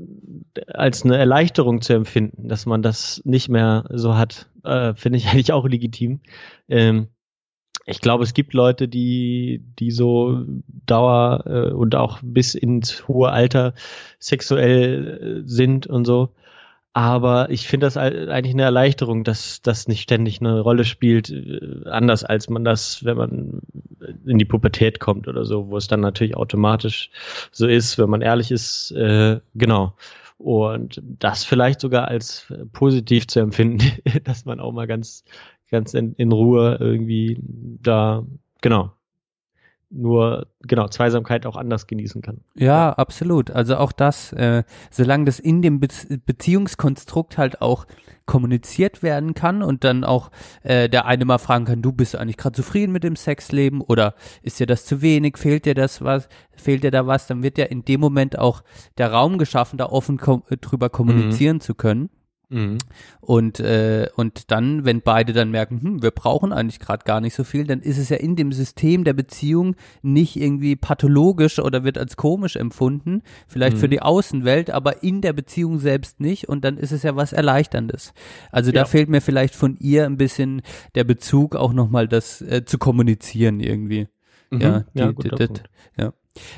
als eine Erleichterung zu empfinden, dass man das nicht mehr so hat, äh, finde ich eigentlich auch legitim. Ähm, ich glaube, es gibt Leute, die, die so Dauer äh, und auch bis ins hohe Alter sexuell äh, sind und so. Aber ich finde das eigentlich eine Erleichterung, dass das nicht ständig eine Rolle spielt, äh, anders als man das, wenn man in die Pubertät kommt oder so, wo es dann natürlich automatisch so ist, wenn man ehrlich ist, äh, genau. Und das vielleicht sogar als positiv zu empfinden, dass man auch mal ganz, ganz in, in Ruhe irgendwie da, genau, nur genau Zweisamkeit auch anders genießen kann. Ja, absolut. Also auch das, äh, solange das in dem Be Beziehungskonstrukt halt auch kommuniziert werden kann und dann auch äh, der eine mal fragen kann, du bist eigentlich gerade zufrieden mit dem Sexleben oder ist dir das zu wenig, fehlt dir das was, fehlt dir da was, dann wird ja in dem Moment auch der Raum geschaffen, da offen kom drüber kommunizieren mhm. zu können. Mhm. Und, äh, und dann, wenn beide dann merken, hm, wir brauchen eigentlich gerade gar nicht so viel, dann ist es ja in dem System der Beziehung nicht irgendwie pathologisch oder wird als komisch empfunden, vielleicht mhm. für die Außenwelt, aber in der Beziehung selbst nicht und dann ist es ja was Erleichterndes. Also ja. da fehlt mir vielleicht von ihr ein bisschen der Bezug auch nochmal das äh, zu kommunizieren irgendwie. Mhm. Ja, die, ja, die, die, ja.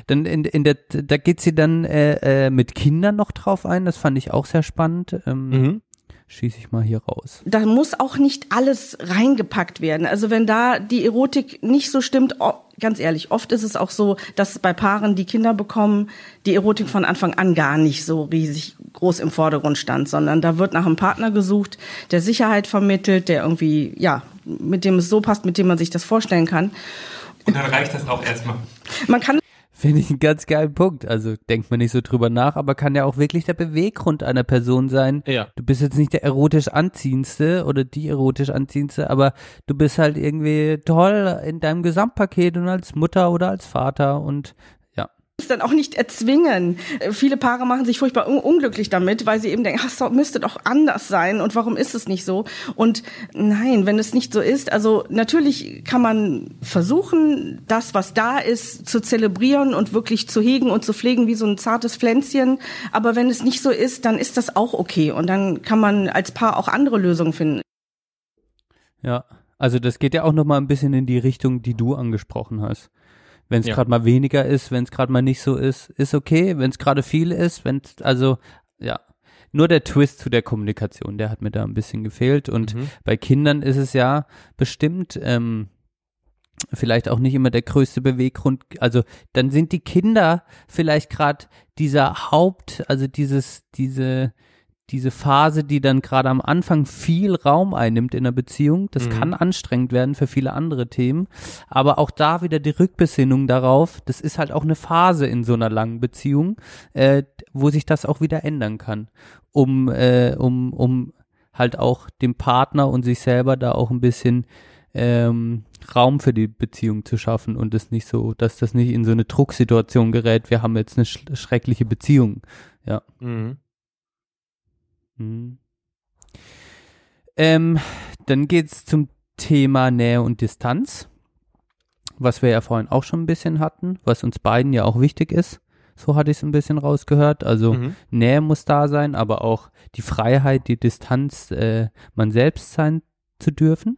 Dann in, in der, da geht sie dann äh, äh, mit Kindern noch drauf ein, das fand ich auch sehr spannend. Ähm, mhm. schieße ich mal hier raus. Da muss auch nicht alles reingepackt werden. Also wenn da die Erotik nicht so stimmt, ganz ehrlich, oft ist es auch so, dass bei Paaren, die Kinder bekommen, die Erotik von Anfang an gar nicht so riesig groß im Vordergrund stand, sondern da wird nach einem Partner gesucht, der Sicherheit vermittelt, der irgendwie, ja, mit dem es so passt, mit dem man sich das vorstellen kann. Und dann reicht das auch erstmal. Man kann Finde ich einen ganz geilen Punkt. Also denkt man nicht so drüber nach, aber kann ja auch wirklich der Beweggrund einer Person sein. Ja. Du bist jetzt nicht der erotisch Anziehendste oder die erotisch Anziehendste, aber du bist halt irgendwie toll in deinem Gesamtpaket und als Mutter oder als Vater und dann auch nicht erzwingen. Viele Paare machen sich furchtbar un unglücklich damit, weil sie eben denken, ach, das müsste doch anders sein und warum ist es nicht so? Und nein, wenn es nicht so ist, also natürlich kann man versuchen, das, was da ist, zu zelebrieren und wirklich zu hegen und zu pflegen wie so ein zartes Pflänzchen. Aber wenn es nicht so ist, dann ist das auch okay und dann kann man als Paar auch andere Lösungen finden. Ja, also das geht ja auch noch mal ein bisschen in die Richtung, die du angesprochen hast. Wenn es ja. gerade mal weniger ist, wenn es gerade mal nicht so ist, ist okay. Wenn es gerade viel ist, wenn also ja, nur der Twist zu der Kommunikation, der hat mir da ein bisschen gefehlt. Und mhm. bei Kindern ist es ja bestimmt ähm, vielleicht auch nicht immer der größte Beweggrund. Also dann sind die Kinder vielleicht gerade dieser Haupt, also dieses, diese diese Phase, die dann gerade am Anfang viel Raum einnimmt in der Beziehung. Das mhm. kann anstrengend werden für viele andere Themen. Aber auch da wieder die Rückbesinnung darauf, das ist halt auch eine Phase in so einer langen Beziehung, äh, wo sich das auch wieder ändern kann. Um, äh, um, um halt auch dem Partner und sich selber da auch ein bisschen ähm, Raum für die Beziehung zu schaffen und es nicht so, dass das nicht in so eine Drucksituation gerät, wir haben jetzt eine sch schreckliche Beziehung. Ja. Mhm. Mhm. Ähm, dann geht's zum Thema Nähe und Distanz, was wir ja vorhin auch schon ein bisschen hatten, was uns beiden ja auch wichtig ist. So hatte ich es ein bisschen rausgehört. Also mhm. Nähe muss da sein, aber auch die Freiheit, die Distanz, äh, man selbst sein zu dürfen.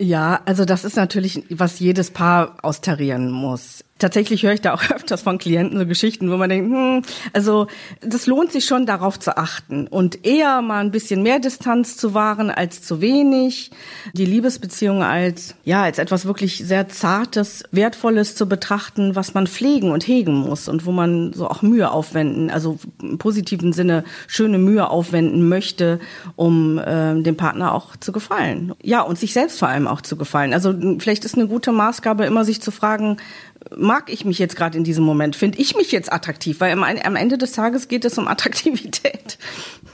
Ja, also das ist natürlich, was jedes Paar austarieren muss tatsächlich höre ich da auch öfters von Klienten so Geschichten, wo man denkt, hm, also das lohnt sich schon darauf zu achten und eher mal ein bisschen mehr Distanz zu wahren als zu wenig, die Liebesbeziehung als ja als etwas wirklich sehr zartes, wertvolles zu betrachten, was man pflegen und hegen muss und wo man so auch Mühe aufwenden, also im positiven Sinne schöne Mühe aufwenden möchte, um äh, dem Partner auch zu gefallen. Ja und sich selbst vor allem auch zu gefallen. Also vielleicht ist eine gute Maßgabe immer sich zu fragen, mag ich mich jetzt gerade in diesem Moment? Finde ich mich jetzt attraktiv? Weil am, am Ende des Tages geht es um Attraktivität.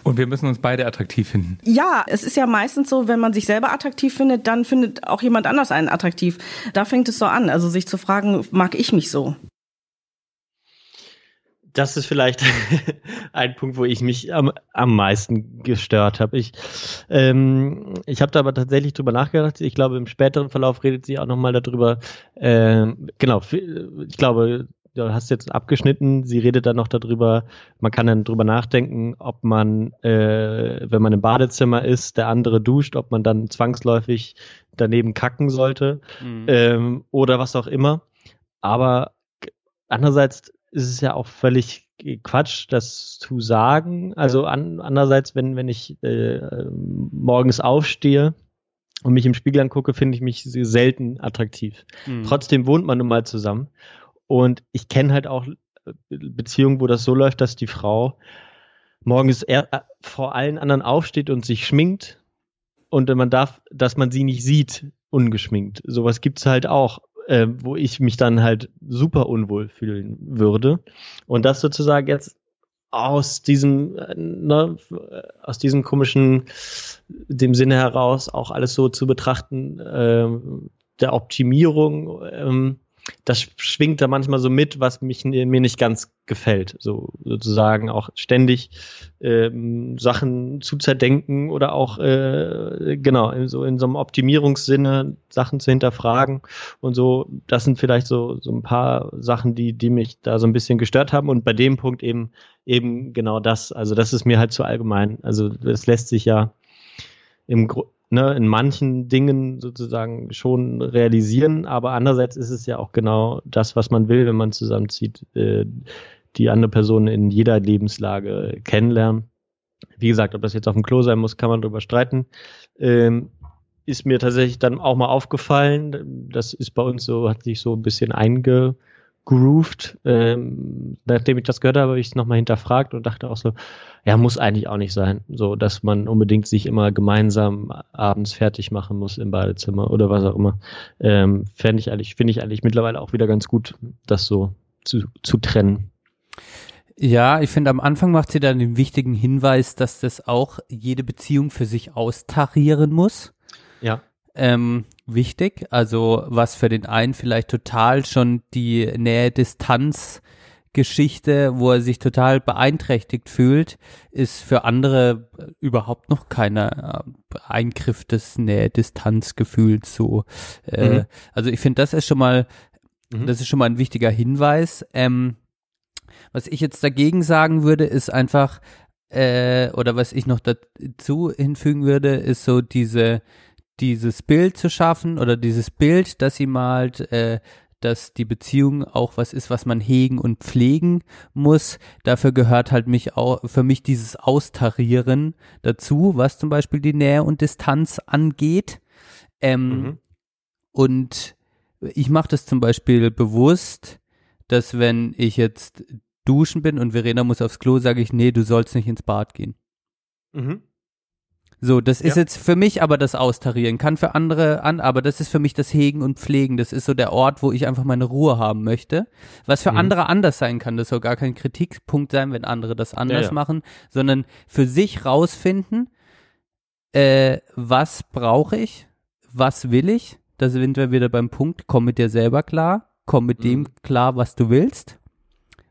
Und wir müssen uns beide attraktiv finden. Ja, es ist ja meistens so, wenn man sich selber attraktiv findet, dann findet auch jemand anders einen attraktiv. Da fängt es so an, also sich zu fragen, mag ich mich so? Das ist vielleicht ein Punkt, wo ich mich am, am meisten gestört habe. Ich, ähm, ich habe da aber tatsächlich drüber nachgedacht. Ich glaube, im späteren Verlauf redet sie auch nochmal darüber. Äh, genau, ich glaube, du hast jetzt abgeschnitten. Sie redet dann noch darüber, man kann dann drüber nachdenken, ob man, äh, wenn man im Badezimmer ist, der andere duscht, ob man dann zwangsläufig daneben kacken sollte mhm. ähm, oder was auch immer. Aber andererseits ist es ja auch völlig Quatsch, das zu sagen. Also an, andererseits, wenn, wenn ich äh, morgens aufstehe und mich im Spiegel angucke, finde ich mich selten attraktiv. Mhm. Trotzdem wohnt man nun mal zusammen. Und ich kenne halt auch äh, Beziehungen, wo das so läuft, dass die Frau morgens äh, vor allen anderen aufsteht und sich schminkt und man darf, dass man sie nicht sieht, ungeschminkt. Sowas gibt's halt auch äh, wo ich mich dann halt super unwohl fühlen würde. Und das sozusagen jetzt aus diesem, äh, ne, aus diesem komischen, dem Sinne heraus auch alles so zu betrachten, äh, der Optimierung, ähm, das schwingt da manchmal so mit, was mich mir nicht ganz gefällt. So sozusagen auch ständig ähm, Sachen zu zerdenken oder auch äh, genau so in so einem Optimierungssinne Sachen zu hinterfragen und so. Das sind vielleicht so so ein paar Sachen, die die mich da so ein bisschen gestört haben und bei dem Punkt eben eben genau das. Also das ist mir halt zu allgemein. Also das lässt sich ja im Grunde ne, in manchen Dingen sozusagen schon realisieren, aber andererseits ist es ja auch genau das, was man will, wenn man zusammenzieht, äh, die andere Person in jeder Lebenslage kennenlernen. Wie gesagt, ob das jetzt auf dem Klo sein muss, kann man drüber streiten. Ähm, ist mir tatsächlich dann auch mal aufgefallen. Das ist bei uns so, hat sich so ein bisschen eingegroovt. Ähm, nachdem ich das gehört habe, habe ich es nochmal hinterfragt und dachte auch so, ja, muss eigentlich auch nicht sein, so dass man unbedingt sich immer gemeinsam abends fertig machen muss im Badezimmer oder was auch immer. Ähm, Fände ich eigentlich, finde ich eigentlich mittlerweile auch wieder ganz gut, das so zu, zu trennen. Ja, ich finde, am Anfang macht sie dann den wichtigen Hinweis, dass das auch jede Beziehung für sich austarieren muss. Ja. Ähm, wichtig. Also was für den einen vielleicht total schon die Nähe-Distanz Geschichte, wo er sich total beeinträchtigt fühlt, ist für andere überhaupt noch keine äh, Eingriff des Nähe-Distanz-Gefühls so. Äh, mhm. Also ich finde, das ist schon mal, mhm. das ist schon mal ein wichtiger Hinweis. Ähm, was ich jetzt dagegen sagen würde, ist einfach, äh, oder was ich noch dazu hinfügen würde, ist so diese dieses Bild zu schaffen oder dieses Bild, das sie malt, äh, dass die Beziehung auch was ist, was man hegen und pflegen muss. Dafür gehört halt mich auch, für mich dieses Austarieren dazu, was zum Beispiel die Nähe und Distanz angeht. Ähm, mhm. Und ich mache das zum Beispiel bewusst, dass wenn ich jetzt duschen bin und Verena muss aufs Klo, sage ich, nee, du sollst nicht ins Bad gehen. Mhm. So, das ist ja. jetzt für mich aber das Austarieren, kann für andere an, aber das ist für mich das Hegen und Pflegen. Das ist so der Ort, wo ich einfach meine Ruhe haben möchte. Was für mhm. andere anders sein kann, das soll gar kein Kritikpunkt sein, wenn andere das anders ja, ja. machen, sondern für sich rausfinden, äh, was brauche ich, was will ich. Da sind wir wieder beim Punkt, komm mit dir selber klar, komm mit mhm. dem klar, was du willst.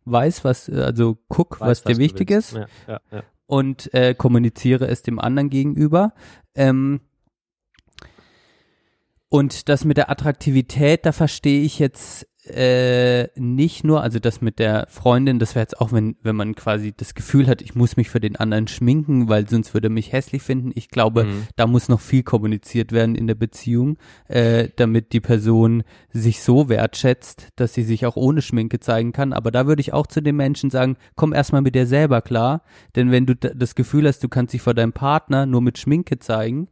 Weiß, was, also guck, Weiß, was dir was wichtig ist. Ja, ja, ja und äh, kommuniziere es dem anderen gegenüber. Ähm, und das mit der Attraktivität, da verstehe ich jetzt äh, nicht nur, also das mit der Freundin, das wäre jetzt auch, wenn, wenn man quasi das Gefühl hat, ich muss mich für den anderen schminken, weil sonst würde er mich hässlich finden. Ich glaube, mhm. da muss noch viel kommuniziert werden in der Beziehung, äh, damit die Person sich so wertschätzt, dass sie sich auch ohne Schminke zeigen kann. Aber da würde ich auch zu den Menschen sagen, komm erstmal mit dir selber klar. Denn wenn du das Gefühl hast, du kannst dich vor deinem Partner nur mit Schminke zeigen,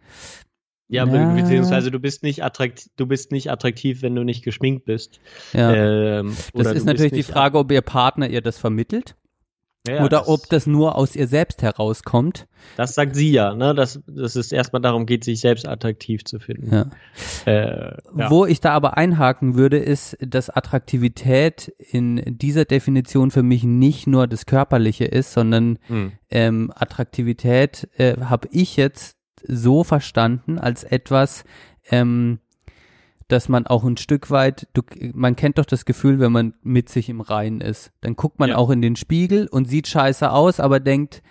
ja, ja, beziehungsweise du bist nicht attraktiv, du bist nicht attraktiv, wenn du nicht geschminkt bist. Ja. Ähm, das ist natürlich die Frage, ob ihr Partner ihr das vermittelt. Ja, oder ob das nur aus ihr selbst herauskommt. Das sagt sie ja, ne? dass, dass es erstmal darum geht, sich selbst attraktiv zu finden. Ja. Äh, ja. Wo ich da aber einhaken würde, ist, dass Attraktivität in dieser Definition für mich nicht nur das Körperliche ist, sondern hm. ähm, Attraktivität äh, habe ich jetzt so verstanden als etwas, ähm, dass man auch ein Stück weit, du, man kennt doch das Gefühl, wenn man mit sich im Reinen ist. Dann guckt man ja. auch in den Spiegel und sieht scheiße aus, aber denkt,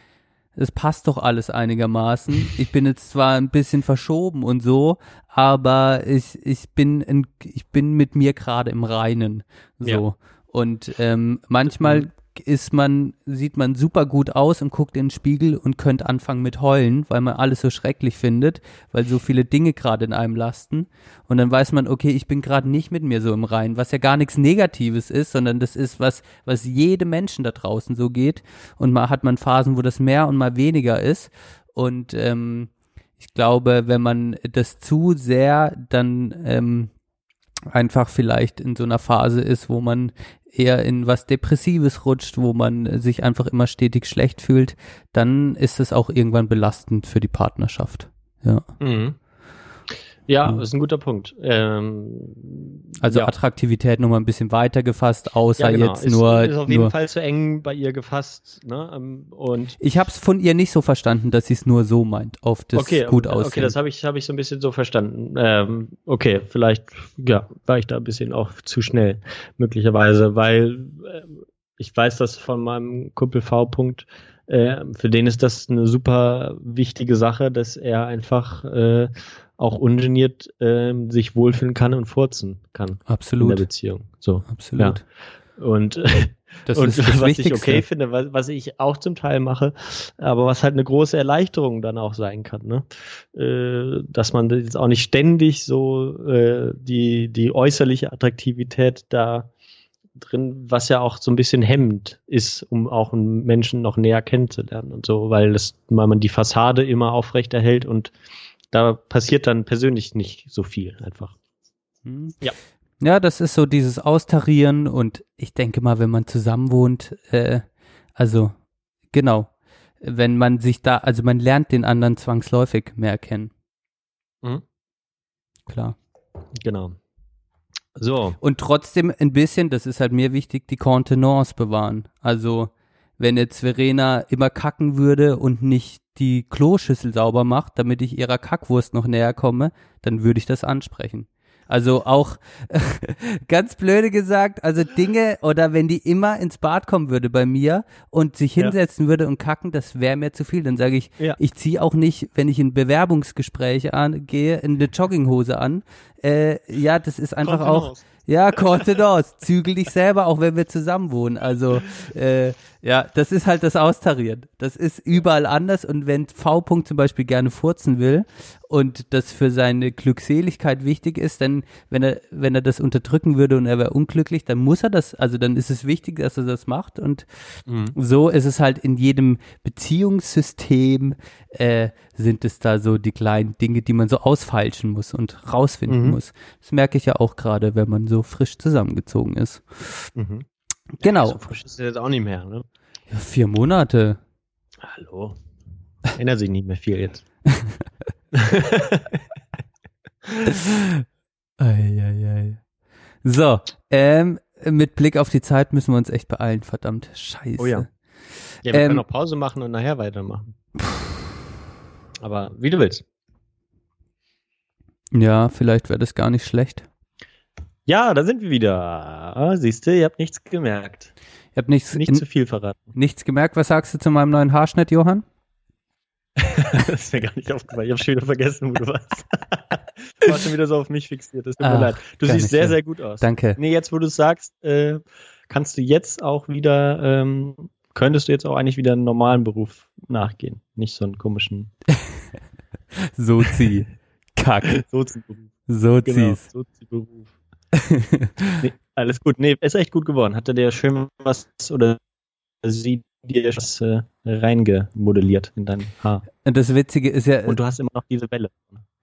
es passt doch alles einigermaßen. Ich bin jetzt zwar ein bisschen verschoben und so, aber ich, ich bin in, ich bin mit mir gerade im Reinen. So. Ja. Und ähm, manchmal ist man, sieht man super gut aus und guckt in den Spiegel und könnte anfangen mit heulen, weil man alles so schrecklich findet, weil so viele Dinge gerade in einem lasten. Und dann weiß man, okay, ich bin gerade nicht mit mir so im Reinen, was ja gar nichts Negatives ist, sondern das ist was, was jedem Menschen da draußen so geht. Und mal hat man Phasen, wo das mehr und mal weniger ist. Und ähm, ich glaube, wenn man das zu sehr dann ähm, einfach vielleicht in so einer Phase ist, wo man eher in was Depressives rutscht, wo man sich einfach immer stetig schlecht fühlt, dann ist es auch irgendwann belastend für die Partnerschaft. Ja. Mhm. Ja, das ist ein guter Punkt. Ähm, also ja. Attraktivität nochmal ein bisschen weiter gefasst, außer ja, genau. jetzt ist, nur. Ist auf jeden Fall zu eng bei ihr gefasst. Ne? Ähm, und ich habe es von ihr nicht so verstanden, dass sie es nur so meint, auf das okay, gut aussehen. Okay, das habe ich, hab ich so ein bisschen so verstanden. Ähm, okay, vielleicht ja, war ich da ein bisschen auch zu schnell, möglicherweise, weil äh, ich weiß das von meinem Kumpel V. -Punkt, äh, für den ist das eine super wichtige Sache, dass er einfach äh, auch ungeniert äh, sich wohlfühlen kann und furzen kann. Absolut. In der Beziehung. So. Absolut. Ja. Und, das und ist das was Wichtigste. ich okay finde, was, was ich auch zum Teil mache, aber was halt eine große Erleichterung dann auch sein kann, ne? Äh, dass man jetzt auch nicht ständig so äh, die, die äußerliche Attraktivität da drin, was ja auch so ein bisschen hemmend ist, um auch einen Menschen noch näher kennenzulernen und so, weil das, weil man die Fassade immer aufrechterhält und da passiert dann persönlich nicht so viel einfach. Hm. Ja. Ja, das ist so dieses Austarieren und ich denke mal, wenn man zusammen wohnt, äh, also genau, wenn man sich da, also man lernt den anderen zwangsläufig mehr kennen. Mhm. Klar. Genau. So. Und trotzdem ein bisschen, das ist halt mir wichtig, die Contenance bewahren. Also, wenn jetzt Verena immer kacken würde und nicht die Kloschüssel sauber macht, damit ich ihrer Kackwurst noch näher komme, dann würde ich das ansprechen. Also auch ganz blöde gesagt, also Dinge oder wenn die immer ins Bad kommen würde bei mir und sich hinsetzen ja. würde und kacken, das wäre mir zu viel. Dann sage ich, ja. ich ziehe auch nicht, wenn ich in Bewerbungsgespräche angehe, in eine Jogginghose an. Äh, ja, das ist einfach Kommt auch. Ja, Contenance. Zügel dich selber, auch wenn wir zusammen wohnen. Also, äh, ja, das ist halt das Austarieren. Das ist überall anders. Und wenn V. -Punkt zum Beispiel gerne furzen will und das für seine Glückseligkeit wichtig ist, dann, wenn er, wenn er das unterdrücken würde und er wäre unglücklich, dann muss er das, also dann ist es wichtig, dass er das macht. Und mhm. so ist es halt in jedem Beziehungssystem, äh, sind es da so die kleinen Dinge, die man so ausfeilschen muss und rausfinden mhm. muss. Das merke ich ja auch gerade, wenn man so frisch zusammengezogen ist. Mhm. Genau. Ja, so frisch ist er jetzt auch nicht mehr, ne? Ja, vier Monate. Hallo. Erinnert sich nicht mehr viel jetzt. Eieiei. So, ähm, mit Blick auf die Zeit müssen wir uns echt beeilen, verdammt. Scheiße. Oh ja. Ja, wir ähm, können noch Pause machen und nachher weitermachen. Aber wie du willst. Ja, vielleicht wäre das gar nicht schlecht. Ja, da sind wir wieder. Ah, siehst du, ihr habt nichts gemerkt. Ihr habt nichts, nicht zu viel verraten. Nichts gemerkt. Was sagst du zu meinem neuen Haarschnitt, Johann? das ist mir gar nicht aufgefallen. Ich habe schon wieder vergessen, wo du warst. du warst schon wieder so auf mich fixiert. Das tut mir leid. Du siehst sehr, sehr gut aus. Danke. Nee, jetzt, wo du es sagst, äh, kannst du jetzt auch wieder, ähm, könntest du jetzt auch eigentlich wieder einen normalen Beruf nachgehen. Nicht so einen komischen. Sozi. Kack. Sozi-Beruf. Sozis. Genau, Sozi-Beruf. nee, alles gut. Nee, ist echt gut geworden. Hatte der schön was oder sie dir was äh, reingemodelliert in dein Haar. Und das Witzige ist ja. Und du hast immer noch diese Welle.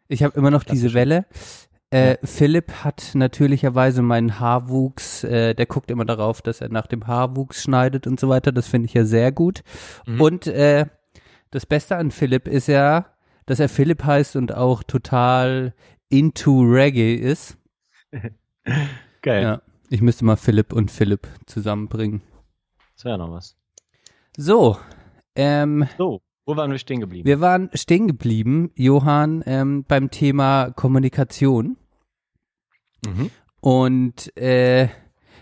Ich habe immer noch diese Welle. Äh, ja. Philipp hat natürlicherweise meinen Haarwuchs, äh, der guckt immer darauf, dass er nach dem Haarwuchs schneidet und so weiter. Das finde ich ja sehr gut. Mhm. Und äh, das Beste an Philipp ist ja, dass er Philipp heißt und auch total into Reggae ist. Geil. Ja, ich müsste mal Philipp und Philipp zusammenbringen. Das wäre noch was. So, ähm, so, wo waren wir stehen geblieben? Wir waren stehen geblieben, Johann, ähm, beim Thema Kommunikation. Mhm. Und äh,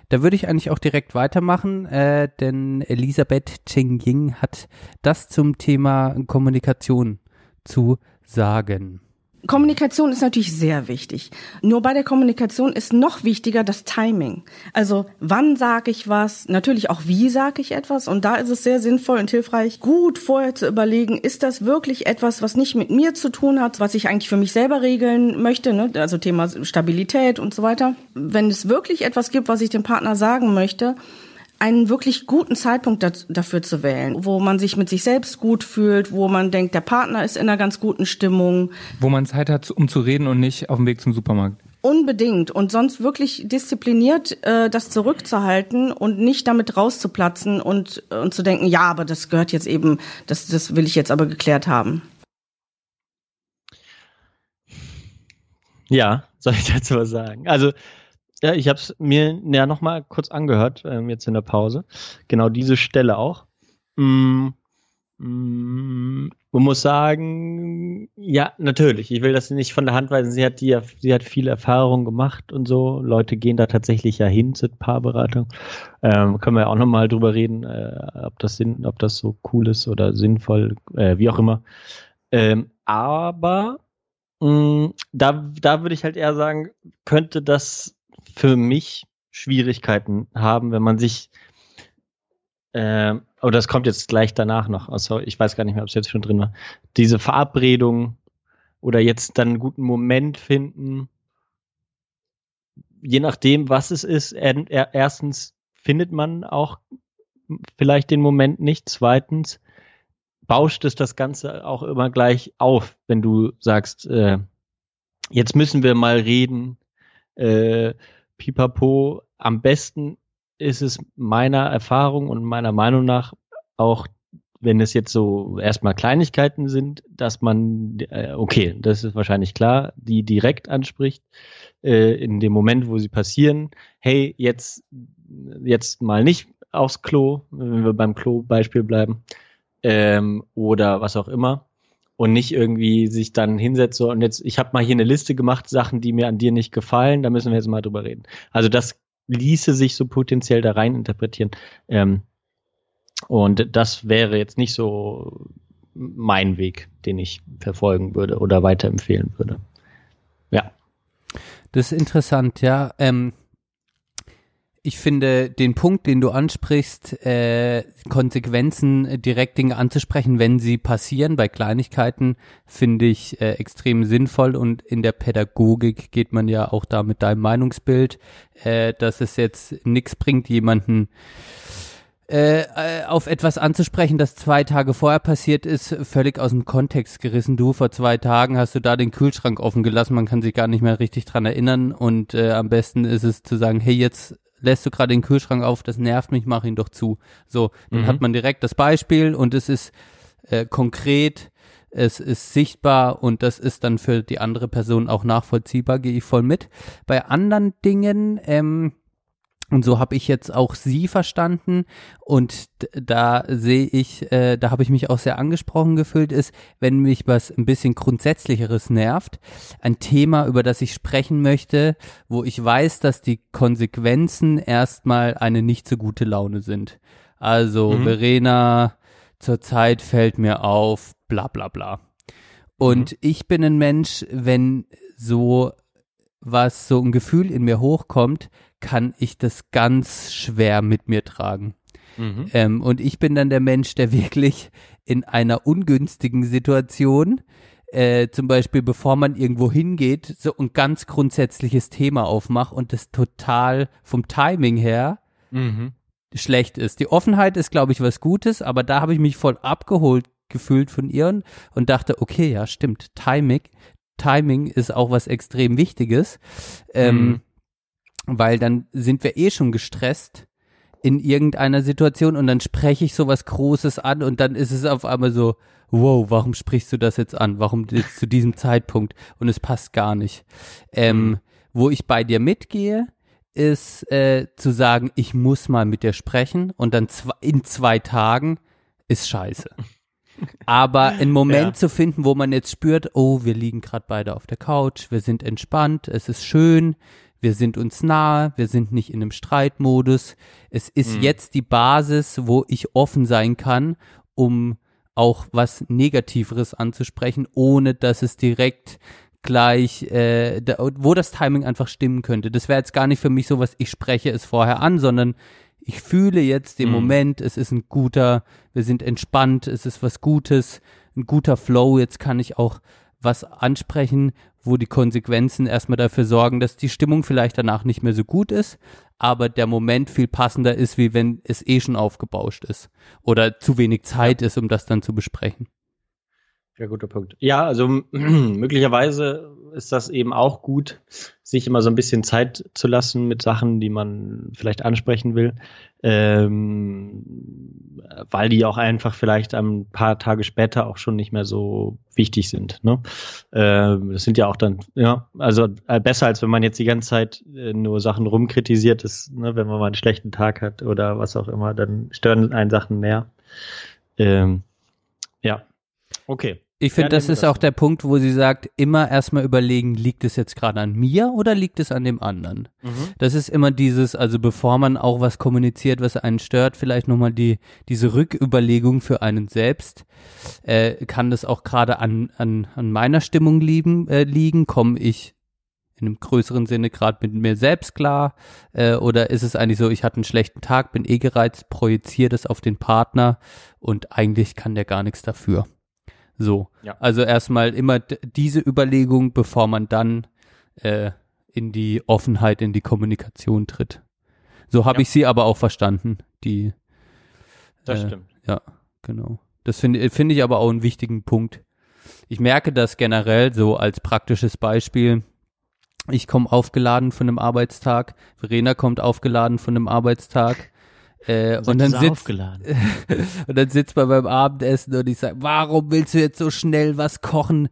da würde ich eigentlich auch direkt weitermachen, äh, denn Elisabeth Cheng Ying hat das zum Thema Kommunikation zu sagen. Kommunikation ist natürlich sehr wichtig. Nur bei der Kommunikation ist noch wichtiger das Timing. Also wann sage ich was, natürlich auch wie sage ich etwas. Und da ist es sehr sinnvoll und hilfreich, gut vorher zu überlegen, ist das wirklich etwas, was nicht mit mir zu tun hat, was ich eigentlich für mich selber regeln möchte, ne? also Thema Stabilität und so weiter. Wenn es wirklich etwas gibt, was ich dem Partner sagen möchte, einen wirklich guten Zeitpunkt dafür zu wählen, wo man sich mit sich selbst gut fühlt, wo man denkt, der Partner ist in einer ganz guten Stimmung. Wo man Zeit hat, um zu reden und nicht auf dem Weg zum Supermarkt. Unbedingt. Und sonst wirklich diszipliniert äh, das zurückzuhalten und nicht damit rauszuplatzen und, und zu denken, ja, aber das gehört jetzt eben, das, das will ich jetzt aber geklärt haben. Ja, soll ich dazu was sagen? Also ja, ich habe es mir ja noch mal kurz angehört, ähm, jetzt in der Pause. Genau diese Stelle auch. Mm, mm, man muss sagen, ja, natürlich. Ich will das nicht von der Hand weisen. Sie hat die, sie hat viel Erfahrung gemacht und so. Leute gehen da tatsächlich ja hin zur Paarberatung. Ähm, können wir auch noch mal drüber reden, äh, ob das Sinn, ob das so cool ist oder sinnvoll, äh, wie auch immer. Ähm, aber mh, mm, da, da würde ich halt eher sagen, könnte das für mich Schwierigkeiten haben, wenn man sich äh, oder das kommt jetzt gleich danach noch, also ich weiß gar nicht mehr, ob es jetzt schon drin war, diese Verabredung oder jetzt dann einen guten Moment finden, je nachdem, was es ist, er, er, erstens findet man auch vielleicht den Moment nicht. Zweitens bauscht es das Ganze auch immer gleich auf, wenn du sagst, äh, jetzt müssen wir mal reden. Äh, Pipapo, am besten ist es meiner Erfahrung und meiner Meinung nach auch, wenn es jetzt so erstmal Kleinigkeiten sind, dass man, äh, okay, das ist wahrscheinlich klar, die direkt anspricht, äh, in dem Moment, wo sie passieren, hey, jetzt, jetzt mal nicht aufs Klo, wenn wir beim Klo-Beispiel bleiben, ähm, oder was auch immer. Und nicht irgendwie sich dann hinsetzt so, und jetzt, ich habe mal hier eine Liste gemacht, Sachen, die mir an dir nicht gefallen, da müssen wir jetzt mal drüber reden. Also das ließe sich so potenziell da rein interpretieren. Ähm, und das wäre jetzt nicht so mein Weg, den ich verfolgen würde oder weiterempfehlen würde. Ja. Das ist interessant, ja. Ähm, ich finde den Punkt, den du ansprichst, äh, Konsequenzen direkt Dinge anzusprechen, wenn sie passieren, bei Kleinigkeiten, finde ich äh, extrem sinnvoll und in der Pädagogik geht man ja auch da mit deinem Meinungsbild, äh, dass es jetzt nichts bringt, jemanden äh, äh, auf etwas anzusprechen, das zwei Tage vorher passiert ist, völlig aus dem Kontext gerissen. Du, vor zwei Tagen hast du da den Kühlschrank offen gelassen, man kann sich gar nicht mehr richtig dran erinnern und äh, am besten ist es zu sagen, hey, jetzt lässt du gerade den Kühlschrank auf, das nervt mich, mach ihn doch zu. So, dann mhm. hat man direkt das Beispiel und es ist äh, konkret, es ist sichtbar und das ist dann für die andere Person auch nachvollziehbar, gehe ich voll mit. Bei anderen Dingen, ähm, und so habe ich jetzt auch sie verstanden und da sehe ich, äh, da habe ich mich auch sehr angesprochen gefühlt, ist, wenn mich was ein bisschen grundsätzlicheres nervt, ein Thema, über das ich sprechen möchte, wo ich weiß, dass die Konsequenzen erstmal eine nicht so gute Laune sind. Also mhm. Verena, zurzeit fällt mir auf, bla bla bla. Und mhm. ich bin ein Mensch, wenn so was so ein Gefühl in mir hochkommt, kann ich das ganz schwer mit mir tragen. Mhm. Ähm, und ich bin dann der Mensch, der wirklich in einer ungünstigen Situation, äh, zum Beispiel bevor man irgendwo hingeht, so ein ganz grundsätzliches Thema aufmacht und das total vom Timing her mhm. schlecht ist. Die Offenheit ist, glaube ich, was Gutes, aber da habe ich mich voll abgeholt gefühlt von ihr und dachte, okay, ja, stimmt, Timing, Timing ist auch was extrem Wichtiges. Ähm, mhm weil dann sind wir eh schon gestresst in irgendeiner Situation und dann spreche ich sowas Großes an und dann ist es auf einmal so, wow, warum sprichst du das jetzt an? Warum jetzt zu diesem Zeitpunkt? Und es passt gar nicht. Ähm, mhm. Wo ich bei dir mitgehe, ist äh, zu sagen, ich muss mal mit dir sprechen und dann zwei, in zwei Tagen ist scheiße. Aber einen Moment ja. zu finden, wo man jetzt spürt, oh, wir liegen gerade beide auf der Couch, wir sind entspannt, es ist schön, wir sind uns nahe, wir sind nicht in einem Streitmodus. Es ist mhm. jetzt die Basis, wo ich offen sein kann, um auch was Negativeres anzusprechen, ohne dass es direkt gleich, äh, da, wo das Timing einfach stimmen könnte. Das wäre jetzt gar nicht für mich so was, ich spreche es vorher an, sondern ich fühle jetzt den mhm. Moment, es ist ein guter, wir sind entspannt, es ist was Gutes, ein guter Flow, jetzt kann ich auch was ansprechen, wo die Konsequenzen erstmal dafür sorgen, dass die Stimmung vielleicht danach nicht mehr so gut ist, aber der Moment viel passender ist, wie wenn es eh schon aufgebauscht ist oder zu wenig Zeit ist, um das dann zu besprechen. Sehr guter Punkt. Ja, also möglicherweise ist das eben auch gut, sich immer so ein bisschen Zeit zu lassen mit Sachen, die man vielleicht ansprechen will, ähm, weil die auch einfach vielleicht ein paar Tage später auch schon nicht mehr so wichtig sind. Ne? Ähm, das sind ja auch dann, ja, also äh, besser als wenn man jetzt die ganze Zeit äh, nur Sachen rumkritisiert ist, ne? wenn man mal einen schlechten Tag hat oder was auch immer, dann stören einen Sachen mehr. Ähm, ja, okay. Ich finde, das ist auch der Punkt, wo sie sagt, immer erstmal überlegen, liegt es jetzt gerade an mir oder liegt es an dem anderen? Mhm. Das ist immer dieses, also bevor man auch was kommuniziert, was einen stört, vielleicht nochmal die, diese Rücküberlegung für einen selbst. Äh, kann das auch gerade an, an, an meiner Stimmung lieben, äh, liegen? Komme ich in einem größeren Sinne gerade mit mir selbst klar? Äh, oder ist es eigentlich so, ich hatte einen schlechten Tag, bin eh gereizt, projiziere das auf den Partner und eigentlich kann der gar nichts dafür? So. Ja. Also erstmal immer diese Überlegung, bevor man dann äh, in die Offenheit, in die Kommunikation tritt. So habe ja. ich sie aber auch verstanden, die. Das äh, stimmt. Ja, genau. Das finde finde ich aber auch einen wichtigen Punkt. Ich merke das generell so als praktisches Beispiel. Ich komme aufgeladen von einem Arbeitstag, Verena kommt aufgeladen von einem Arbeitstag. Äh, und, dann sitzt, und dann sitzt man beim Abendessen und ich sage, warum willst du jetzt so schnell was kochen?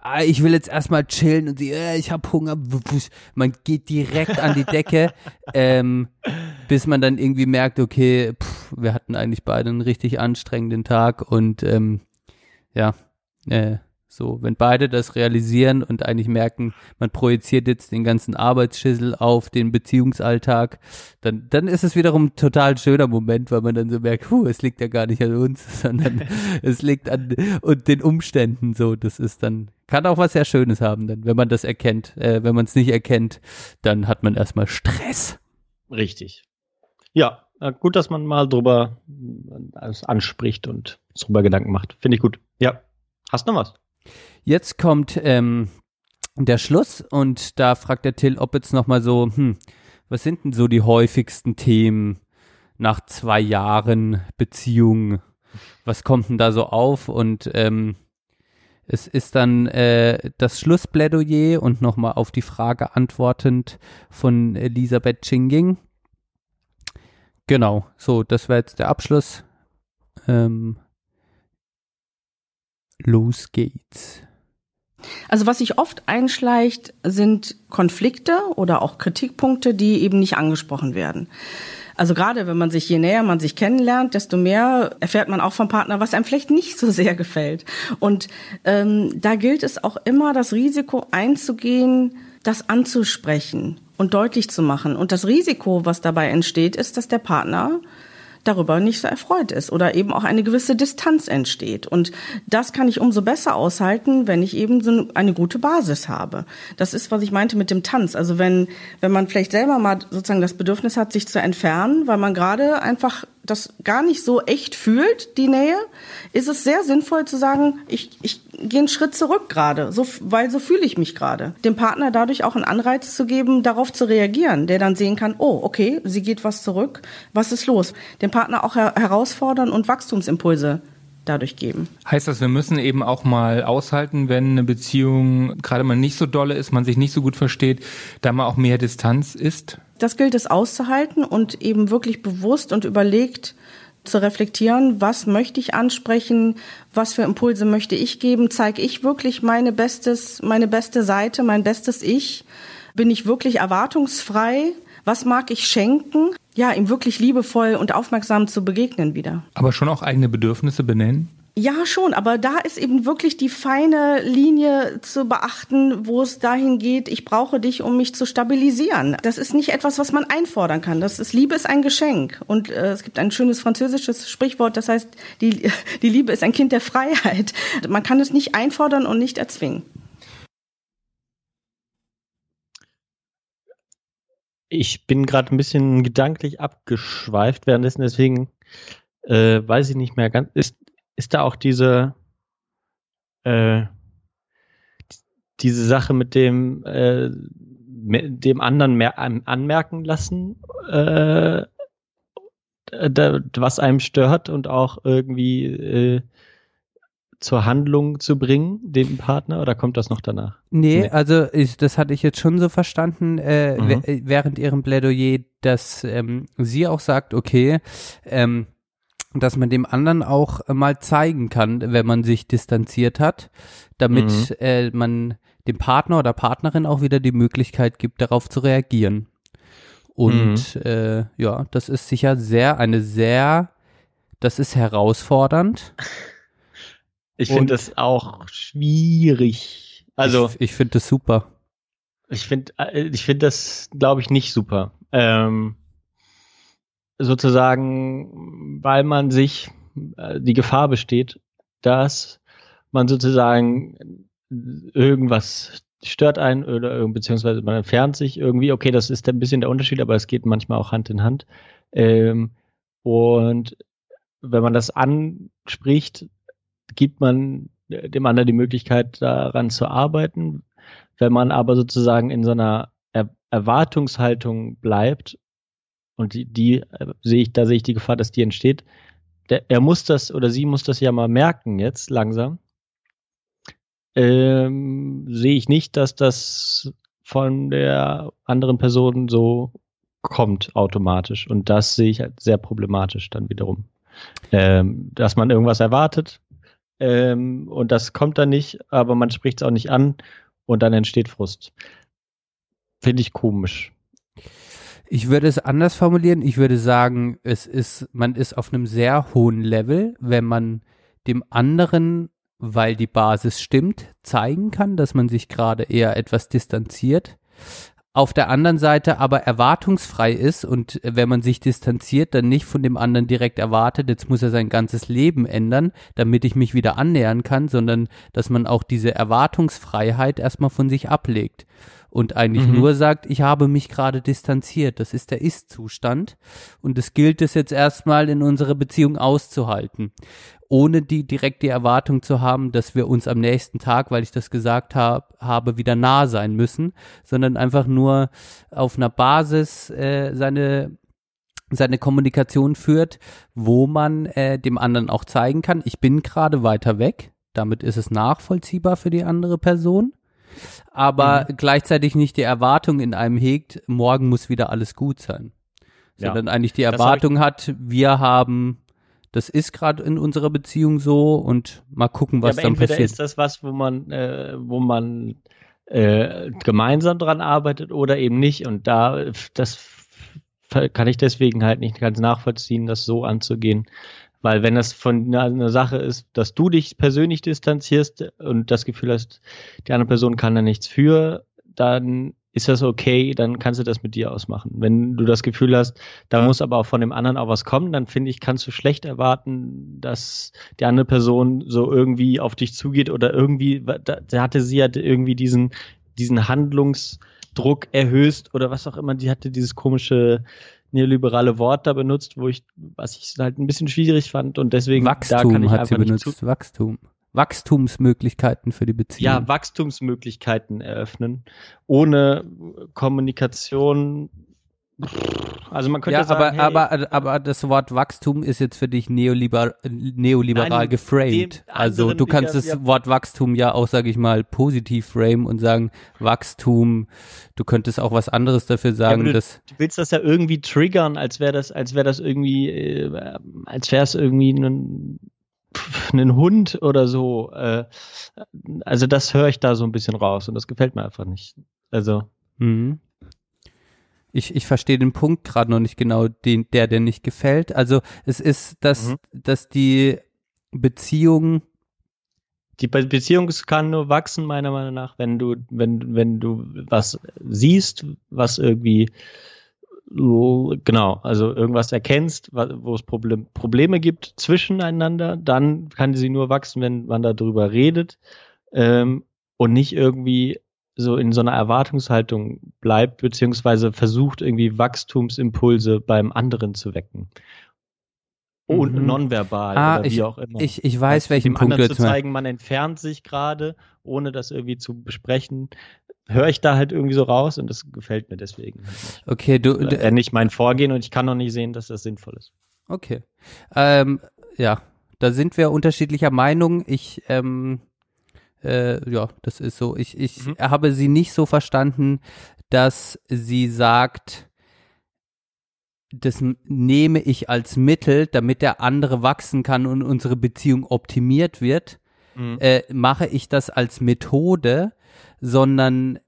Ah, ich will jetzt erstmal chillen und sie, äh, ich hab Hunger. Man geht direkt an die Decke, ähm, bis man dann irgendwie merkt, okay, pff, wir hatten eigentlich beide einen richtig anstrengenden Tag und ähm, ja, äh, so, wenn beide das realisieren und eigentlich merken, man projiziert jetzt den ganzen Arbeitsschüssel auf den Beziehungsalltag, dann, dann ist es wiederum ein total schöner Moment, weil man dann so merkt, huh, es liegt ja gar nicht an uns, sondern es liegt an und den Umständen so. Das ist dann, kann auch was sehr Schönes haben, dann, wenn man das erkennt. Äh, wenn man es nicht erkennt, dann hat man erstmal Stress. Richtig. Ja, gut, dass man mal drüber alles anspricht und drüber Gedanken macht. Finde ich gut. Ja. Hast du noch was? Jetzt kommt ähm, der Schluss und da fragt der Till, ob jetzt nochmal so, hm, was sind denn so die häufigsten Themen nach zwei Jahren Beziehung? Was kommt denn da so auf? Und ähm, es ist dann äh, das Schlussplädoyer und nochmal auf die Frage antwortend von Elisabeth Chinging. Genau, so, das wäre jetzt der Abschluss. Ähm, los geht's. Also was sich oft einschleicht, sind Konflikte oder auch Kritikpunkte, die eben nicht angesprochen werden. Also gerade wenn man sich, je näher man sich kennenlernt, desto mehr erfährt man auch vom Partner, was einem vielleicht nicht so sehr gefällt. Und ähm, da gilt es auch immer, das Risiko einzugehen, das anzusprechen und deutlich zu machen. Und das Risiko, was dabei entsteht, ist, dass der Partner darüber nicht so erfreut ist oder eben auch eine gewisse Distanz entsteht. Und das kann ich umso besser aushalten, wenn ich eben so eine gute Basis habe. Das ist, was ich meinte mit dem Tanz. Also wenn, wenn man vielleicht selber mal sozusagen das Bedürfnis hat, sich zu entfernen, weil man gerade einfach das gar nicht so echt fühlt, die Nähe, ist es sehr sinnvoll zu sagen, ich, ich gehe einen Schritt zurück gerade, so, weil so fühle ich mich gerade. Dem Partner dadurch auch einen Anreiz zu geben, darauf zu reagieren, der dann sehen kann, oh, okay, sie geht was zurück, was ist los? Den Partner auch her herausfordern und Wachstumsimpulse dadurch geben. Heißt das, wir müssen eben auch mal aushalten, wenn eine Beziehung gerade mal nicht so dolle ist, man sich nicht so gut versteht, da mal auch mehr Distanz ist? Das gilt es auszuhalten und eben wirklich bewusst und überlegt zu reflektieren, was möchte ich ansprechen, was für Impulse möchte ich geben, zeige ich wirklich meine bestes, meine beste Seite, mein bestes Ich, bin ich wirklich erwartungsfrei, was mag ich schenken, ja, ihm wirklich liebevoll und aufmerksam zu begegnen wieder. Aber schon auch eigene Bedürfnisse benennen? Ja, schon, aber da ist eben wirklich die feine Linie zu beachten, wo es dahin geht, ich brauche dich, um mich zu stabilisieren. Das ist nicht etwas, was man einfordern kann. Das ist Liebe ist ein Geschenk. Und äh, es gibt ein schönes französisches Sprichwort, das heißt, die, die Liebe ist ein Kind der Freiheit. Man kann es nicht einfordern und nicht erzwingen. Ich bin gerade ein bisschen gedanklich abgeschweift währenddessen, deswegen äh, weiß ich nicht mehr ganz. Ist, ist da auch diese, äh, diese Sache mit dem, äh, dem anderen mehr anmerken lassen, äh, da, was einem stört und auch irgendwie äh, zur Handlung zu bringen, dem Partner, oder kommt das noch danach? Nee, nee. also ich, das hatte ich jetzt schon so verstanden, äh, mhm. während ihrem Plädoyer, dass ähm, sie auch sagt, okay, ähm, dass man dem anderen auch äh, mal zeigen kann, wenn man sich distanziert hat, damit mhm. äh, man dem Partner oder Partnerin auch wieder die Möglichkeit gibt, darauf zu reagieren. Und mhm. äh, ja, das ist sicher sehr, eine sehr, das ist herausfordernd. Ich finde das auch schwierig. Also ich, ich finde das super. Ich finde, äh, ich finde das, glaube ich, nicht super. Ähm, sozusagen, weil man sich äh, die Gefahr besteht, dass man sozusagen irgendwas stört einen oder beziehungsweise man entfernt sich irgendwie. Okay, das ist ein bisschen der Unterschied, aber es geht manchmal auch Hand in Hand. Ähm, und wenn man das anspricht, gibt man dem anderen die Möglichkeit, daran zu arbeiten. Wenn man aber sozusagen in so einer er Erwartungshaltung bleibt und die, die äh, sehe ich, da sehe ich die Gefahr, dass die entsteht. Der, er muss das oder sie muss das ja mal merken jetzt langsam. Ähm, sehe ich nicht, dass das von der anderen Person so kommt automatisch. Und das sehe ich halt sehr problematisch dann wiederum. Ähm, dass man irgendwas erwartet ähm, und das kommt dann nicht, aber man spricht es auch nicht an und dann entsteht Frust. Finde ich komisch. Ich würde es anders formulieren. Ich würde sagen, es ist, man ist auf einem sehr hohen Level, wenn man dem anderen, weil die Basis stimmt, zeigen kann, dass man sich gerade eher etwas distanziert auf der anderen Seite aber erwartungsfrei ist und wenn man sich distanziert, dann nicht von dem anderen direkt erwartet, jetzt muss er sein ganzes Leben ändern, damit ich mich wieder annähern kann, sondern dass man auch diese Erwartungsfreiheit erstmal von sich ablegt und eigentlich mhm. nur sagt, ich habe mich gerade distanziert. Das ist der Ist-Zustand und es gilt es jetzt erstmal in unserer Beziehung auszuhalten ohne die direkt die Erwartung zu haben, dass wir uns am nächsten Tag, weil ich das gesagt hab, habe, wieder nah sein müssen, sondern einfach nur auf einer Basis äh, seine seine Kommunikation führt, wo man äh, dem anderen auch zeigen kann, ich bin gerade weiter weg, damit ist es nachvollziehbar für die andere Person, aber mhm. gleichzeitig nicht die Erwartung in einem hegt, morgen muss wieder alles gut sein, sondern ja. eigentlich die Erwartung hat, wir haben das ist gerade in unserer Beziehung so und mal gucken, was ja, dann passiert. ist das was, wo man, äh, wo man äh, gemeinsam dran arbeitet oder eben nicht. Und da, das kann ich deswegen halt nicht ganz nachvollziehen, das so anzugehen. Weil wenn das von einer Sache ist, dass du dich persönlich distanzierst und das Gefühl hast, die andere Person kann da nichts für, dann ist das okay, dann kannst du das mit dir ausmachen. Wenn du das Gefühl hast, da muss aber auch von dem anderen auch was kommen, dann finde ich, kannst du schlecht erwarten, dass die andere Person so irgendwie auf dich zugeht oder irgendwie, da hatte sie ja irgendwie diesen, diesen Handlungsdruck erhöht oder was auch immer, die hatte dieses komische neoliberale Wort da benutzt, wo ich, was ich halt ein bisschen schwierig fand und deswegen Wachstum da kann ich hat einfach sie benutzt, Wachstum. Wachstumsmöglichkeiten für die Beziehung. Ja, Wachstumsmöglichkeiten eröffnen. Ohne Kommunikation. Also man könnte ja, sagen, aber, hey, aber, aber das Wort Wachstum ist jetzt für dich neoliber neoliberal nein, geframed. Also du kannst das ja, Wort Wachstum ja auch, sage ich mal, positiv frame und sagen, Wachstum, du könntest auch was anderes dafür sagen. Ja, du, dass du willst das ja irgendwie triggern, als wäre das, als wäre das irgendwie, äh, als wäre es irgendwie ein einen Hund oder so. Äh, also das höre ich da so ein bisschen raus und das gefällt mir einfach nicht. Also. Mhm. Ich, ich verstehe den Punkt gerade noch nicht genau, den, der, der nicht gefällt. Also es ist, dass, mhm. dass die Beziehung die Beziehung kann nur wachsen, meiner Meinung nach, wenn du, wenn, wenn du was siehst, was irgendwie genau, also irgendwas erkennst, wo es Problem, Probleme gibt zwischeneinander, dann kann sie nur wachsen, wenn man darüber redet ähm, und nicht irgendwie so in so einer Erwartungshaltung bleibt, beziehungsweise versucht irgendwie Wachstumsimpulse beim anderen zu wecken. Und mhm. nonverbal ah, oder wie ich, auch immer. Ich, ich weiß, also welchen Punkt du zu zeigen, man entfernt sich gerade, ohne das irgendwie zu besprechen höre ich da halt irgendwie so raus und das gefällt mir deswegen. Halt okay, du. Äh, nicht mein Vorgehen und ich kann noch nicht sehen, dass das sinnvoll ist. Okay. Ähm, ja, da sind wir unterschiedlicher Meinung. Ich, ähm, äh, ja, das ist so. Ich, ich mhm. habe sie nicht so verstanden, dass sie sagt, das nehme ich als Mittel, damit der andere wachsen kann und unsere Beziehung optimiert wird. Mhm. Äh, mache ich das als Methode, sondern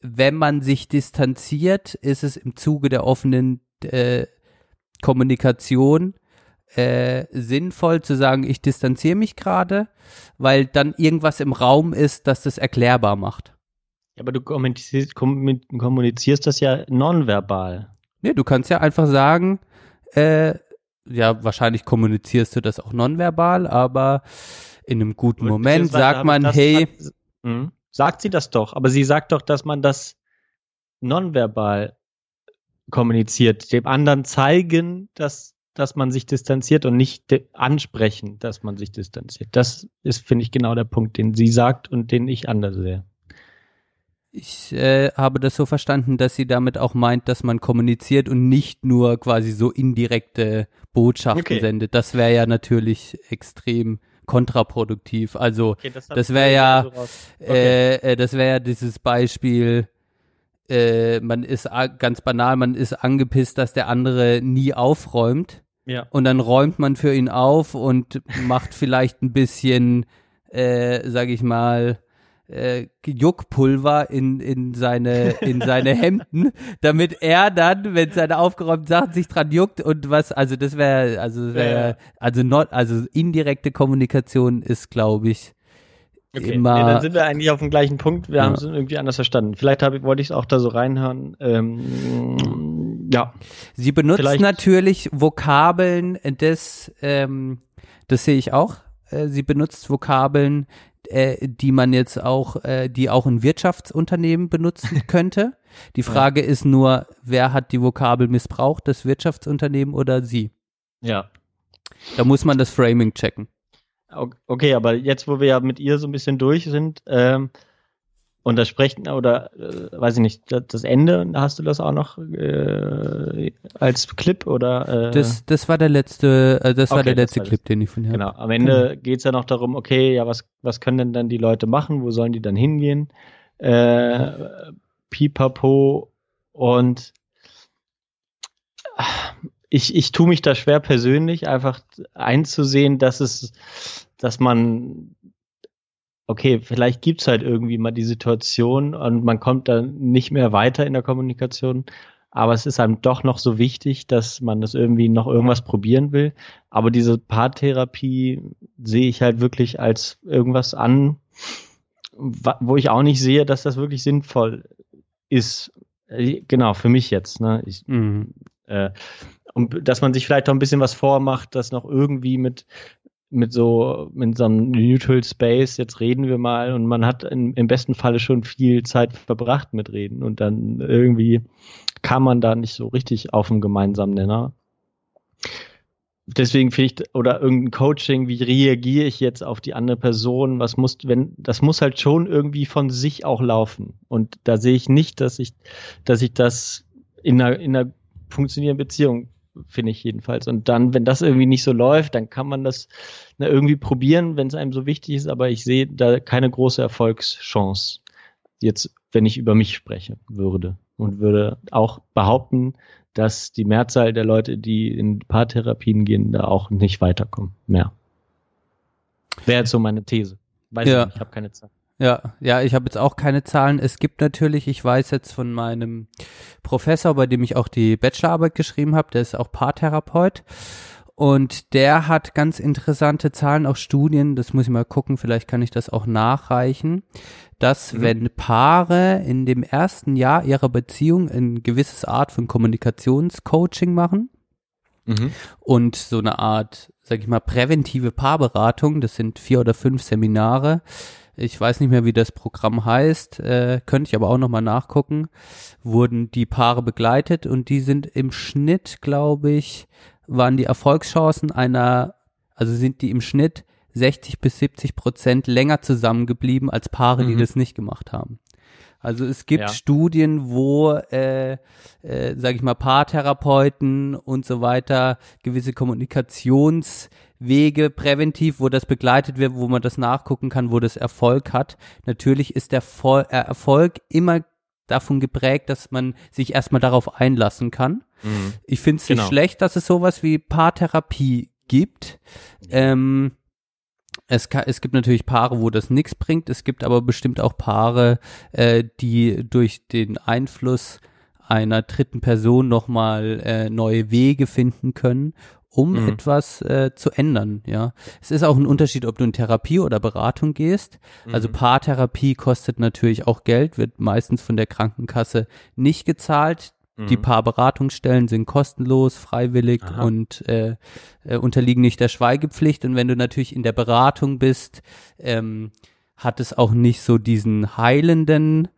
wenn man sich distanziert, ist es im Zuge der offenen äh, Kommunikation äh, sinnvoll zu sagen, ich distanziere mich gerade, weil dann irgendwas im Raum ist, das das erklärbar macht. Ja, aber du kommunizierst, kommunizierst das ja nonverbal. Nee, du kannst ja einfach sagen, äh, ja, wahrscheinlich kommunizierst du das auch nonverbal, aber in einem guten Moment sagt man, hey, hat, hm? sagt sie das doch, aber sie sagt doch, dass man das nonverbal kommuniziert, dem anderen zeigen, dass, dass man sich distanziert und nicht ansprechen, dass man sich distanziert. Das ist, finde ich, genau der Punkt, den sie sagt und den ich anders sehe. Ich äh, habe das so verstanden, dass sie damit auch meint, dass man kommuniziert und nicht nur quasi so indirekte Botschaften okay. sendet. Das wäre ja natürlich extrem kontraproduktiv. Also okay, das, das wäre ja, so okay. äh, äh, das wäre ja dieses Beispiel, äh, man ist ganz banal, man ist angepisst, dass der andere nie aufräumt. Ja. Und dann räumt man für ihn auf und macht vielleicht ein bisschen, äh, sag ich mal, äh, Juckpulver in, in seine, in seine Hemden, damit er dann, wenn seine aufgeräumten Sachen sich dran juckt und was, also das wäre, also ja. also not, also indirekte Kommunikation ist, glaube ich, Okay, immer, nee, dann sind wir eigentlich auf dem gleichen Punkt. Wir ja. haben es irgendwie anders verstanden. Vielleicht hab, wollte ich es auch da so reinhören. Ähm, ja. Sie benutzt Vielleicht. natürlich Vokabeln des, ähm, das sehe ich auch. Äh, sie benutzt Vokabeln, äh, die man jetzt auch, äh, die auch ein Wirtschaftsunternehmen benutzen könnte. Die Frage ja. ist nur, wer hat die Vokabel missbraucht, das Wirtschaftsunternehmen oder sie? Ja. Da muss man das Framing checken. Okay, aber jetzt, wo wir ja mit ihr so ein bisschen durch sind, ähm, und das Sprechen oder äh, weiß ich nicht, das Ende, hast du das auch noch äh, als Clip oder? Äh? Das, das war der letzte, äh, das okay, war der letzte war Clip, den ich von ihr Genau. Am Ende mhm. geht's ja noch darum, okay, ja, was, was können denn dann die Leute machen? Wo sollen die dann hingehen? Äh, Pipapo und ich, ich tue mich da schwer persönlich, einfach einzusehen, dass es, dass man okay, vielleicht gibt's halt irgendwie mal die Situation und man kommt dann nicht mehr weiter in der Kommunikation, aber es ist einem doch noch so wichtig, dass man das irgendwie noch irgendwas probieren will. Aber diese Paartherapie sehe ich halt wirklich als irgendwas an, wo ich auch nicht sehe, dass das wirklich sinnvoll ist. Genau, für mich jetzt. Ne? Ich, mhm. äh, und dass man sich vielleicht auch ein bisschen was vormacht, das noch irgendwie mit mit so, mit so einem Neutral Space, jetzt reden wir mal und man hat in, im besten Falle schon viel Zeit verbracht mit Reden und dann irgendwie kam man da nicht so richtig auf einen gemeinsamen Nenner. Deswegen finde ich, oder irgendein Coaching, wie reagiere ich jetzt auf die andere Person? Was muss, wenn, das muss halt schon irgendwie von sich auch laufen. Und da sehe ich nicht, dass ich, dass ich das in einer, in einer funktionierenden Beziehung finde ich jedenfalls. Und dann, wenn das irgendwie nicht so läuft, dann kann man das na, irgendwie probieren, wenn es einem so wichtig ist, aber ich sehe da keine große Erfolgschance. Jetzt, wenn ich über mich sprechen würde und würde auch behaupten, dass die Mehrzahl der Leute, die in Paartherapien gehen, da auch nicht weiterkommen. Mehr. Wäre jetzt so meine These. Weiß ja. ich nicht, ich habe keine Zeit. Ja, ja, ich habe jetzt auch keine Zahlen. Es gibt natürlich, ich weiß jetzt von meinem Professor, bei dem ich auch die Bachelorarbeit geschrieben habe, der ist auch Paartherapeut. Und der hat ganz interessante Zahlen, auch Studien, das muss ich mal gucken, vielleicht kann ich das auch nachreichen, dass mhm. wenn Paare in dem ersten Jahr ihrer Beziehung ein gewisses Art von Kommunikationscoaching machen mhm. und so eine Art, sag ich mal, präventive Paarberatung, das sind vier oder fünf Seminare, ich weiß nicht mehr, wie das Programm heißt, äh, könnte ich aber auch nochmal nachgucken, wurden die Paare begleitet und die sind im Schnitt, glaube ich, waren die Erfolgschancen einer, also sind die im Schnitt 60 bis 70 Prozent länger zusammengeblieben als Paare, mhm. die das nicht gemacht haben. Also es gibt ja. Studien, wo, äh, äh, sage ich mal, Paartherapeuten und so weiter gewisse Kommunikationswege präventiv, wo das begleitet wird, wo man das nachgucken kann, wo das Erfolg hat. Natürlich ist der Vol äh, Erfolg immer davon geprägt, dass man sich erstmal darauf einlassen kann. Mhm. Ich finde es genau. nicht schlecht, dass es sowas wie Paartherapie gibt. Ähm, es, kann, es gibt natürlich Paare, wo das nichts bringt. Es gibt aber bestimmt auch Paare, äh, die durch den Einfluss einer dritten Person nochmal äh, neue Wege finden können, um mhm. etwas äh, zu ändern. Ja, es ist auch ein Unterschied, ob du in Therapie oder Beratung gehst. Also mhm. Also Paartherapie kostet natürlich auch Geld, wird meistens von der Krankenkasse nicht gezahlt. Die mhm. Paarberatungsstellen sind kostenlos, freiwillig Aha. und äh, äh, unterliegen nicht der Schweigepflicht. Und wenn du natürlich in der Beratung bist, ähm, hat es auch nicht so diesen heilenden,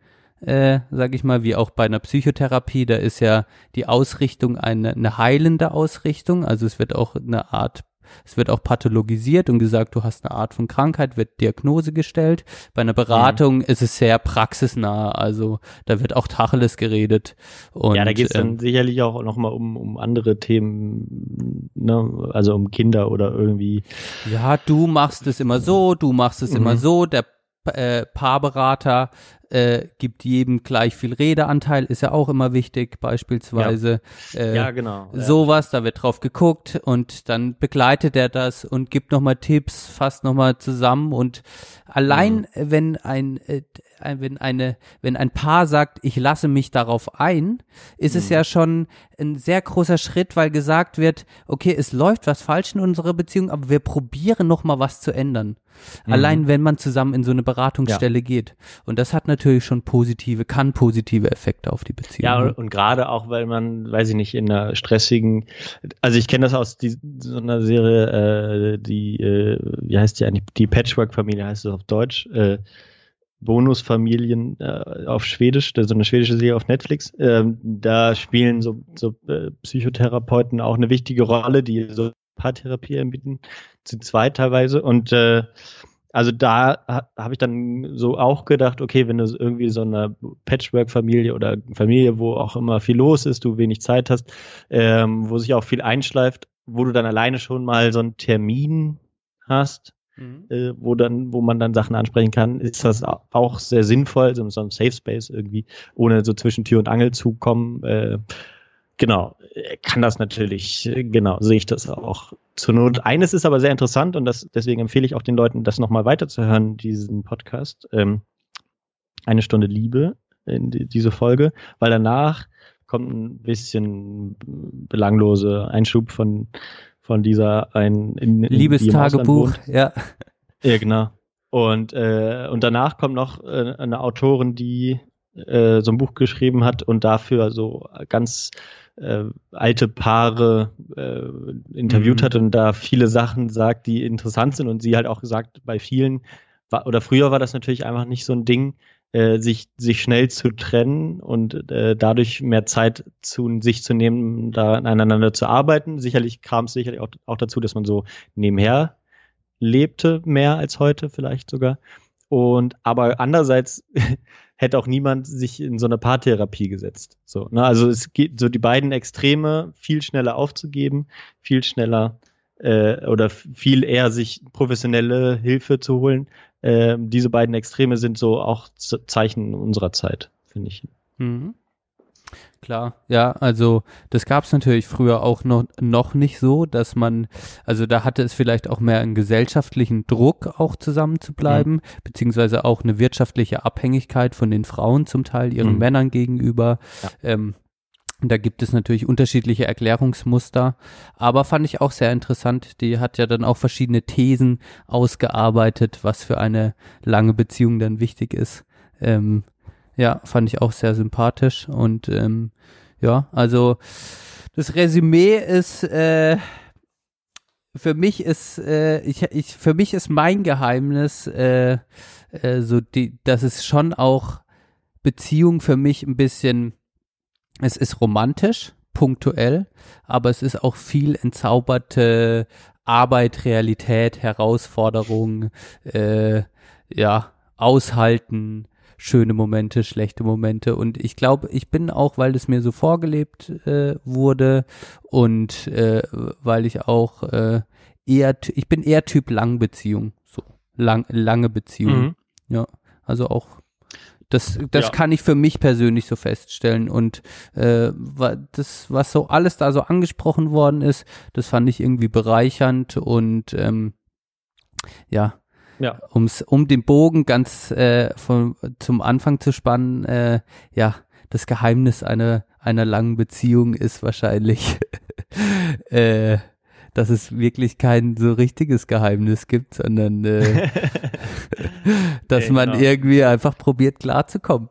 äh, sag ich mal, wie auch bei einer Psychotherapie. Da ist ja die Ausrichtung eine, eine heilende Ausrichtung. Also es wird auch eine Art Es wird auch pathologisiert und gesagt, du hast eine Art von Krankheit, wird Diagnose gestellt. Bei einer Beratung mhm. ist es sehr praxisnah, also da wird auch Tacheles geredet. Und, ja, da geht es dann ähm, sicherlich auch nochmal um, um andere Themen, ne? also um Kinder oder irgendwie. Ja, du machst es immer so, du machst es mhm. immer so, der äh, Paarberater äh, gibt jedem gleich viel Redeanteil, ist ja auch immer wichtig, beispielsweise. Ja, äh, ja genau. Ja. Sowas, da wird drauf geguckt und dann begleitet er das und gibt nochmal Tipps, fasst nochmal zusammen und allein, mhm. wenn ein, äh, wenn eine, wenn ein Paar sagt, ich lasse mich darauf ein, ist mhm. es ja schon ein sehr großer Schritt, weil gesagt wird, okay, es läuft was falsch in unserer Beziehung, aber wir probieren nochmal was zu ändern. Mhm. Allein wenn man zusammen in so eine Beratungsstelle ja. geht. Und das hat natürlich schon positive, kann positive Effekte auf die Beziehung. Ja, und, und gerade auch, weil man, weiß ich nicht, in einer stressigen, also ich kenne das aus die, so einer Serie, äh, die, äh, wie heißt die eigentlich, die Patchwork-Familie heißt es auf Deutsch, äh, Bonusfamilien äh, auf Schwedisch, so eine schwedische Serie auf Netflix. Ähm, da spielen so, so äh, Psychotherapeuten auch eine wichtige Rolle, die so Paartherapie anbieten, zu zweit teilweise. Und äh, also da ha, habe ich dann so auch gedacht, okay, wenn du irgendwie so eine Patchwork-Familie oder Familie, wo auch immer viel los ist, du wenig Zeit hast, ähm, wo sich auch viel einschleift, wo du dann alleine schon mal so einen Termin hast, mhm. äh, wo dann, wo man dann Sachen ansprechen kann, ist das auch sehr sinnvoll, so, so ein Safe Space irgendwie, ohne so zwischen Tür und Angel zu kommen. Äh, Genau, kann das natürlich, genau, sehe ich das auch zur Not. Eines ist aber sehr interessant und das, deswegen empfehle ich auch den Leuten, das nochmal weiterzuhören, diesen Podcast. Ähm, eine Stunde Liebe in die, diese Folge, weil danach kommt ein bisschen belanglose Einschub von, von dieser ein in, in, Liebestagebuch, ja. Ja, genau. Und, äh, und danach kommt noch äh, eine Autorin, die äh, so ein Buch geschrieben hat und dafür so ganz äh, alte Paare äh, interviewt mhm. hat und da viele Sachen sagt, die interessant sind und sie halt auch gesagt, bei vielen war, oder früher war das natürlich einfach nicht so ein Ding, äh, sich, sich schnell zu trennen und äh, dadurch mehr Zeit zu sich zu nehmen, da aneinander zu arbeiten. Sicherlich kam es sicherlich auch, auch dazu, dass man so nebenher lebte, mehr als heute vielleicht sogar. Und aber andererseits hätte auch niemand sich in so eine Paartherapie gesetzt. So, ne? Also es geht so die beiden Extreme viel schneller aufzugeben, viel schneller äh, oder viel eher sich professionelle Hilfe zu holen. Äh, diese beiden Extreme sind so auch Zeichen unserer Zeit, finde ich. Mhm. Klar, ja, also das gab es natürlich früher auch noch, noch nicht so, dass man, also da hatte es vielleicht auch mehr einen gesellschaftlichen Druck, auch zusammen zu bleiben, mhm. beziehungsweise auch eine wirtschaftliche Abhängigkeit von den Frauen zum Teil ihren mhm. Männern gegenüber. Ja. Ähm, da gibt es natürlich unterschiedliche Erklärungsmuster, aber fand ich auch sehr interessant. Die hat ja dann auch verschiedene Thesen ausgearbeitet, was für eine lange Beziehung dann wichtig ist. Ähm, ja, fand ich auch sehr sympathisch und ähm, ja, also das Resümee ist äh, für mich ist äh, ich, ich für mich ist mein Geheimnis äh, äh, so die, dass es schon auch Beziehung für mich ein bisschen es ist romantisch punktuell, aber es ist auch viel entzauberte Arbeit, Realität, Herausforderung, äh, ja, aushalten, schöne Momente, schlechte Momente. Und ich glaube, ich bin auch, weil es mir so vorgelebt äh, wurde und äh, weil ich auch äh, eher, ich bin eher Typ Langbeziehung, so lang, lange Beziehung. Mhm. Ja, also auch das, das ja. kann ich für mich persönlich so feststellen. Und äh, das, was so alles da so angesprochen worden ist, das fand ich irgendwie bereichernd und ähm, ja, ja. Um's, um den Bogen ganz äh, von, zum Anfang zu spannen, äh, ja, das Geheimnis einer, einer langen Beziehung ist wahrscheinlich, äh, dass es wirklich kein so richtiges Geheimnis gibt, sondern äh, dass man genau. irgendwie einfach probiert klarzukommen.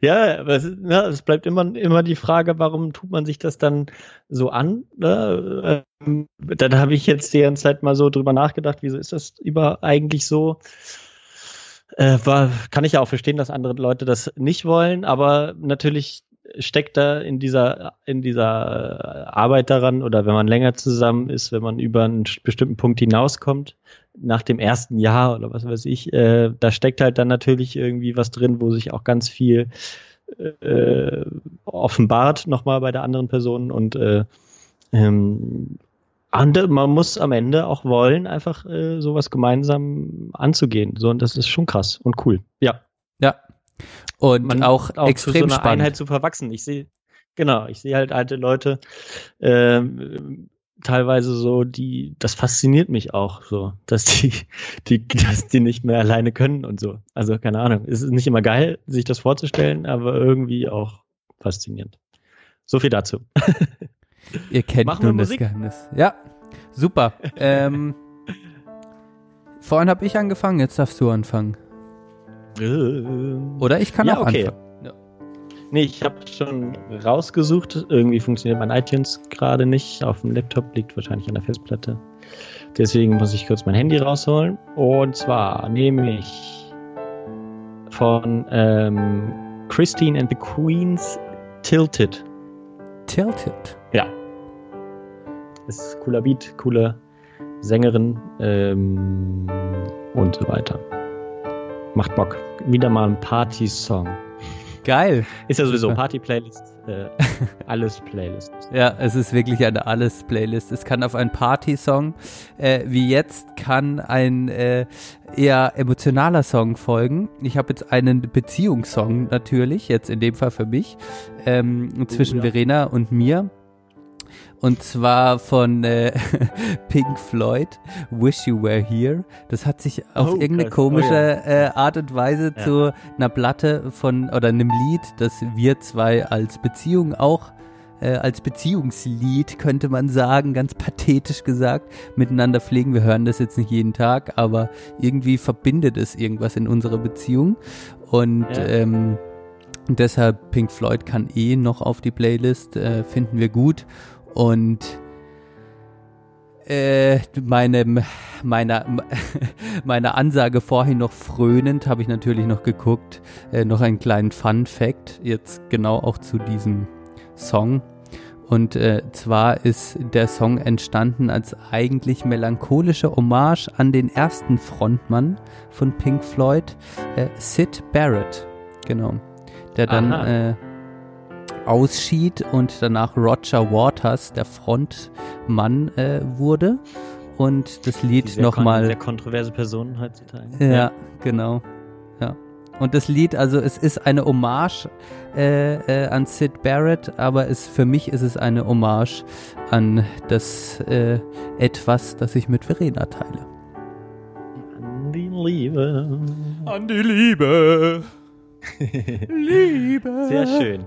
Ja, es, es bleibt immer, immer die Frage, warum tut man sich das dann so an? Ne? Ähm, dann habe ich jetzt die ganze Zeit mal so drüber nachgedacht, wieso ist das über eigentlich so? Äh, war, kann ich ja auch verstehen, dass andere Leute das nicht wollen, aber natürlich steckt da in dieser, in dieser Arbeit daran oder wenn man länger zusammen ist, wenn man über einen bestimmten Punkt hinauskommt, nach dem ersten Jahr oder was weiß ich, äh, da steckt halt dann natürlich irgendwie was drin, wo sich auch ganz viel äh, offenbart nochmal bei der anderen Person und äh, ähm, man muss am Ende auch wollen, einfach äh, sowas gemeinsam anzugehen. So, und das ist schon krass und cool. Ja. Ja. Und man auch, auch extrem zu so einer spannend. Einheit zu verwachsen. Ich sehe, genau, ich sehe halt alte Leute, äh, teilweise so, die, das fasziniert mich auch so, dass die, die, dass die nicht mehr alleine können und so. Also keine Ahnung. Es ist nicht immer geil, sich das vorzustellen, aber irgendwie auch faszinierend. So viel dazu. Ihr kennt Machen nun das Geheimnis. Ja, super. ähm, vorhin habe ich angefangen, jetzt darfst du anfangen. Oder ich kann ja, auch okay. anfangen. Nee, ich habe schon rausgesucht. Irgendwie funktioniert mein iTunes gerade nicht. Auf dem Laptop liegt wahrscheinlich an der Festplatte. Deswegen muss ich kurz mein Handy rausholen. Und zwar nehme ich von ähm, Christine and the Queens Tilted. Tilted? Ja. Ist cooler Beat, coole Sängerin ähm, und so weiter. Macht Bock. Wieder mal ein Party-Song. Geil. Ist ja sowieso Party-Playlist. Äh, alles Playlist. ja, es ist wirklich eine alles Playlist. Es kann auf einen Party-Song äh, wie jetzt kann ein äh, eher emotionaler Song folgen. Ich habe jetzt einen Beziehungssong natürlich, jetzt in dem Fall für mich, ähm, zwischen oh, ja. Verena und mir. Und zwar von äh, Pink Floyd, Wish You Were Here. Das hat sich auf oh, irgendeine komische oh, ja. äh, Art und Weise ja. zu einer Platte von oder einem Lied, das wir zwei als Beziehung auch äh, als Beziehungslied, könnte man sagen, ganz pathetisch gesagt, miteinander pflegen. Wir hören das jetzt nicht jeden Tag, aber irgendwie verbindet es irgendwas in unserer Beziehung. Und ja. ähm, deshalb Pink Floyd kann eh noch auf die Playlist, äh, finden wir gut. Und äh, meine, meiner, meiner Ansage vorhin noch frönend habe ich natürlich noch geguckt, äh, noch einen kleinen Fun Fact, jetzt genau auch zu diesem Song. Und äh, zwar ist der Song entstanden als eigentlich melancholische Hommage an den ersten Frontmann von Pink Floyd, äh, Sid Barrett. Genau. Der dann äh, ausschied und danach Roger Waters, der Frontmann, äh, wurde. Und das Lied nochmal. Sehr kontroverse Person heutzutage. Ja, ja, genau. Ja. Und das Lied, also es ist eine Hommage äh, äh, an Sid Barrett, aber es, für mich ist es eine Hommage an das äh, Etwas, das ich mit Verena teile. An die Liebe. An die Liebe. Liebe. Sehr schön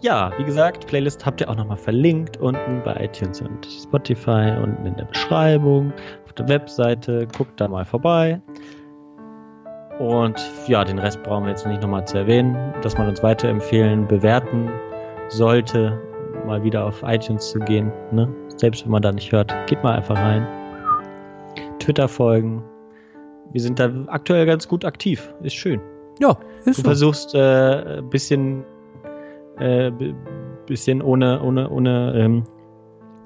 ja, wie gesagt, Playlist habt ihr auch nochmal verlinkt unten bei iTunes und Spotify unten in der Beschreibung, auf der Webseite. Guckt da mal vorbei. Und ja, den Rest brauchen wir jetzt nicht nochmal zu erwähnen, dass man uns weiterempfehlen, bewerten sollte, mal wieder auf iTunes zu gehen. Ne? Selbst wenn man da nicht hört, geht mal einfach rein. Twitter folgen. Wir sind da aktuell ganz gut aktiv. Ist schön. Ja, ist Du so. versuchst äh, ein bisschen äh, bisschen ohne, ohne, ohne, ähm,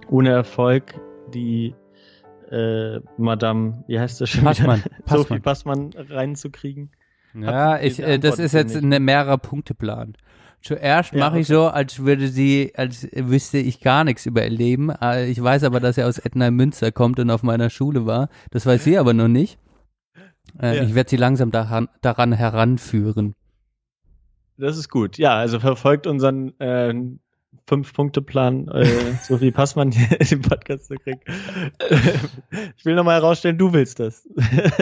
ohne Erfolg die äh, Madame, wie heißt das schon? Passmann. Passmann. Sophie Passmann reinzukriegen. Ja, ich, äh, das ist jetzt ein mehrerer Punkteplan. Zuerst ja, mache ich so, als würde sie, als wüsste ich gar nichts über ihr Leben. Äh, ich weiß aber, dass er aus Ettenheim Münster kommt und auf meiner Schule war. Das weiß sie aber noch nicht. Äh, ja. Ich werde sie langsam daran, daran heranführen. Das ist gut. Ja, also verfolgt unseren äh, Fünf-Punkte-Plan, äh, so wie Passmann hier in den Podcast zu kriegen. ich will nochmal herausstellen, du willst das.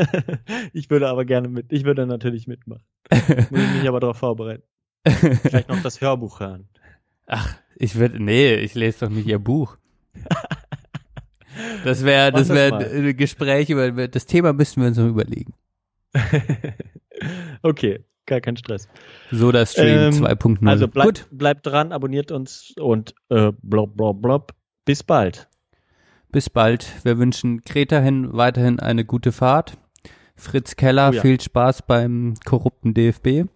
ich würde aber gerne mit. Ich würde natürlich mitmachen. Muss ich mich aber darauf vorbereiten. Vielleicht noch das Hörbuch hören. Ach, ich würde, nee, ich lese doch nicht ihr Buch. Das wäre, das wäre ein Gespräch über, das Thema müssten wir uns noch überlegen. okay gar kein Stress. So der Stream ähm, 2.0. Also bleibt, bleibt dran, abonniert uns und äh, blob, blob, blob. Bis bald. Bis bald. Wir wünschen Greta hin weiterhin eine gute Fahrt. Fritz Keller, oh ja. viel Spaß beim korrupten DFB.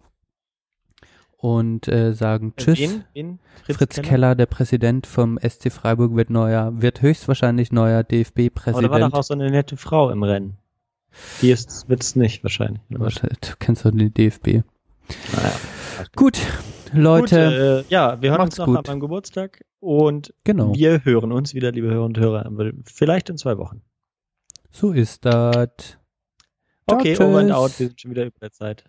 und äh, sagen Tschüss. Wen? Wen? Fritz, Fritz Keller? Keller? der Präsident vom SC Freiburg, wird neuer, wird höchstwahrscheinlich neuer DFB-Präsident. Aber da war doch auch so eine nette Frau im Rennen. Die ist, wird's nicht wahrscheinlich. Warte, du kennst doch den DFB. Naja. Gut, Leute. Gut, äh, ja, wir hören uns noch gut. an meinem Geburtstag und genau. wir hören uns wieder, liebe Hörer und Hörer, vielleicht in zwei Wochen. So ist das. Okay, over and out, wir sind schon wieder über der Zeit.